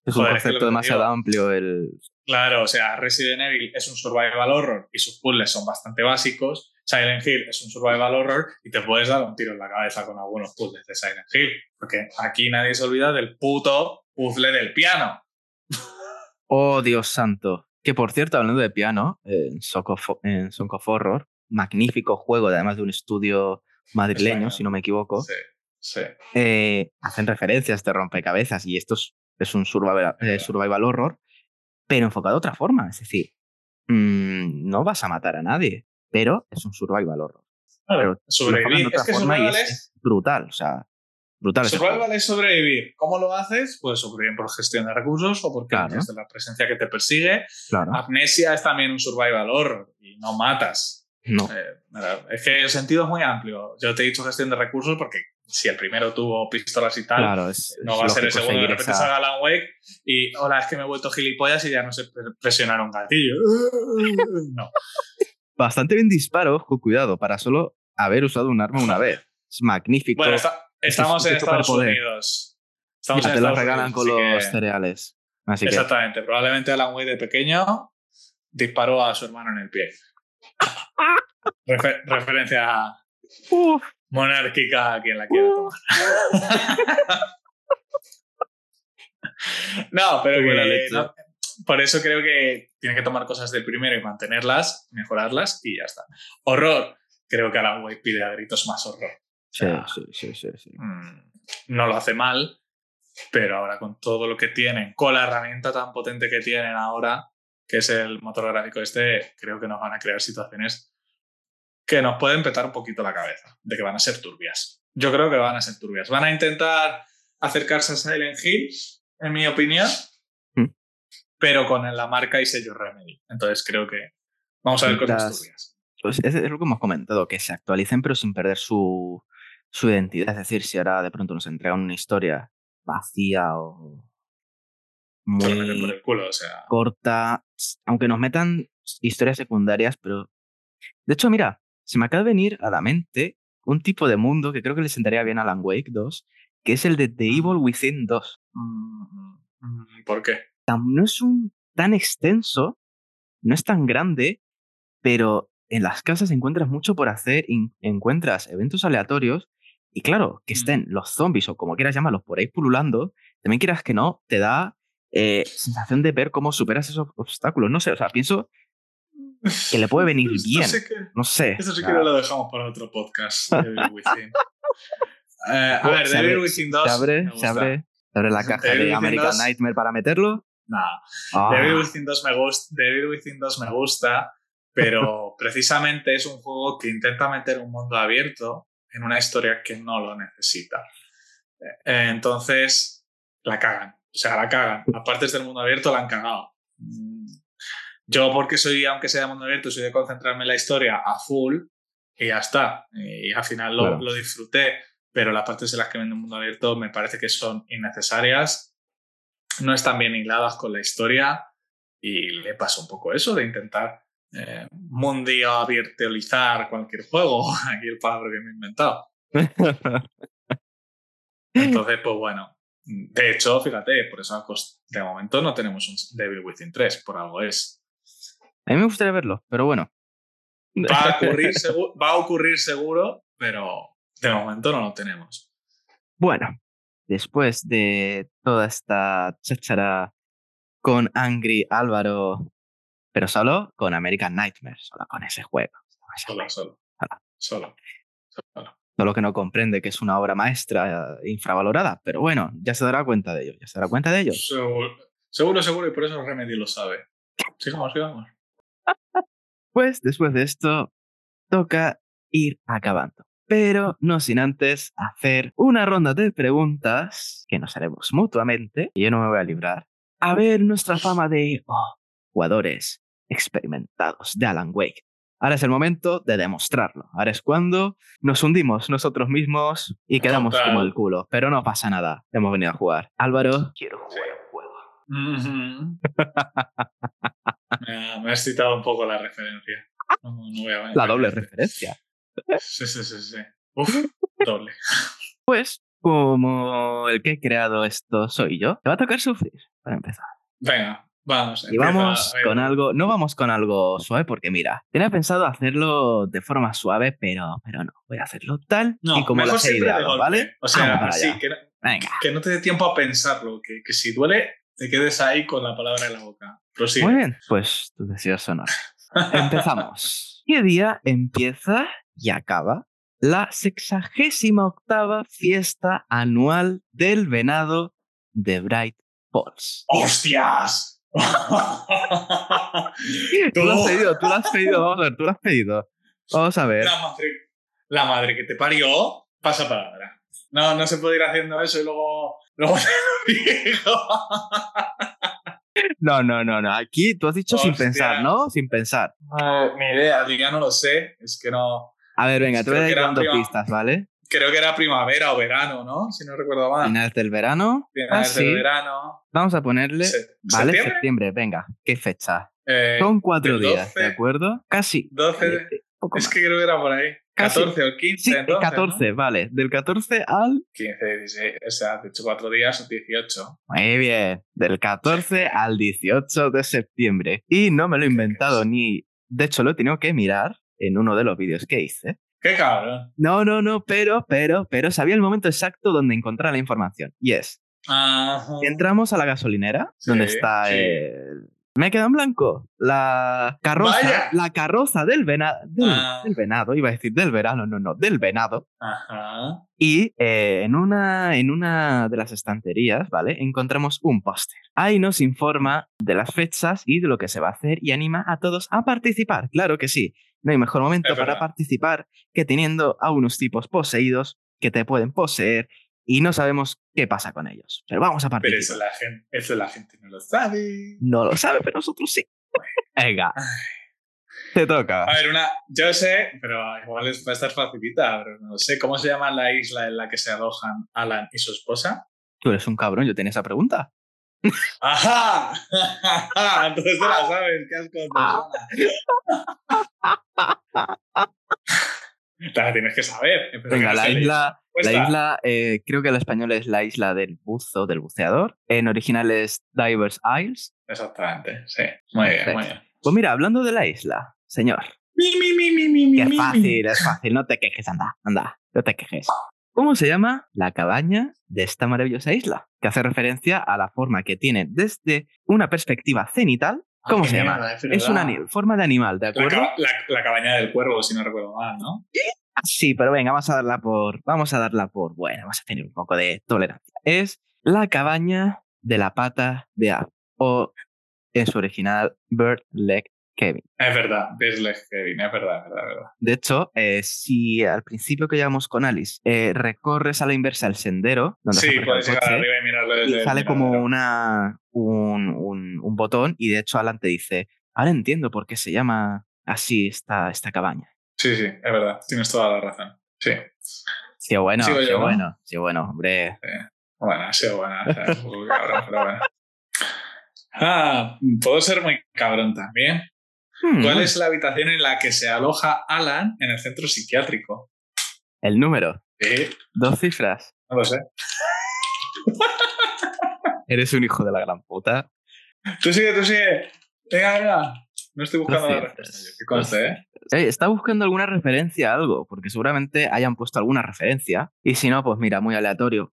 Es un concepto demasiado amplio el... Claro, o sea, Resident Evil es un survival horror y sus puzzles son bastante básicos. Silent Hill es un survival horror y te puedes dar un tiro en la cabeza con algunos puzzles de Silent Hill. Porque aquí nadie se olvida del puto puzzle del piano. Oh, Dios santo. Que por cierto, hablando de piano, en Song of, Horror, magnífico juego, además de un estudio madrileño, si no me equivoco. Sí, sí. Eh, hacen referencias este rompecabezas y esto es, un survival, eh, survival, horror, pero enfocado de otra forma. Es decir, mm, no vas a matar a nadie, pero es un survival horror. Claro, sobrevivir. es que forma es brutal. O sea, Brutal. Survival es sobrevivir. ¿Cómo lo haces? Pues sobrevivir por gestión de recursos o porque claro. de la presencia que te persigue. Claro. Amnesia es también un survival horror y no matas. No. Eh, es que el sentido es muy amplio. Yo te he dicho gestión de recursos porque si el primero tuvo pistolas y tal, no va a ser el segundo. De repente salga Alan Wake y hola, es que me he vuelto gilipollas y ya no sé presionar un gatillo. no. Bastante bien disparo, cuidado, para solo haber usado un arma una vez. Es magnífico. Bueno, está, Estamos en Estados Unidos. Estamos te lo regalan con los cereales. exactamente. Probablemente Alan Wake de pequeño disparó a su hermano en el pie. referencia monárquica quien la quiera tomar. no, pero que, por eso creo que tiene que tomar cosas del primero y mantenerlas, mejorarlas y ya está. Horror. Creo que Alan Wake pide a gritos más horror. Sí, sí, sí, sí, mm, No lo hace mal, pero ahora con todo lo que tienen, con la herramienta tan potente que tienen ahora, que es el motor gráfico este, creo que nos van a crear situaciones que nos pueden petar un poquito la cabeza, de que van a ser turbias. Yo creo que van a ser turbias. Van a intentar acercarse a Silent Hill, en mi opinión, mm. pero con la marca y sello Remedy. Entonces creo que vamos a ver cosas turbias. Pues es, lo que hemos comentado, que se actualicen pero sin perder su, su identidad. Es decir, si ahora de pronto nos entregan una historia vacía o muy corta, aunque nos metan historias secundarias, pero... De hecho, mira, se me acaba de venir a la mente un tipo de mundo que creo que le sentaría bien a Alan Wake 2, que es el de The Evil Within 2. Mm, mm, ¿Por qué? No es un tan extenso, no es tan grande, pero en las casas encuentras mucho por hacer, encuentras eventos aleatorios y claro, que estén los zombies o como quieras llamarlos por ahí pululando, también quieras que no, te da eh, sensación de ver cómo superas esos obstáculos. No sé, o sea, pienso que le puede venir bien. No sé. Eso sí que lo dejamos para otro podcast. Eh, a ver, Devil Within 2. Se abre, se abre, se abre la caja de American Nightmare para meterlo. No. Ah. Devil, Within 2 me gusta, Devil Within 2 me gusta, pero precisamente es un juego que intenta meter un mundo abierto en una historia que no lo necesita. Eh, entonces, la cagan. O sea, la cagan. Aparte del mundo abierto, la han cagado. Yo, porque soy, aunque sea de mundo abierto, soy de concentrarme en la historia a full y ya está. Y al final lo, lo disfruté pero las partes en las que vende un mundo abierto me parece que son innecesarias, no están bien hiladas con la historia y le pasa un poco eso de intentar eh, mundial cualquier juego, aquí el palabra que me he inventado. Entonces, pues bueno, de hecho, fíjate, por eso de momento no tenemos un Devil Within 3, por algo es. A mí me gustaría verlo, pero bueno. Va a ocurrir, va a ocurrir seguro, pero de momento no lo tenemos. Bueno, después de toda esta cháchara con Angry Álvaro, pero solo con American Nightmare, solo con ese juego. Solo, solo. Solo. Solo. Solo que no comprende que es una obra maestra eh, infravalorada, pero bueno, ya se dará cuenta de ello, ya se dará cuenta de ello. Seguro, seguro, y por eso Remedy lo sabe. Sigamos, sigamos. Pues después de esto, toca ir acabando pero no sin antes hacer una ronda de preguntas que nos haremos mutuamente, y yo no me voy a librar, a ver nuestra fama de oh, jugadores experimentados de Alan Wake. Ahora es el momento de demostrarlo. Ahora es cuando nos hundimos nosotros mismos y quedamos como el culo. Pero no pasa nada. Hemos venido a jugar. Álvaro, quiero jugar un juego. me, has citado un poco la referencia. la doble referencia. Sí, sí, sí, sí. Uf, doble. Pues, como el que he creado esto soy yo, te va a tocar sufrir para empezar. Venga, vamos. Y vamos con algo, no vamos con algo suave porque mira, tenía pensado hacerlo de forma suave, pero, pero no, voy a hacerlo tal y como lo he ideado, ¿vale? O sea, sí, que no, que no te dé tiempo a pensarlo, que, que si duele, te quedes ahí con la palabra en la boca. Muy bien, pues tu deseo sonor. Empezamos. ¿Qué día empieza y acaba la sexagésima octava fiesta anual del venado de Bright Falls. ¡Hostias! tú lo has pedido, tú lo has pedido, vamos a ver, tú lo has pedido. Vamos a ver. La madre, la madre que te parió, pasa palabra. No, no se puede ir haciendo eso y luego, luego No, no, no, no. Aquí tú has dicho sin pensar, ¿no? Sin pensar. mi idea, ya no lo sé. Es que no. A ver, venga, te voy a ir dando pistas, ¿vale? Creo que era primavera o verano, ¿no? Si no recuerdo mal. Finales del verano. Finales ah, del verano. Vamos a ponerle. ¿Vale? ¿Septiembre? venga. ¿Qué fecha? Eh, Son cuatro días, ¿de acuerdo? Casi. 12 de... es que creo que era por ahí. 14 o 15. Sí, entonces, 14, vale. Del 14 al. 15, 16. O sea, de hecho, cuatro días o 18. Muy bien. Del 14 al 18 de septiembre. Y no me lo he inventado ni. De hecho, lo he tenido que mirar en uno de los vídeos que hice. ¡Qué cabrón! No, no, no, pero, pero, pero sabía el momento exacto donde encontrar la información. Y es. Entramos a la gasolinera, donde está el, me he quedado en blanco. La carroza, la carroza del, ah. del, venado, iba a decir del verano, no, no, del venado. Ajá. Y eh, en, una, en una de las estanterías, ¿vale? Encontramos un póster. Ahí nos informa de las fechas y de lo que se va a hacer y anima a todos a participar. Claro que sí. No hay mejor momento para participar que teniendo a unos tipos poseídos que te pueden poseer y no sabemos qué pasa con ellos. Pero vamos a partir. Pero eso la, gente, eso la gente no lo sabe. No lo sabe, pero nosotros sí. Venga. Te toca. A ver, una. Yo sé, pero igual va a estar facilita, pero no sé. ¿Cómo se llama la isla en la que se alojan Alan y su esposa? Tú eres un cabrón, yo tenía esa pregunta. ¡Ajá! Entonces tú la sabes, qué asco La tienes que saber. Venga, la isla, la isla, eh, creo que el español es la isla del buzo, del buceador. En original es Divers Isles. Exactamente, sí. Muy bien, muy bien. Pues mira, hablando de la isla, señor. Mi, mi, mi, mi, mi, es fácil, es fácil. No te quejes, anda, anda. No te quejes. ¿Cómo se llama la cabaña de esta maravillosa isla? Que hace referencia a la forma que tiene desde una perspectiva cenital. ¿Cómo se qué llama? mierda, es Es una forma de animal, ¿de La, acuerdo? la- la cabaña del cuervo, si no recuerdo mal, ¿no? Sí, pero venga, vamos a darla por. Vamos a darla por. Bueno, vamos a tener un poco de tolerancia. Es la cabaña de la pata de ave. O en su original, Bird Leg Kevin. Es verdad, Bisleg Kevin, es verdad, es verdad, es verdad. De hecho, eh, si al principio que llevamos con Alice eh, recorres a la inversa el sendero, donde se Sí, aparca puedes el llegar coche, arriba y mirarlo desde y el sale como una, un, un- un botón, y de hecho Alan te dice: Ahora entiendo por qué se llama así esta, esta cabaña. Sí, sí, es verdad, tienes toda la razón. Sí, Sí, bueno, sí, yo, ¿no? bueno, sí, bueno, hombre. bueno, ha sido buena. o sea, poco cabrón, pero bueno. Ah, puedo ser muy cabrón también. Hmm, ¿Cuál es la habitación en la que se aloja Alan en el centro psiquiátrico? El número. Sí, Dos cifras. no lo sé. Eres un hijo de la gran puta. Tú sigue, tú sigue. Venga, venga. No estoy buscando Dos la yo, Que conste, ¿eh? Eh, está buscando alguna referencia a algo, porque seguramente hayan puesto alguna referencia. Y si no, pues mira, muy aleatorio.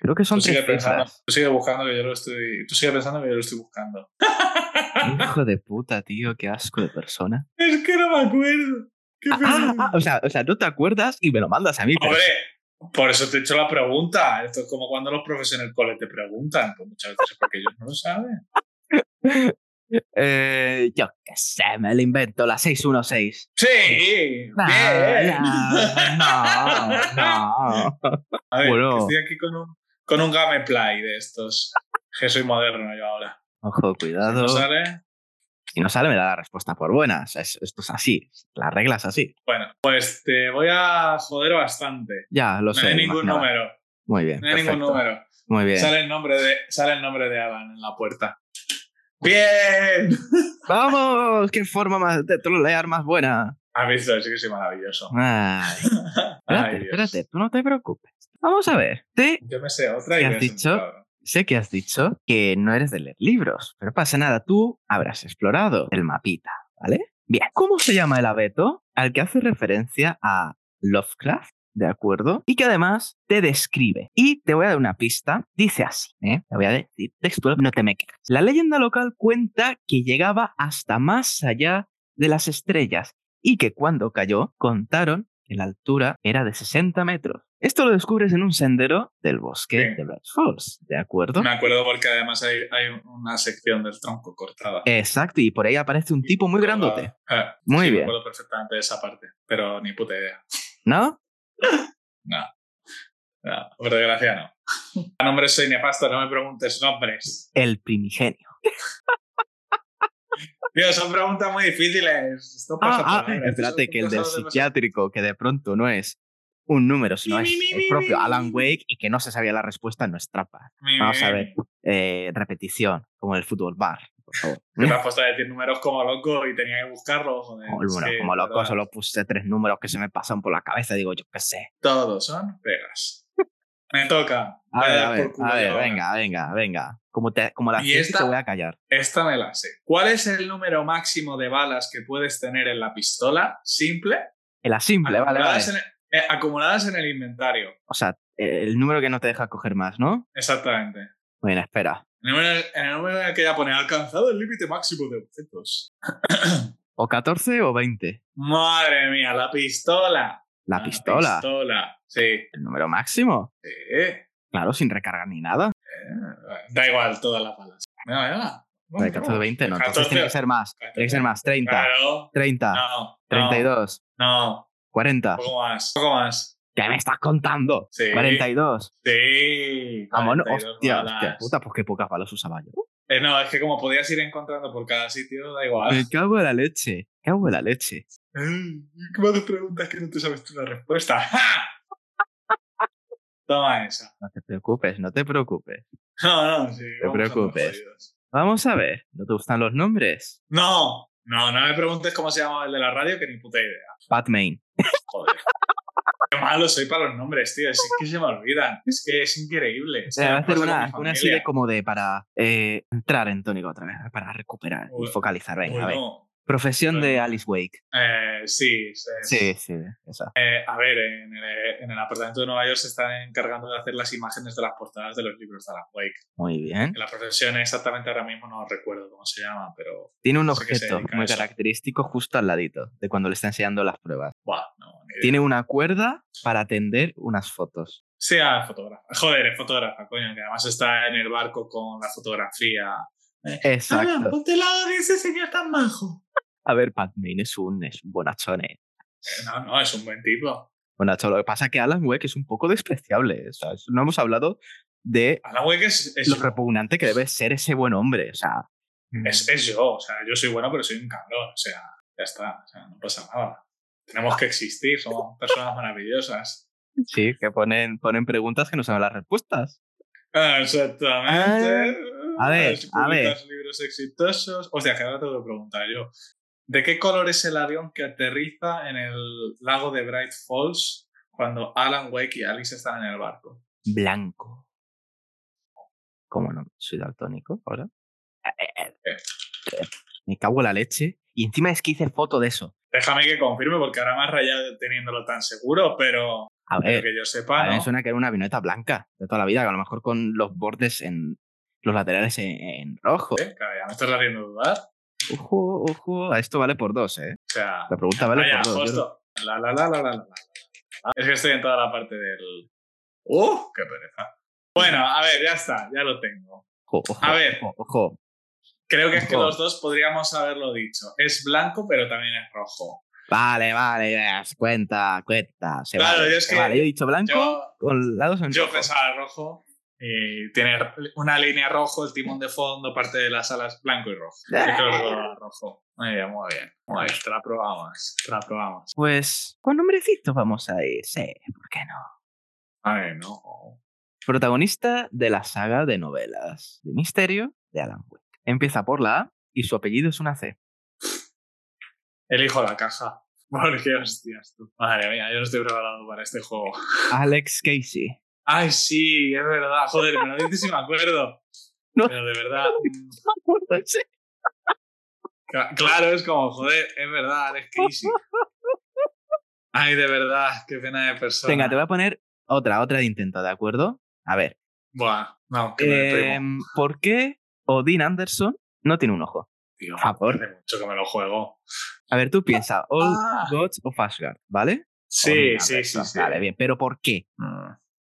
Creo que son Tú sigue, tres pensando, tú sigue buscando que yo lo estoy. Tú sigue pensando que yo lo estoy buscando. Hijo de puta, tío, qué asco de persona. Es que no me acuerdo. ¿Qué Ah, ah, ah, o, sea, o sea, no te acuerdas y me lo mandas a mí. pero- Hombre, por eso te he hecho la pregunta. Esto es como cuando los profes en el cole te preguntan. Pues muchas veces es porque ellos no lo saben. Eh, yo qué sé, me lo invento, la 616. Sí, No, bien. no, no. A ver, Bueno. estoy aquí con un, con un gameplay de estos. Que soy moderno yo ahora. Ojo, Si cuidado. no sale, Si no sale, me da la respuesta por buena. O sea, es- esto es así. La regla es así. bueno, pues te voy a joder bastante. Ya, lo No sé. hay me ningún imaginaba. número. Muy bien. No hay ningún número. Muy bien. Sale el nombre de, sale el nombre de Alan en la puerta. ¡Bien! ¡Vamos! ¡Qué forma más de trolear más buena! Has visto, sí que soy maravilloso. Ay, espérate, Ay, espérate, tú no te preocupes. Vamos a ver. Te, Yo me sé otra y ¿Qué has dicho? sé que has dicho que no eres de leer libros, pero pasa nada, tú habrás explorado el mapita, ¿vale? Bien, ¿cómo se llama el abeto al que hace referencia a Lovecraft? ¿De acuerdo? Y que además te describe. Y te voy a dar una pista. Dice así, ¿eh? Te voy a decir textual, no te me quedas. La leyenda local cuenta que llegaba hasta más allá de las estrellas y que cuando cayó contaron que la altura era de 60 metros. Esto lo descubres en un sendero del bosque Sí. de Black Falls, ¿de acuerdo? Me acuerdo porque además hay, hay una sección del tronco cortada. Exacto, y por ahí aparece un tipo muy grandote, Eh, Muy sí, bien. Me acuerdo perfectamente de esa parte, pero ni puta idea. ¿no? No. No, por desgracia no. A nombres soy nefasto, no me preguntes nombres. El primigenio. Tío, son preguntas muy difíciles. Esto Ah, pasa ah, por ahora. espérate, que el del psiquiátrico, que de pronto no es un número, sino Mi, es mi, el mi, propio mi, Alan. Wake y que no se sabía la respuesta, no es trampa. Vamos mi, a ver. Eh, repetición, como en el fútbol bar, por favor. Te has puesto a decir números como loco y tenía que buscarlos. Joder, Como, loco, solo puse tres números que se me pasan por la cabeza, digo, yo qué sé. Todos son pegas. Me toca. A ver, a a venga, venga, venga. Como, te, como la Y esta- te voy a callar. Esta me la sé. ¿Cuál es el número máximo de balas que puedes tener en la pistola? Simple. En la simple, vale, vale. acumuladas, En el, eh, acumuladas en el inventario. O sea, el número que no te deja coger más, ¿no? Exactamente. Bueno, espera. En el número en el, número en el que ya pone alcanzado el límite máximo de objetos. ¿O 14 o 20? Madre mía, la pistola. La pistola. pistola. Sí. ¿El número máximo? Sí. Claro, sin recargar ni nada. Eh, Da igual todas las balas. Venga, venga. Vale, 14 o 20, no. Entonces 14. tiene que ser más. Tiene que ser más. 30, Claro. 30, No. 32, No. 40. Un poco más. Un poco más. ¿Qué me estás contando? Sí. 42. Sí. Vámonos. 42 Hostia, balas. hostia puta, pues qué pocas balas usaba yo. Eh, no, es que como podías ir encontrando por cada sitio, da igual. Me cago en la leche. Me cago en la leche. ¿Qué haces preguntas que no te sabes tú la respuesta? ¡Ja! Toma esa. No te preocupes, no te preocupes. No, no, sí. te a andar preocupes. Vamos a ver. ¿No te gustan los nombres? No, no, no me preguntes cómo se llama el de la radio, que ni puta idea. Pat Main. Joder. Malo soy para los nombres, tío. Es que se me olvidan. Es que es increíble. Sea, voy a hacer una, una serie como de para eh, entrar en tónico otra vez, para recuperar y Bueno, focalizar. Venga, a Bueno, Profesión de Alice Wake. Eh, sí, es- Sí, sí, esa. Eh, a ver, en el, en el apartamento de Nueva York se están encargando de hacer las imágenes de las portadas de los libros de Alan Wake. Muy bien. En la profesión exactamente ahora mismo no recuerdo cómo se llama, pero... Tiene un sé objeto muy característico justo al ladito de cuando le está enseñando las pruebas. Buah, no, ni idea. Tiene una cuerda para tender unas fotos. Sea fotógrafa. Joder, es fotógrafa, coño, que además está en el barco con la fotografía. Exacto. ponte al lado de ese señor tan majo. A ver, Pat Main es un, es un bonachón, eh. Eh, No, no, es un buen tipo. Bonachón. Lo que pasa es que Alan Wake es un poco despreciable. O sea, es- no hemos hablado de Alan Wake es, es, lo repugnante que debe ser ese buen hombre. O sea, es, es yo, o sea, yo soy bueno, pero soy un cabrón, o sea, ya está, o sea, no pasa nada. Tenemos que existir, somos personas maravillosas. sí, que ponen, ponen preguntas que no saben las respuestas. Ah, Exactamente. a ver, a ver. libros exitosos. O sea, que ahora tengo que preguntar yo. ¿De qué color es el avión que aterriza en el lago de Bright Falls cuando Alan Wake y Alice están en el barco? Blanco. ¿Cómo no? Soy daltónico ahora. Me cago en la leche. Y encima es que hice foto de eso. Déjame que confirme porque ahora me has rayado teniéndolo tan seguro, pero, A pero ver, que yo a sepa, mí me suena que era una avioneta blanca de toda la vida, que a lo mejor con los bordes en los laterales en, en rojo. ¿Eh? Claro, ya me estás haciendo dudar. Ojo, ojo, esto vale por dos, ¿eh? O sea, La pregunta vale vaya, por dos. Justo. La, la, la, la, la, la, la, la. Es que estoy en toda la parte del... ¡Uh! ¡Qué pereza! Bueno, a ver, ya está, ya lo tengo. Ojo, ojo, A ver. ojo, ojo. Creo que es que los dos podríamos haberlo dicho. Es blanco, pero también es rojo. Vale, vale, cuenta, cuenta. Se Claro, vale, yo es se que- vale. Yo he dicho blanco Yo, con lados en yo rojo. pensaba rojo y tiene una línea rojo, el timón de fondo, parte de las alas blanco y rojo. Yo lo rojo. Muy bien, muy bien. Muy bien, te la probamos. Te la probamos. Pues con nombrecito vamos a ir, sí, ¿por qué no? Ay, no. Protagonista de la saga de novelas de misterio de Alan Wake. Empieza por la A y su apellido es una C. Elijo la caja. Porque hostias tú. Madre mía, yo no estoy preparado para este juego. Alex Casey. Ay, sí, es verdad. Joder, me lo dices y me acuerdo. No. Pero de verdad. mm, Sí. Cla- Claro, es como, joder, es verdad, Alex Casey. Ay, de verdad, qué pena de persona. Venga, te voy a poner otra, otra de intento, ¿de acuerdo? A ver, Buah, no, que me em, ¿por qué Odin Anderson no tiene un ojo? Tío, favor. hace mucho que me lo juego. A ver, tú piensa, All Ah. Gods of Asgard, ¿vale? Sí, sí, sí, sí. Vale, bien, pero ¿por qué? Mm.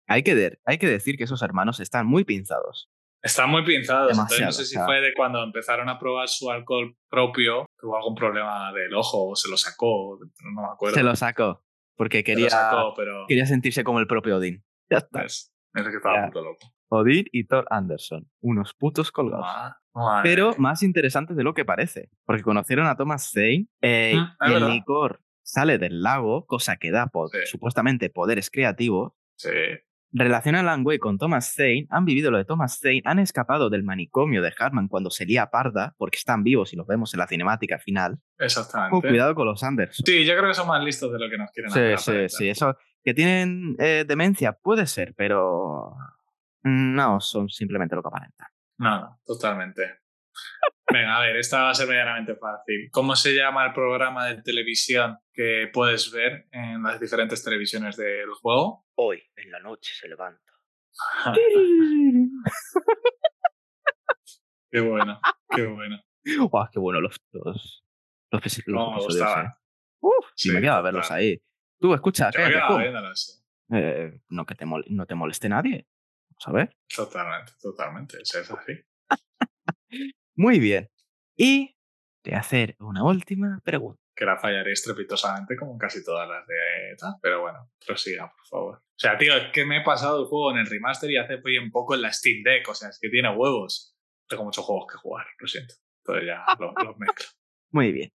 Hay que, de- hay que decir que esos hermanos están muy pinzados. Están muy pinzados. entonces no sé si fue de cuando empezaron a probar su alcohol propio, tuvo algún problema del ojo, o se lo sacó, no me acuerdo. Se lo sacó, porque quería, lo sacó, pero quería sentirse como el propio Odin. Ya está. pues, es que estaba Ya. puto loco. Odin y Thor Anderson, unos putos colgados. Pero más interesantes de lo que parece, porque conocieron a Thomas Zane eh, Mm, es y el verdad. licor sale del lago, cosa que da po- Sí. supuestamente poderes creativos. Sí. Relacionan a Alan Wake con Thomas Zane, han vivido lo de Thomas Zane, han escapado del manicomio de Hartman cuando se lía parda, porque están vivos y los vemos en la cinemática final. Exactamente. Oh, cuidado con los Anderson. Sí, yo creo que son más listos de lo que nos quieren Sí, hacer. sí, aparentar. sí. Eso, que tienen eh, demencia, puede ser, pero no son simplemente lo que aparentan. No, no, totalmente. Venga, a ver, esta va a ser medianamente fácil. ¿Cómo se llama el programa de televisión que puedes ver en las diferentes televisiones del juego? Hoy, en la noche, se levanta. qué bueno, qué bueno. Guau, qué bueno los, los, los, los Cómo me episodios, eh. Uf, sí, me quedaba verlos ahí. Tú, escucha, Yo me cállate, quedaba pum. viéndolos. Eh, no que te no te moleste nadie. Vamos a ver. Totalmente, totalmente. Es así. Muy bien. Y te voy a hacer una última pregunta. Que la fallaré estrepitosamente como casi todas las de tal. Pero bueno, prosiga, por favor. O sea, tío, es que me he pasado el juego en el remaster y hace bien poco en la Steam Deck. O sea, es que tiene huevos. Tengo muchos juegos que jugar, lo siento. Entonces ya los los mezclo. Muy bien.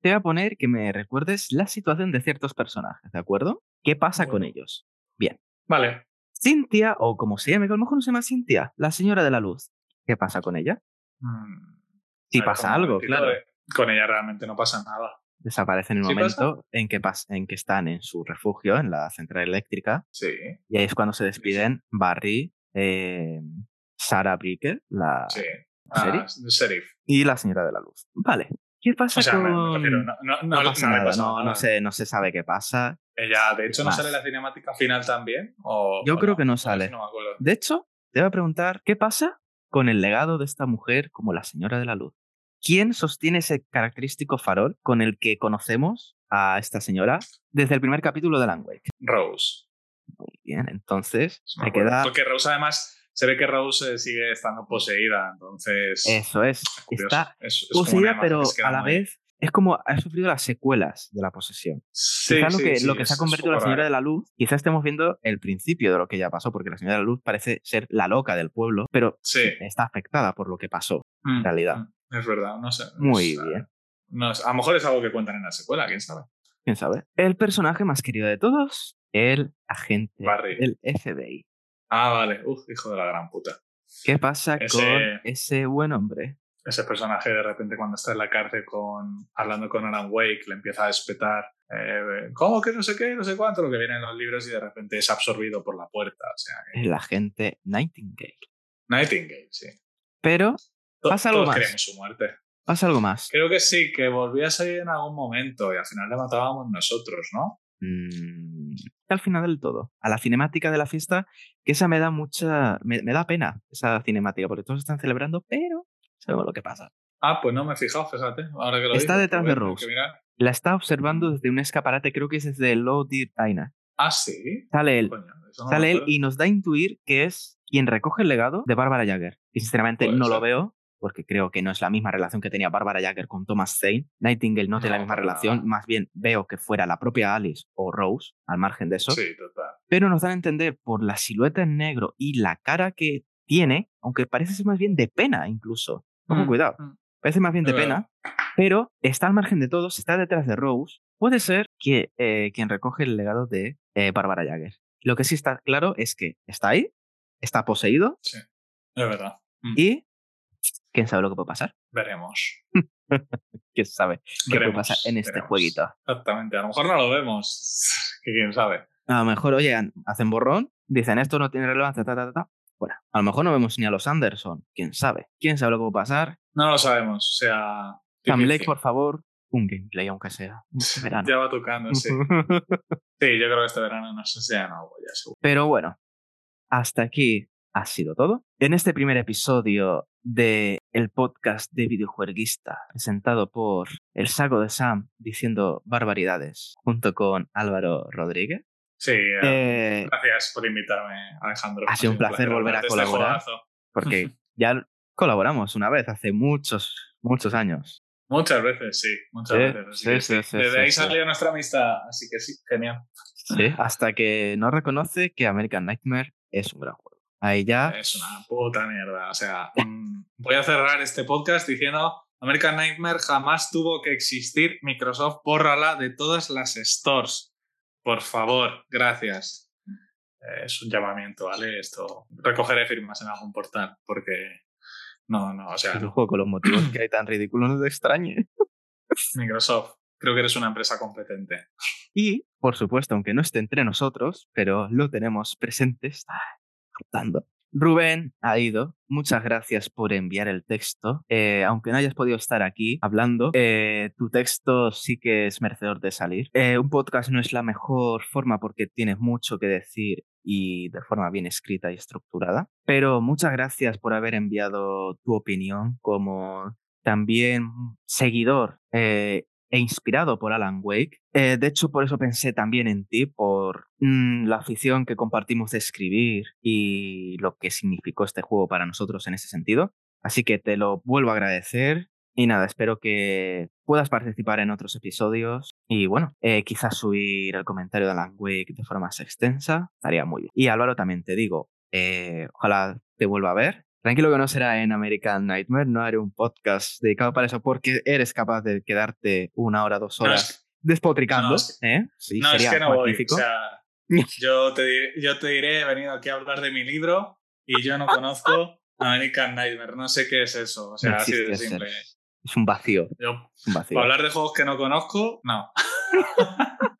Te voy a poner que me recuerdes la situación de ciertos personajes, ¿de acuerdo? ¿Qué pasa con ellos? Vale. Cintia, o como se llame, que a lo mejor no se llama Cintia, la señora de la luz. ¿Qué pasa con ella? Si ver, pasa algo, claro. Con ella realmente no pasa nada. Desaparece en el ¿Sí momento en que, en que están en su refugio, en la central eléctrica, Sí. y ahí es cuando se despiden Barry, eh, Sarah Bricker, la. Ah, sheriff. y la señora de la luz. Vale. ¿Qué pasa O sea, me- con...? no, no, no, pasa nada, pasa se, no se sabe qué pasa. Ella, de hecho, ¿no Más. sale la cinemática final también? O, Yo o creo que no sale. me. De hecho, te voy a preguntar, ¿qué pasa con el legado de esta mujer como la Señora de la Luz? ¿Quién sostiene ese característico farol con el que conocemos a esta señora desde el primer capítulo de Alan Wake? Rose. Muy bien, entonces me queda... Porque Rose, además, se ve que Rose eh, sigue estando poseída, entonces. Eso es, curioso. está Es- es poseída, pero a la muy- vez es como ha sufrido las secuelas de la posesión. Sí, Quizás lo que, sí, lo que es- se ha convertido un la Señora raro. de la Luz, quizás estemos viendo el principio de lo que ya pasó, porque la Señora de la Luz parece ser la loca del pueblo, pero está afectada por lo que pasó. Mm, realidad. mm, Es verdad, no sé. Muy bien. no sé, a lo mejor es algo que cuentan en la secuela, quién sabe. ¿Quién sabe? El personaje más querido de todos, el agente Barry. del FBI. Ah, vale. Uf, hijo de la gran puta. ¿Qué pasa Ese- con ese buen hombre? Ese personaje de repente cuando está en la cárcel con, hablando con Alan Wake le empieza a espetar. eh, ¿Cómo que no sé qué? No sé cuánto, lo que viene en los libros y de repente es absorbido por la puerta. O sea, que- El agente Nightingale. Nightingale, sí. Pero Pasa algo todos más. queremos su muerte. pasa algo más. Creo que sí, que volvía a salir en algún momento y al final le matábamos nosotros, ¿no? Mm, al final del todo. A la cinemática de la fiesta, que esa me da mucha. Me, me da pena, esa cinemática, porque todos están celebrando, pero sabemos lo que pasa. Ah, pues no me he fijado, fíjate. Ahora que lo Está detrás pues de Rose. La está observando desde un escaparate, creo que es desde Low Deer Aina. Ah, sí. Sale él. Coño, eso no Sale él y nos da a intuir que es quien recoge el legado de Bárbara Jagger. Y sinceramente no lo veo, porque creo que no es la misma relación que tenía Bárbara Jagger con Thomas Zane. Nightingale no, tiene la misma relación, más bien veo que fuera la propia Alice o Rose, al margen de eso. Sí, total. Pero nos dan a entender por la silueta en negro y la cara que tiene, aunque parece ser más bien de pena incluso. Ojo, cuidado. Parece más bien de pena, pero está al margen de todos, está detrás de Rose. Puede ser que, eh, quien recoge el legado de eh, Bárbara Jagger. Lo que sí está claro es que está ahí, está poseído Sí, es verdad. Mm. y quién sabe lo que puede pasar. Veremos. ¿Quién sabe qué Veremos, puede pasar en este veremos. jueguito? Exactamente. A lo mejor no lo vemos. que quién sabe. A lo mejor, oye, hacen borrón, dicen esto no tiene relevancia, ta, ta, ta, ta. A lo mejor no vemos ni a los Anderson. ¿Quién sabe? ¿Quién sabe lo que puede pasar? No lo sabemos. O sea. Sam. Blake, por favor, un gameplay, aunque sea. Este verano. Ya va tocando, sí. Sí, yo creo que este verano no sé si ya no voy a seguro. Pero bueno, hasta aquí ha sido todo. En este primer episodio de el podcast de videojueguista presentado por el saco de Sam diciendo barbaridades junto con Álvaro Rodríguez. Sí, eh, Eh, gracias por invitarme, Alejandro. Ha sido un placer volver a este colaborar. juegazo. porque ya colaboramos una vez hace muchos, muchos años. Muchas veces, sí. Muchas Sí, veces. sí, que sí, sí, Desde ahí salió nuestra amistad, así que sí, genial. Sí, hasta que no reconoce que American Nightmare es un gran juego. Ahí ya Es una puta mierda. O sea, mm, voy a cerrar este podcast diciendo American Nightmare jamás tuvo que existir. Microsoft, bórrala de todas las stores. Por favor, gracias. Eh, Es un llamamiento, ¿vale? Esto recogeré firmas en algún portal porque no, no, o sea, el juego con los motivos que hay tan ridículos no te extrañe. Microsoft, creo que eres una empresa competente. Y, por supuesto, aunque no esté entre nosotros, pero lo tenemos presente, está captando. Rubén ha ido. Muchas gracias por enviar el texto. Eh, aunque no hayas podido estar aquí hablando, eh, tu texto sí que es merecedor de salir. Eh, un podcast no es la mejor forma porque tienes mucho que decir y de forma bien escrita y estructurada. Pero muchas gracias por haber enviado tu opinión como también seguidor e inspirado por Alan Wake. Eh, de hecho, por eso pensé también en ti, por mm, la afición que compartimos de escribir y lo que significó este juego para nosotros en ese sentido. Así que te lo vuelvo a agradecer. Y nada, espero que puedas participar en otros episodios y bueno, eh, quizás subir el comentario de Alan Wake de forma más extensa, estaría muy bien. Y Álvaro, también te digo, eh, ojalá te vuelva a ver. Tranquilo que no será en American Nightmare, no haré un podcast dedicado para eso porque eres capaz de quedarte una hora, dos No, horas es despotricando. no, es ¿eh? Sí, no, es sería que no voy. magnífico. O sea, yo te, diré, yo te diré, he venido aquí a hablar de mi libro y yo no conozco American Nightmare. No sé qué es eso. O sea, No así de simple. es- Es un vacío, Yo, es un vacío. para hablar de juegos que no conozco, no.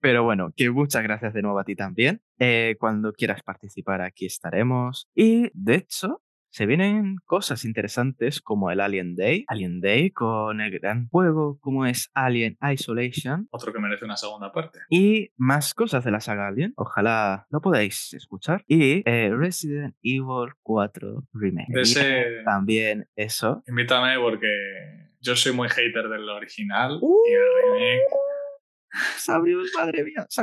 Pero bueno, que muchas gracias de nuevo a ti también. Eh, cuando quieras participar, aquí estaremos. Y de hecho, se vienen cosas interesantes como el Alien Day, Alien Day con el gran juego como es Alien Isolation. Otro que merece una segunda parte. Y más cosas de la saga Alien, ojalá lo podáis escuchar. Y eh, Resident Evil 4 Remake. También eso. Invítame porque yo soy muy hater del original y el remake. Sabrius, madre mía, se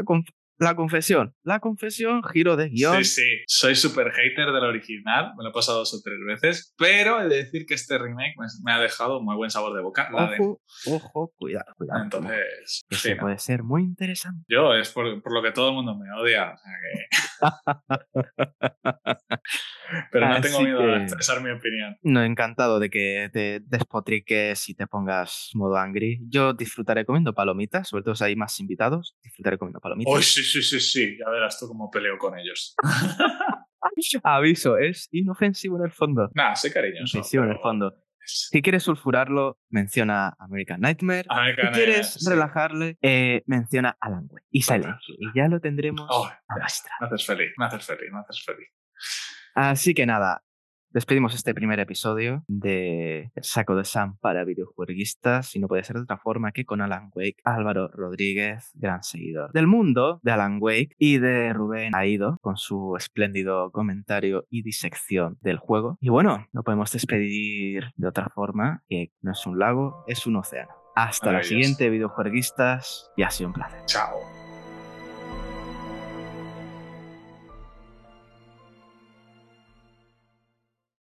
la confesión. La confesión, giro de guion. Sí, sí. Soy súper hater del original. Me lo he pasado dos o tres veces. Pero he de decir que este remake me, ha dejado muy buen sabor de boca. Ojo, ojo, cuidado, cuidado. Entonces. sí, puede ser muy interesante. Yo es por, por, lo que todo el mundo me odia. O sea que. pero no tengo miedo de expresar mi opinión. No, encantado de que te despotriques y te pongas modo angry. Yo disfrutaré comiendo palomitas, sobre todo si hay más invitados. Disfrutaré comiendo palomitas. Oh, sí, sí, sí, sí. Ya verás tú cómo peleo con ellos. Aviso, es inofensivo en el fondo. Nah, soy cariñoso. Inofensivo en el fondo. Si quieres sulfurarlo, menciona American Nightmare. si quieres relajarle, eh, menciona Alan Wake y Silent Y ya lo tendremos oh, a Me haces feliz, me haces feliz, me haces feliz. Así que nada, Despedimos este primer episodio de El saco de Sam para videojueguistas y no puede ser de otra forma que con Alan Wake, Álvaro Rodríguez, gran seguidor del mundo de Alan Wake y de Rubén Aido con su espléndido comentario y disección del juego. Y bueno, no podemos despedir de otra forma que no es un lago, es un océano. Hasta la siguiente videojueguistas y ha sido un placer. Chao.